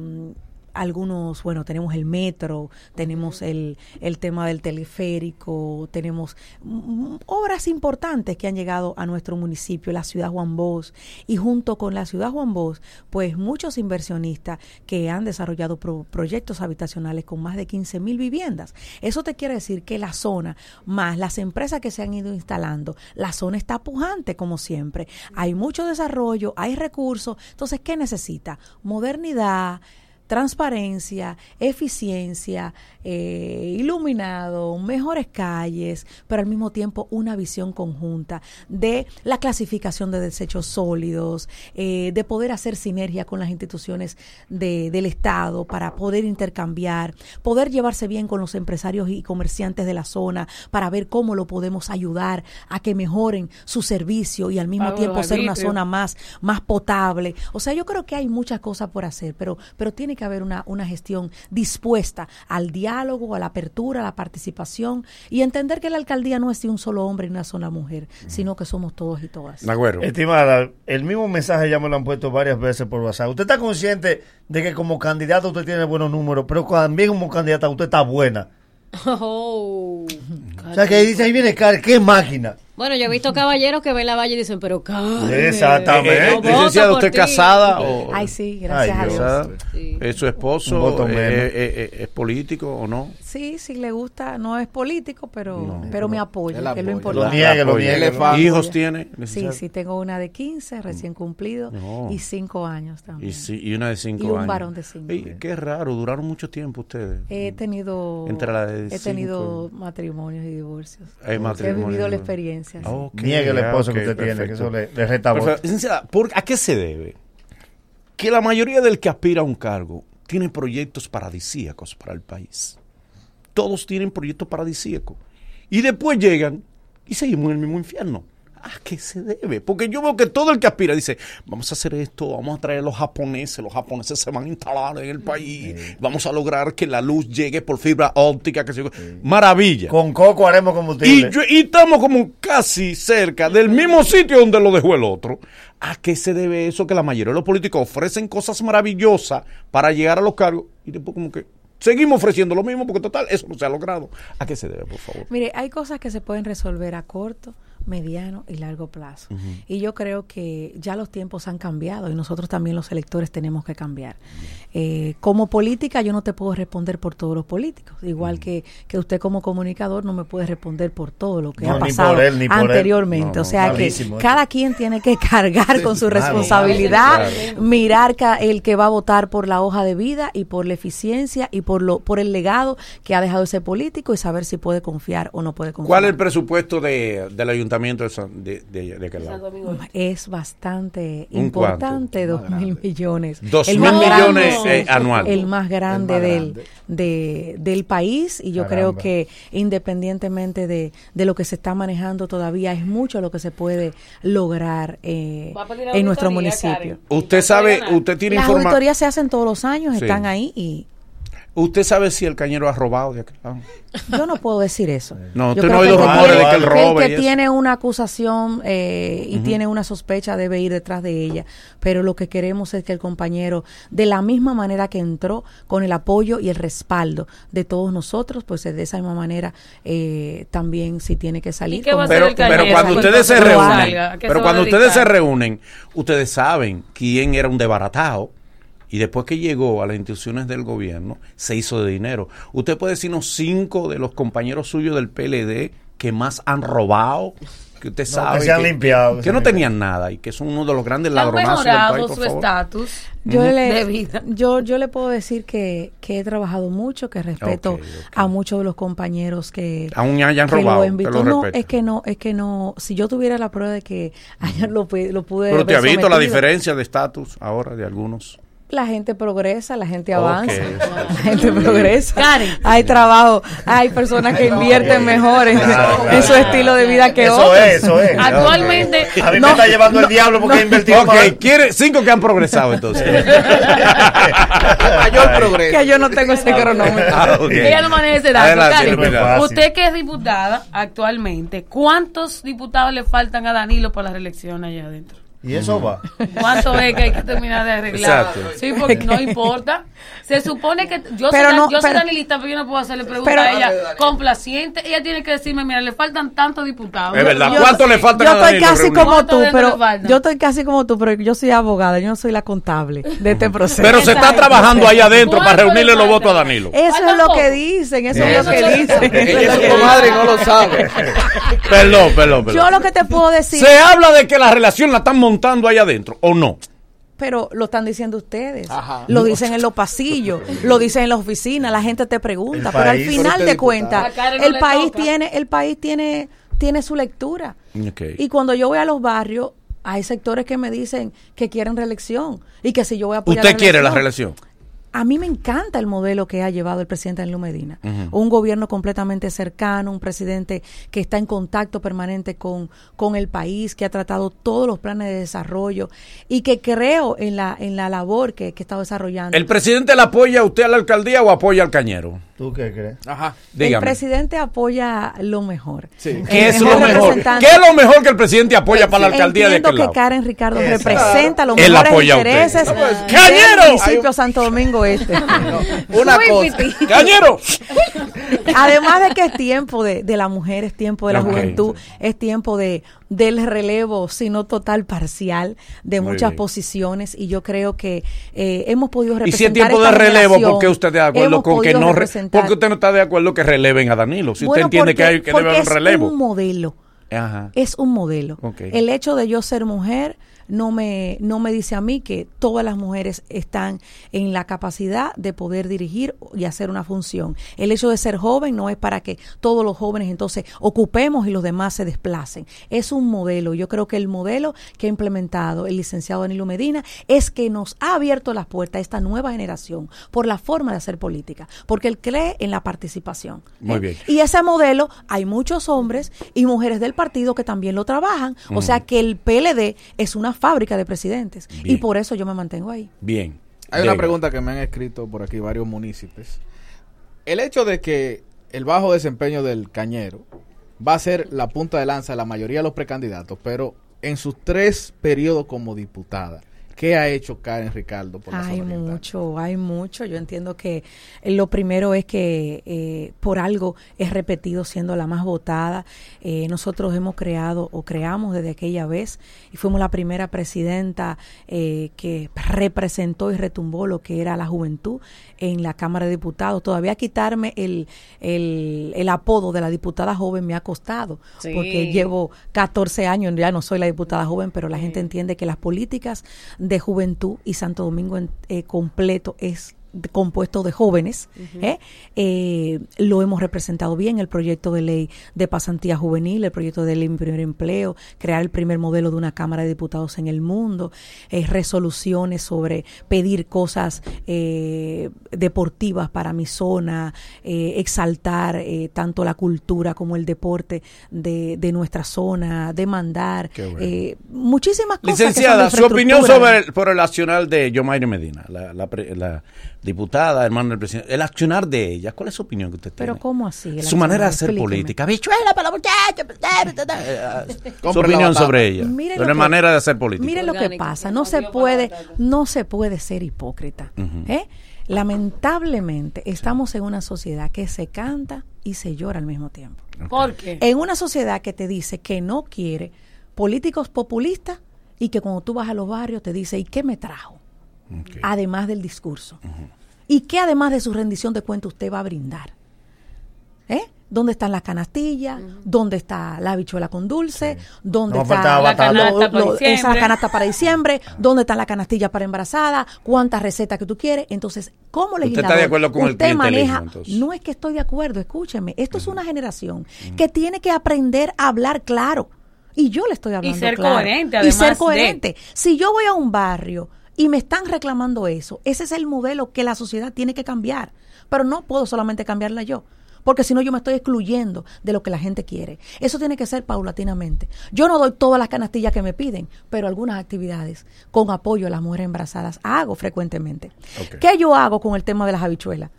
algunos, bueno, tenemos el metro, tenemos el, el tema del teleférico, tenemos obras importantes que han llegado a nuestro municipio, la ciudad Juan Bosch, y junto con la ciudad Juan Bosch, pues muchos inversionistas que han desarrollado pro- proyectos habitacionales con más de 15 mil viviendas. Eso te quiere decir que la zona, más las empresas que se han ido instalando, la zona está pujante como siempre. Hay mucho desarrollo, hay recursos. Entonces, ¿qué necesita? Modernidad transparencia, eficiencia, eh, iluminado, mejores calles, pero al mismo tiempo una visión conjunta de la clasificación de desechos sólidos, eh, de poder hacer sinergia con las instituciones de- del Estado para poder intercambiar, poder llevarse bien con los empresarios y comerciantes de la zona para ver cómo lo podemos ayudar a que mejoren su servicio y al mismo tiempo ser una zona más, más potable. O sea, yo creo que hay muchas cosas por hacer, pero, pero tiene que haber una, una gestión dispuesta al diálogo, a la apertura, a la participación y entender que la alcaldía no es de un solo hombre y una sola mujer, sino que somos todos y todas. Estimada, el mismo mensaje ya me lo han puesto varias veces por WhatsApp. ¿Usted está consciente de que como candidata usted tiene buenos números, pero también como candidata usted está buena? *laughs* Oh. O sea, que ahí dice, ahí viene Karen, qué máquina. Bueno, yo he visto caballeros que ven la valle y dicen, pero Karen, Exactamente. por ¿usted ti. casada o...? Ay, sí, gracias Ay, a Dios. casada. Sí. ¿Es su esposo? eh, menos. eh, eh, ¿Es político o no? Sí, sí le gusta, no es político, pero, pero me apoya, que es lo importante. Lo niegue, lo niegue. ¿Hijos tiene, Sí, sí, tengo una de 15, recién cumplido, No. y 5 años también. Y, sí, y una de cinco Y un años. varón de cinco. Ey, qué raro, duraron mucho tiempo ustedes. He tenido, Entre la de he tenido matrimonios y divorcios. Hay He vivido la experiencia. sí. Ok, Niegue el esposo que usted tiene, que eso le- le. Licenciada, ¿por- ¿a qué se debe? Que la mayoría del que aspira a un cargo tiene proyectos paradisíacos para el país. Todos tienen proyectos paradisíacos. Y después llegan y seguimos en el mismo infierno. ¿A qué se debe? Porque yo veo que todo el que aspira dice, vamos a hacer esto, vamos a traer a los japoneses, los japoneses se van a instalar en el país, vamos a lograr que la luz llegue por fibra óptica, que se... Maravilla. Con coco haremos Y, combustible. yo- y estamos como casi cerca del mismo sitio donde lo dejó el otro. ¿A qué se debe eso? Que la mayoría de los políticos ofrecen cosas maravillosas para llegar a los cargos y después como que seguimos ofreciendo lo mismo porque total, eso no se ha logrado. ¿A qué se debe, por favor? Mire, hay cosas que se pueden resolver a corto, mediano y largo plazo. Y yo creo que ya los tiempos han cambiado y nosotros también los electores tenemos que cambiar. Eh, como política yo no te puedo responder por todos los políticos, igual que, que usted como comunicador no me puede responder por todo lo que No, ha ni pasado por él, ni por él. anteriormente. No, no, o sea malísimo que cada quien tiene que *laughs* cargar con su responsabilidad, claro. mirar ca- el que va a votar por la hoja de vida y por la eficiencia y por lo por el legado que ha dejado ese político y saber si puede confiar o no puede confiar. ¿Cuál es el presupuesto de, del ayuntamiento ayuntamiento de, San- de, de- de aquel lado? Es bastante ¿Un importante, cuánto? dos mil millones. Dos El mil millones, eh, anual. El más grande, El más del, grande. de- del país y yo Caramba. creo que independientemente de, de lo que se está manejando todavía, es mucho lo que se puede lograr eh, en nuestro municipio. Usted sabe, usted tiene Las información. auditorías se hacen todos los años, Sí. están ahí y ¿Usted sabe si el cañero ha robado de aquel lado? yo no puedo decir eso. No, Yo usted no creo ha oído que el que rumores de tiene- que él roba El y que eso. tiene una acusación eh, y tiene una sospecha debe ir detrás de ella, pero lo que queremos es que el compañero, de la misma manera que entró, con el apoyo y el respaldo de todos nosotros, pues de esa misma manera eh, también si tiene que salir. qué va a como- hacer Pero, el cañero pero cuando ustedes se no reúnen, pero cuando ustedes se reúnen, ustedes saben quién era un desbaratado y después que llegó a las instituciones del gobierno se hizo de dinero. Usted puede decirnos cinco de los compañeros suyos del PLD que más han robado, que usted No, sabe que se han limpiado, que que no tenían nada y que son uno de los grandes ¿Le han ladronazos del mejorado país, su por favor. estatus Yo de le, vida? yo, yo le puedo decir que, que he trabajado mucho, que respeto Ok, a muchos de los compañeros que, Aún hayan que robado, lo lo No, es que no, es que no, si yo tuviera la prueba de que *laughs* hayan lo, lo pude Pero te ha visto la diferencia de estatus ahora de algunos. La gente progresa, la gente avanza, la gente progresa. Karen. Hay trabajo, hay personas que invierten mejor en, Claro, en su estilo de vida que Eso otros. es, eso es. Actualmente- A mí No, me está llevando el diablo porque he invertido Ok, mal. quiere cinco que han progresado entonces. *laughs* *laughs* Mayor progreso. Que yo no tengo ese cronómetro. Ah. Ella no maneja ese dato. Adelante, Karen, usted que es diputada actualmente, ¿cuántos diputados le faltan a Danilo para la reelección allá adentro? Y eso va. ¿Cuánto es que hay que terminar de arreglar? Exacto. Sí, porque no importa. Se supone que yo, Pero soy, no, yo soy danilista, pero yo no puedo hacerle preguntas Pero- a ella complaciente. Ella tiene que decirme, mira, le faltan tantos diputados. Es verdad. Yo- ¿Cuánto le falta Yo a estoy casi como ¿Cuánto tú, pero yo estoy casi como tú, pero yo soy abogada, yo no soy la contable de este proceso. Pero se está trabajando ahí adentro para ¿Cuánto le reunirle los votos a Danilo. Eso es lo que dicen, eso es lo que dicen. Eso dicen. no lo sabe. *laughs* Perdón, perdón, perdón. Yo lo que te puedo decir, ¿Se habla de que la relación la están montando ahí adentro o no? pero lo están diciendo ustedes, Ajá. lo dicen en los pasillos, *laughs* lo dicen en la oficina, la gente te pregunta, El pero al final de cuentas, no el país toca. tiene, el país tiene, tiene su lectura. Y cuando yo voy a los barrios, hay sectores que me dicen que quieren reelección y que si yo voy a apoyar ¿Usted quiere la reelección? A mí me encanta el modelo que ha llevado el presidente Danilo Medina. Un gobierno completamente cercano, un presidente que está en contacto permanente con, con el país, que ha tratado todos los planes de desarrollo y que creo en la, en la labor que, que está desarrollando. ¿El presidente le apoya a usted a la alcaldía o apoya al cañero? ¿Tú qué crees? Ajá. el Dígame. presidente apoya lo mejor. Sí. El ¿Qué es lo mejor? ¿Qué es lo mejor que el presidente apoya para la alcaldía de Entiendo que lado? Karen Ricardo Eso. representa los Él mejores intereses No, pues, del ¡Cañero! municipio Santo Domingo Este. *laughs* *laughs* Una cosa. ¡Cañero! Además de que es tiempo de, de la mujer, es tiempo de la Ok. juventud, es tiempo de del relevo, sino total parcial, de Muy muchas bien. posiciones y yo creo que eh, hemos podido Y representar si es tiempo de relevo, generación, ¿por qué usted está de acuerdo hemos con que podido no re- porque usted no está de acuerdo que releven a Danilo? Si Bueno, usted entiende que hay que debe haber un es relevo. un modelo. Ajá. Es un modelo. El hecho de yo ser mujer no me, no me dice a mí que todas las mujeres están en la capacidad de poder dirigir y hacer una función. El hecho de ser joven no es para que todos los jóvenes entonces ocupemos y los demás se desplacen. Es un modelo. Yo creo que el modelo que ha implementado el licenciado Danilo Medina es que nos ha abierto las puertas a esta nueva generación por la forma de hacer política, porque él cree en la participación. Muy ¿eh? bien. Y ese modelo, hay muchos hombres y mujeres del partido que también lo trabajan. O sea que el PLD es una fábrica de presidentes. Y por eso yo me mantengo ahí. Bien. Hay una pregunta que me han escrito por aquí varios municipios. El hecho de que el bajo desempeño del cañero va a ser la punta de lanza de la mayoría de los precandidatos, pero en sus tres periodos como diputada, ¿qué ha hecho Karen Ricardo por la Hay zona mucho, hay mucho. Yo entiendo que eh, lo primero es que eh, por algo es repetido siendo la más votada. Eh, nosotros hemos creado o creamos desde aquella vez y fuimos la primera presidenta eh, que representó y retumbó lo que era la juventud en la Cámara de Diputados. Todavía quitarme el, el, el apodo de la diputada joven me ha costado Sí. porque llevo 14 años, ya no soy la diputada joven, pero la gente entiende que las políticas de juventud y Santo Domingo en- eh, completo es de- compuesto de jóvenes. ¿eh? Eh, lo hemos representado bien, el proyecto de ley de pasantía juvenil, el proyecto de ley de primer empleo, crear el primer modelo de una Cámara de Diputados en el mundo, eh, resoluciones sobre pedir cosas eh, deportivas para mi zona, eh, exaltar eh, tanto la cultura como el deporte de, de nuestra zona, demandar bueno. eh, muchísimas cosas. Licenciada, que su son de opinión sobre el, por el accionar de Yomaire Medina, la, la pre- la diputada, hermana del presidente, el accionar de ella, ¿cuál es su opinión que usted tiene? Pero ¿cómo así? Su manera de hacer Explíqueme. política. Bichuela para los muchachos. Su opinión sobre ella. Mire lo Sobre la que- manera de hacer política. Mire lo que pasa, no se puede, no se puede ser hipócrita. ¿eh? Lamentablemente estamos en una sociedad que se canta y se llora al mismo tiempo. ¿Por qué? En una sociedad que te dice que no quiere políticos populistas y que cuando tú vas a los barrios te dice, ¿y qué me trajo? Además del discurso. ¿Y qué además de su rendición de cuentas usted va a brindar? ¿Eh? ¿Dónde están las canastillas? ¿Dónde está la habichuela con dulce? ¿Dónde No está la, lo- canasta para lo- diciembre. esa canasta para diciembre? ¿Dónde está la canastilla para embarazada? ¿Cuántas recetas que tú quieres? Entonces, ¿cómo ¿Usted legislador está de acuerdo con el usted clientelismo, maneja? entonces? No es que estoy de acuerdo, escúcheme. Esto es una generación que tiene que aprender a hablar claro. Y yo le estoy hablando ser claro. coherente, Y además ser de- coherente. Si yo voy a un barrio y me están reclamando eso, ese es el modelo que la sociedad tiene que cambiar. Pero no puedo solamente cambiarla yo. Porque si no, yo me estoy excluyendo de lo que la gente quiere. Eso tiene que ser paulatinamente. Yo no doy todas las canastillas que me piden, pero algunas actividades con apoyo a las mujeres embarazadas hago frecuentemente. ¿Qué yo hago con el tema de las habichuelas?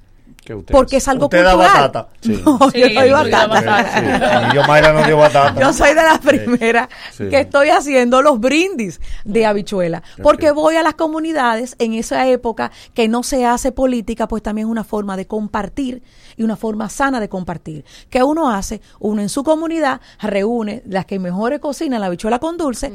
¿Qué Porque es algo Usted da cultural. batata. *laughs* Sí. No, Sí, yo doy batata. batata. Y yo, Mayra, no dio batata. Yo soy de las primeras Sí. que estoy haciendo los brindis de habichuela, porque voy a las comunidades en esa época que no se hace política, pues también es una forma de compartir y una forma sana de compartir. Que uno hace, uno en su comunidad reúne las que mejores cocinan la habichuela con dulce,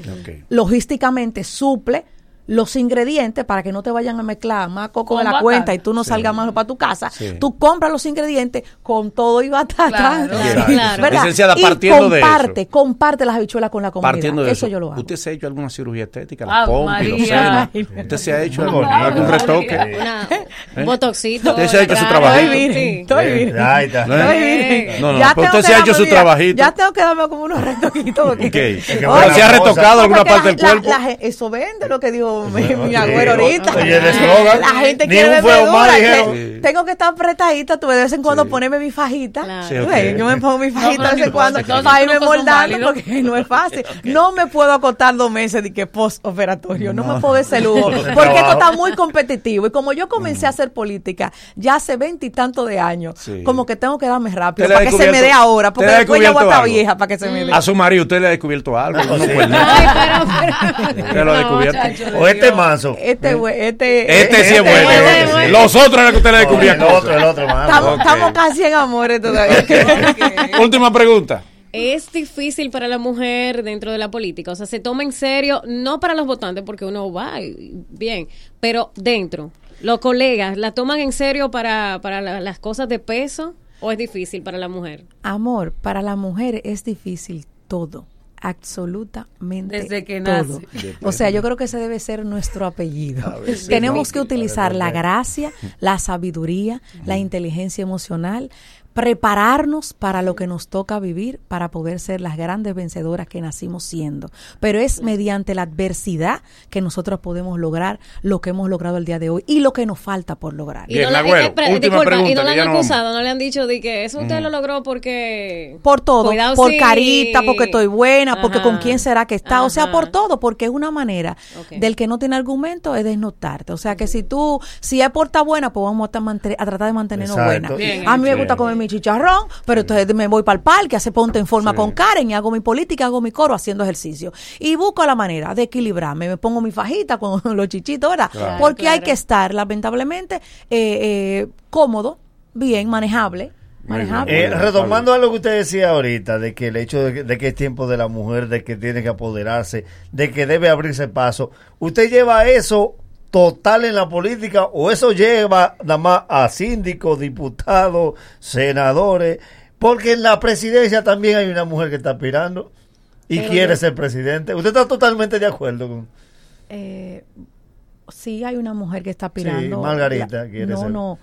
logísticamente suple los ingredientes para que no te vayan a mezclar más coco Con de la batata. cuenta y tú no salgas más para tu casa. Sí. Tú compras los ingredientes con todo y batata. Claro, Claro. claro. ¿verdad? Licenciada, Y partiendo de comparte, eso. comparte las habichuelas con la comunidad. Partiendo de eso, yo lo hago. ¿usted se ha hecho alguna cirugía estética? La pompa y los senos. ¿Usted se ha hecho Muy algún, retoque? Una, ¿Eh? un botoxito. Usted se ha hecho su trabajito. Estoy virgen, Sí. estoy virgen. ¿No? Estoy virgen. No, no, Ya tengo usted se ha hecho su trabajito. Ya tengo que darme como unos retoquitos. porque- Ok. *laughs* Oye, ¿Pero se ha retocado alguna parte la- del cuerpo? eso vende lo que dijo *laughs* mi, mi Sí. agüero ahorita. La gente ni quiere más, dura, que Tengo que estar apretadita, tú de vez en cuando Sí. ponerme mi fajita. Claro. Sí, Yo me pongo mi fajita de vez en no cuando para irme moldando porque no es fácil. *laughs* No me puedo acotar dos meses de que post-operatorio. No, me puedo ese lujo. *laughs* Porque esto está muy competitivo. Y como yo comencé a hacer política ya hace veintitantos de años, Sí. como que tengo que darme rápido ¿Usted le ha para que se me dé ahora. Porque después ya voy a estar vieja para que se me dé. A su marido usted le ha descubierto algo. cuernitos. Ay, pero, lo ha descubierto. O este manso. Este, güey, este, Este sí es bueno. este es bueno. Los otros eran que usted le ha No, el descubierto. otro, el otro, mano. Estamos, casi en amores todavía. *laughs* Última pregunta. Es difícil para la mujer dentro de la política, o sea, se toma en serio, no para los votantes, porque uno va bien, pero dentro, los colegas, ¿la toman en serio para, para la- las cosas de peso o es difícil para la mujer? Amor, para la mujer es difícil todo. Absolutamente Desde que todo. nace. O sea, yo creo que ese debe ser nuestro apellido. Veces Tenemos no. que utilizar la gracia, la sabiduría, la inteligencia emocional, prepararnos para lo que nos toca vivir para poder ser las grandes vencedoras que nacimos siendo. Pero es mediante la adversidad que nosotros podemos lograr lo que hemos logrado el día de hoy y lo que nos falta por lograr. Y no, la- eh, pre- disculpa, pregunta, y no la han acusado, no le han dicho de que eso usted lo logró porque... por todo, Cuidado por carita, porque estoy buena, porque con quién será que está, o sea, por todo, porque es una manera del que no tiene argumento es desnotarte, o sea, que si tú, si es por estar buena, pues vamos a, a tratar de mantenernos Exacto. buena. Bien a mí me gusta comer mi chicharrón, pero entonces me voy para el parque, hace ponte en forma Sí. con Karen y hago mi política, hago mi coro haciendo ejercicio y busco la manera de equilibrarme, me pongo mi fajita con *laughs* los chichitos, ¿verdad? Claro. Porque hay que estar, lamentablemente, eh, eh, cómodo, bien, manejable. Eh, retomando a lo que usted decía ahorita, de que el hecho de que, de que es tiempo de la mujer, de que tiene que apoderarse, de que debe abrirse paso, ¿usted lleva eso total en la política o eso lleva nada más a síndicos, diputados, senadores? Porque en la presidencia también hay una mujer que está aspirando y Pero quiere yo- ser presidente. ¿Usted está totalmente de acuerdo con...? Eh, sí hay una mujer que está aspirando. Margarita La- quiere no, ser. no,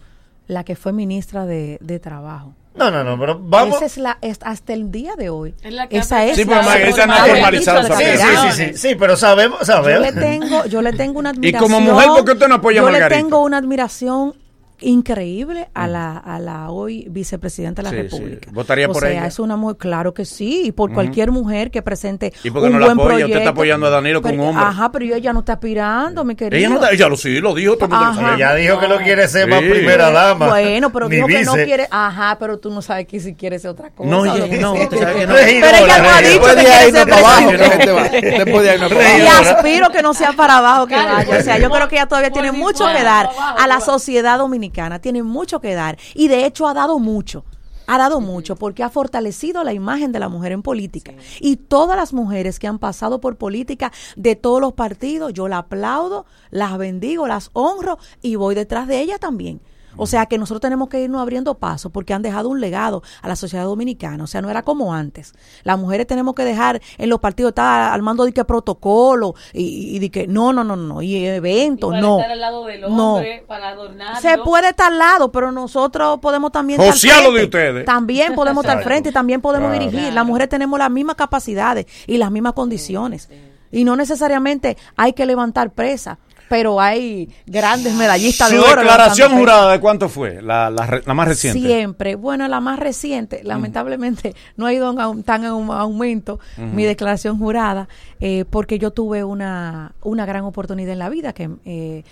la que fue ministra de, de Trabajo. No, no, no, pero vamos. Esa es la, es- hasta el día de hoy. Es la que Esa es Sí, la pero Margarita no ha formalizado Sí, sí, sí, sí, sí, pero sabemos, Yo sabemos. le tengo, yo le tengo una *laughs* Y admiración. como mujer, ¿por qué usted no apoya a Yo le Margarita? tengo una admiración increíble a la, a la hoy vicepresidenta de la Sí, sí. República. ¿Votaría o por sea, ella? es una mujer, claro que sí, y por Ujú. cualquier mujer que presente ¿Y por qué un no la buen apoya? Usted proyecto. está apoyando a Danilo Pero- hombre. Ajá, pero ella no está aspirando, mi querido. Ella no está- ella lo sí, lo dijo, todo el mundo lo Ajá. sabe. Ella dijo que no quiere ser más Sí. primera dama. Bueno, pero dijo que no vice. quiere. Ajá, pero tú no sabes que si quiere ser otra cosa. No, ella- no, sea. usted sabe que no. Pero ella no ha dicho que quiere ser no para abajo, presidente. Y aspiro que no sea para abajo que vaya. O sea, yo creo que ella todavía tiene mucho que dar a la sociedad dominicana. Tiene mucho que dar. Y de hecho ha dado mucho. Ha dado mucho porque ha fortalecido la imagen de la mujer en política. Y todas las mujeres que han pasado por política de todos los partidos, yo la aplaudo, las bendigo, las honro y voy detrás de ella también. O sea que nosotros tenemos que irnos abriendo paso porque han dejado un legado a la sociedad dominicana. O sea, no era como antes. Las mujeres tenemos que dejar en los partidos, estar armando de que protocolo y, y de que no, no, no, no, y eventos, para no. estar al lado del No. hombre, para adornarlo. Se puede estar al lado, pero nosotros podemos también al de ustedes. También *laughs* podemos estar al frente y también podemos Claro. dirigir. Las mujeres tenemos las mismas capacidades y las mismas condiciones. Y no necesariamente hay que levantar presa, pero hay grandes medallistas Su de oro. declaración jurada, ¿de cuánto fue? La, la, más reciente. Siempre. Bueno, la más reciente, lamentablemente, no ha ido en tan en un aumento mi declaración jurada, eh, porque yo tuve una, una gran oportunidad en la vida que... eh,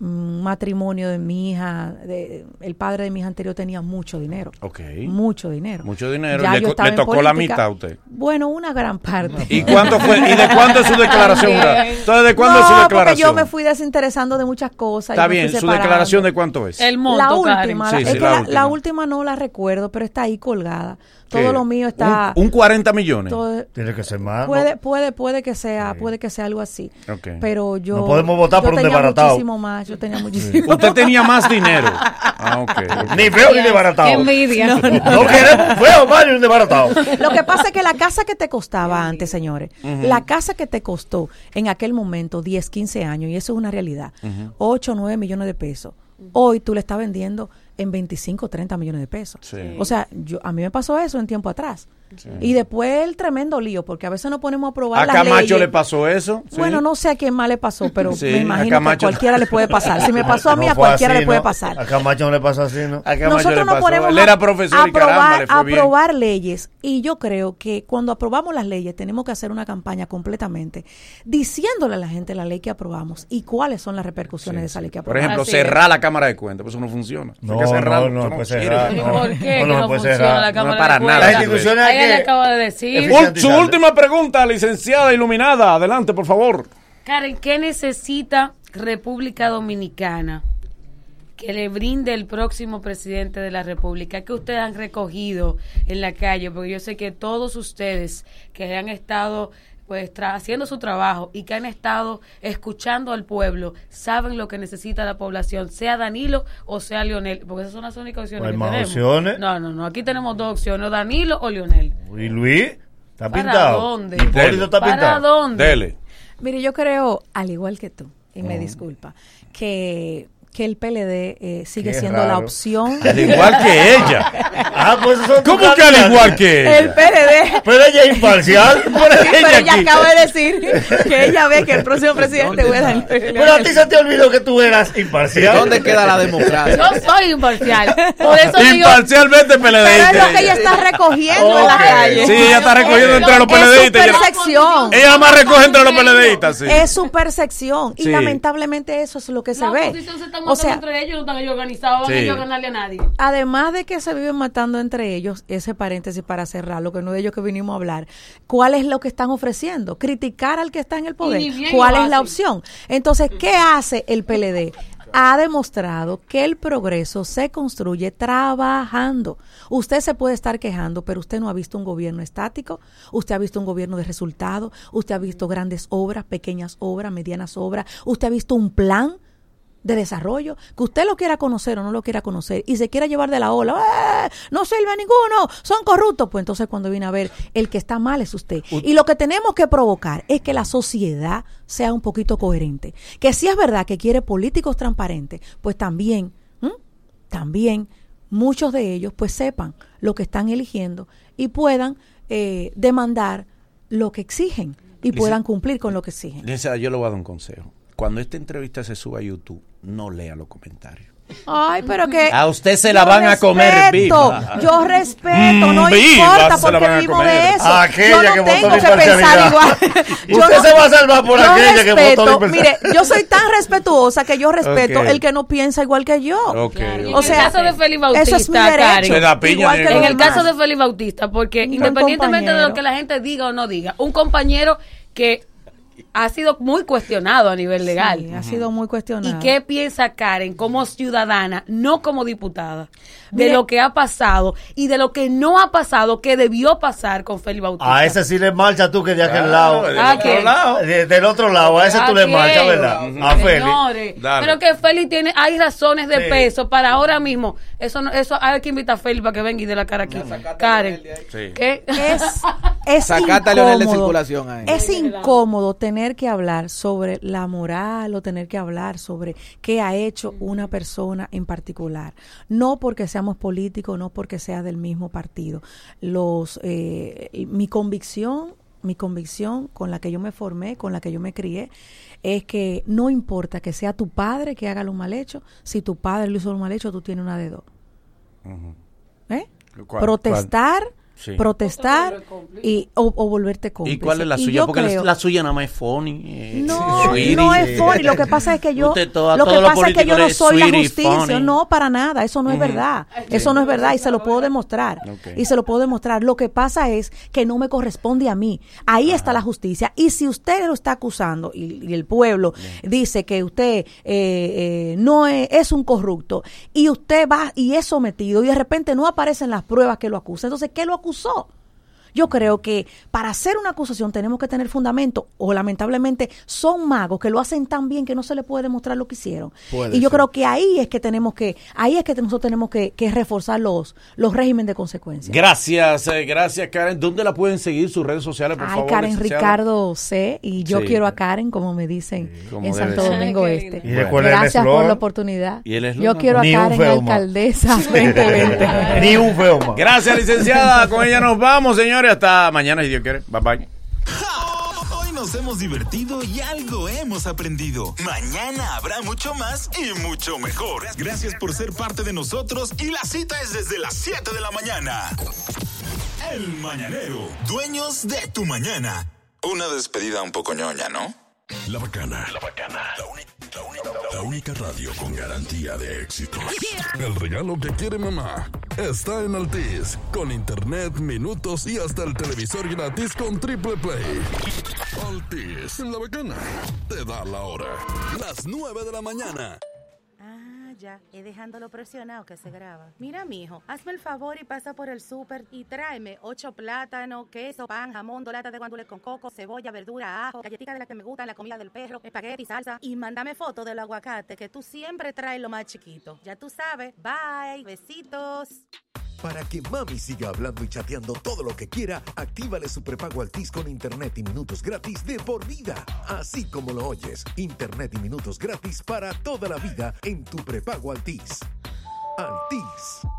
un matrimonio de mi hija, de, el padre de mi hija anterior tenía mucho dinero. Ok. Mucho dinero. Mucho dinero. Ya Le, yo tocó la mitad a usted. Bueno, una gran parte. ¿Y cuánto fue? ¿Y de cuánto es su declaración? Entonces, ¿de cuándo no, es su porque declaración? yo me fui desinteresando de muchas cosas. y Está bien, ¿su declaración de cuánto es? El monto, La última, Sí, la, sí, es que la la, última. la última no la recuerdo, pero está ahí colgada. ¿Qué? Todo lo mío está. Un, un 40 millones. todo- Tiene que ser más. ¿no? puede, puede, puede que sea, puede que sea algo así. Pero yo. No podemos votar yo por un tenía desbaratado. muchísimo más. Yo tenía muchísimo. Usted *laughs* tenía más dinero. Ah. *laughs* Ni feo ni desbaratado. Qué envidia. No queremos feo, mal ni desbaratado. Lo que pasa es que la casa que te costaba antes, señores, la casa que te costó en aquel momento 10, 15 años, y eso es una realidad, 8, 9 millones de pesos, hoy tú le estás vendiendo en 25, 30 millones de pesos. Sí. O sea, yo, a mí me pasó eso en tiempo atrás. Y después el tremendo lío, porque a veces no ponemos a probar ¿A las Camacho leyes. le pasó eso? Sí. Bueno, no sé a quién más le pasó, pero *laughs* Sí, me a imagino que a cualquiera le puede pasar. Si me *laughs* pasó a mí, No a cualquiera así, le puede ¿no? pasar. A Camacho no le pasó así, ¿no? A Camacho le Nosotros no ponemos Él a- era profesor a y caramba, aprobar, le fue bien. aprobar leyes y yo creo que cuando aprobamos las leyes tenemos que hacer una campaña completamente diciéndole a la gente la ley que aprobamos y cuáles son las repercusiones de esa ley que Por aprobamos. ejemplo, Así es. cerrar la cámara de cuentas, pues eso no funciona. No, Hay que cerrarlo, no, no eso puede cerrar, ¿Y no. por qué No, no no, puede funciona cerrar. la Cámara para de nada. Cuentas? Las instituciones hay Ella le que- acaba de decir. Su última pregunta, licenciada iluminada. Adelante, por favor. Karen, ¿qué necesita República Dominicana que le brinde el próximo presidente de la República? que ustedes han recogido en la calle? Porque yo sé que todos ustedes que han estado pues tra- haciendo su trabajo y que han estado escuchando al pueblo, saben lo que necesita la población, sea Danilo o sea Lionel, porque esas son las únicas opciones Pues que más tenemos. opciones. No, no, no, aquí tenemos dos opciones, o Danilo o Lionel. ¿Y Luis? ¿Está ¿Para pintado? dónde? Está ¿Para pintado. dónde? Dele. Mire, yo creo, al igual que tú, y me disculpa, que, que el PLD eh, sigue Qué siendo la opción. *laughs* Al igual que ella. *laughs* Ah, pues eso ¿Cómo que al igual que ella? El PLD. Pero ella es imparcial. *laughs* Pero ella aquí. acaba de decir que ella ve que el próximo presidente ¿Dónde fuera el PLD. Pero a ti se te olvidó que tú eras imparcial. ¿Dónde queda la democracia? Yo soy imparcial. Por eso digo, Imparcialmente Pero es lo que PLD. ella está recogiendo en la calle. Sí, ella está recogiendo entre los Es su PLDistas. Ella- percepción. Ella más recoge entre los PLDistas, sí. Es su percepción. Y Sí. lamentablemente eso es lo que se la ve. O sea, entre ellos, no están ellos organizados, van Sí. ellos a ganarle a nadie. además de que se viven matando entre ellos, ese paréntesis para cerrar, lo que no de ellos que vinimos a hablar, ¿cuál es lo que están ofreciendo? Criticar al que está en el poder. ¿Cuál es la opción? Entonces, ¿qué hace el PLD? Ha demostrado que el progreso se construye trabajando. Usted se puede estar quejando, pero usted no ha visto un gobierno estático, usted ha visto un gobierno de resultados, usted ha visto grandes obras, pequeñas obras, medianas obras, usted ha visto un plan de desarrollo, que usted lo quiera conocer o no lo quiera conocer y se quiera llevar de la ola, ¡eh! no sirve a ninguno, son corruptos, pues entonces cuando viene a ver, el que está mal es usted. Y lo que tenemos que provocar es que la sociedad sea un poquito coherente, que si es verdad que quiere políticos transparentes, pues también, también muchos de ellos pues sepan lo que están eligiendo y puedan eh, demandar lo que exigen y Lice- puedan cumplir con lo que exigen. Licenciada, yo le voy a dar un consejo. Cuando esta entrevista se suba a YouTube, no lea los comentarios. Ay, pero que. A usted se la van a comer respeto, viva. Yo respeto, no Mm, viva importa se la porque van a vivo comer. de eso. Aquella yo no que votó tengo la que pensar igual. *laughs* Yo Usted se va a salvar por aquella que votó respeto. Mire, yo soy tan respetuosa que yo respeto Ok. el que no piensa igual que yo. Ok. En O sea, el caso de Félix eso Bautista, es mi derecho. Igual que en el demás. caso de Félix Bautista, porque independientemente de lo compañero. que la gente diga o no diga, un compañero que ha sido muy cuestionado a nivel legal. Sí, ha sido muy cuestionado. ¿Y qué piensa Karen como ciudadana, no como diputada, de Mire- lo que ha pasado y de lo que no ha pasado, que debió pasar con Félix Bautista? A ese sí le marcha tú que de aquel Claro, lado. del ¿A otro quién? lado. De- del otro lado, a ese tú le marchas, ¿verdad? A Félix. Pero que Félix tiene, hay razones de Sí. peso para ahora mismo. Eso no, eso hay que invitar a Félix para que venga y dé la cara aquí. Karen, Sí. ¿qué? es, *laughs* es Sacate a Leonel de circulación ahí. Es incómodo tener que hablar sobre la moral o tener que hablar sobre qué ha hecho una persona en particular. No porque seamos políticos, no porque sea del mismo partido. Los, eh, mi convicción, mi convicción con la que yo me formé, con la que yo me crié, es que no importa que sea tu padre que haga lo mal hecho, si tu padre lo hizo lo mal hecho, tú tienes una de dos. ¿Eh? ¿Cuál? protestar, Sí. protestar y o, o volverte cómplice. ¿Y cuál es la suya? Porque la- creo- la suya nada más es funny. eh, no, sweetie. no es funny. Lo que pasa es que yo, Usted toda- lo que pasa es que yo no soy la justicia. funny. No, para nada. Eso no es verdad. Eso no es verdad y se lo puedo demostrar. Y se lo puedo demostrar. Lo que pasa es que no me corresponde a mí. Ahí está la justicia. Y si usted lo está acusando y, y el pueblo dice que usted eh, eh, no es, es un corrupto y usted va y es sometido y de repente no aparecen las pruebas que lo acusan, entonces ¿qué lo acusó? Yo creo que para hacer una acusación tenemos que tener fundamento o lamentablemente son magos que lo hacen tan bien que no se le puede demostrar lo que hicieron. Puede y yo ser. creo que ahí es que tenemos que, ahí es que nosotros tenemos que, que reforzar los, los regímenes de consecuencias. Gracias, eh, gracias Karen. ¿Dónde la pueden seguir sus redes sociales, por Ay, favor? Karen? Ricardo C. Y yo Sí. quiero a Karen, como me dicen como en Santo ser. Domingo Ay, Este. Y recuerden el Gracias por la oportunidad. ¿Y el Yo quiero a Ni Karen alcaldesa 2020. *laughs* Ni un feo más. Gracias, licenciada. Con ella nos vamos, señores. Hasta mañana, si Dios quiere. Bye bye. *laughs* Hoy nos hemos divertido y algo hemos aprendido. Mañana habrá mucho más y mucho mejor. Gracias por ser parte de nosotros y la cita es desde las 7 de la mañana. El Mañanero, dueños de tu mañana. Una despedida un poco ñoña, ¿no? La bacana. La bacana. La, única radio con garantía de éxito. El regalo que quiere mamá está en Altis. Con internet, minutos y hasta el televisor gratis con triple play. Altis, la bacana. Te da la hora. Las 9 de la mañana. Ya, es dejándolo presionado que se graba. Mira, mijo, hazme el favor y pasa por el súper y tráeme ocho plátanos, queso, pan, jamón, dos latas de guandules con coco, cebolla, verdura, ajo, galletitas de las que me gustan, la comida del perro, espagueti, salsa y mándame foto del aguacate que tú siempre traes lo más chiquito. Ya tú sabes. Bye, besitos. Para que mami siga hablando y chateando todo lo que quiera, actívale su prepago Altis con internet y minutos gratis de por vida. Así como lo oyes, internet y minutos gratis para toda la vida en tu prepago Altis. Altis.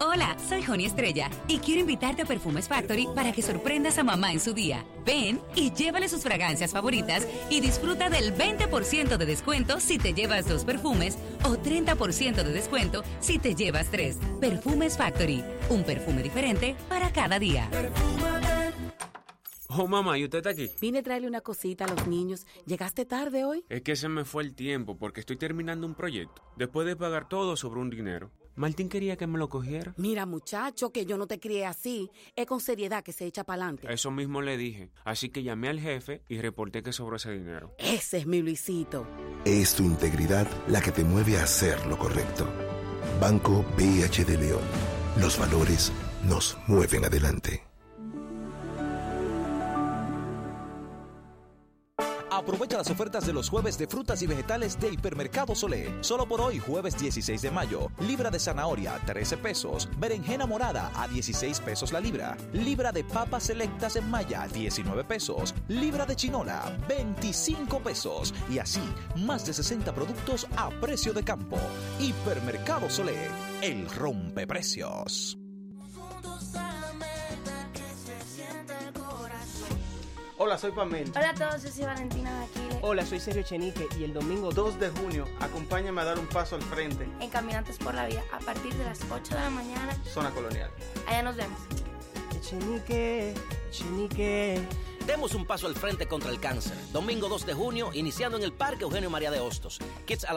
Hola, soy Joni Estrella y quiero invitarte a Perfumes Factory para que sorprendas a mamá en su día. Ven y llévale sus fragancias favoritas y disfruta del 20% de descuento si te llevas dos perfumes o 30% de descuento si te llevas tres. Perfumes Factory, un perfume diferente para cada día. Oh, mamá, ¿y usted está aquí? Vine a traerle una cosita a los niños. ¿Llegaste tarde hoy? Es que se me fue el tiempo porque estoy terminando un proyecto. Después de pagar todo sobre un dinero. Martín quería que me lo cogiera. Mira, muchacho, que yo no te crié así. Es con seriedad que se echa para adelante. Eso mismo le dije. Así que llamé al jefe y reporté que sobró ese dinero. Ese es mi Luisito. Es tu integridad la que te mueve a hacer lo correcto. Banco BH de León. Los valores nos mueven adelante. Aprovecha las ofertas de los jueves de frutas y vegetales de Hipermercado Solé. Solo por hoy, jueves 16 de mayo. Libra de zanahoria, 13 pesos. Berenjena morada, a 16 pesos la libra. Libra de papas selectas en malla, 19 pesos. Libra de chinola, 25 pesos. Y así, más de 60 productos a precio de campo. Hipermercado Solé, el rompeprecios. Hola, soy Pamela. Hola a todos, yo soy Valentina de Aquiles. Hola, soy Sergio Chenique y el domingo 2 de junio acompáñame a dar un paso al frente. En Caminantes por la Vida, a partir de las 8 de la mañana. Zona Colonial. Allá nos vemos. Chenique, Chenique. Demos un paso al frente contra el cáncer. Domingo 2 de junio, iniciando en el Parque Eugenio María de Hostos. Kids a la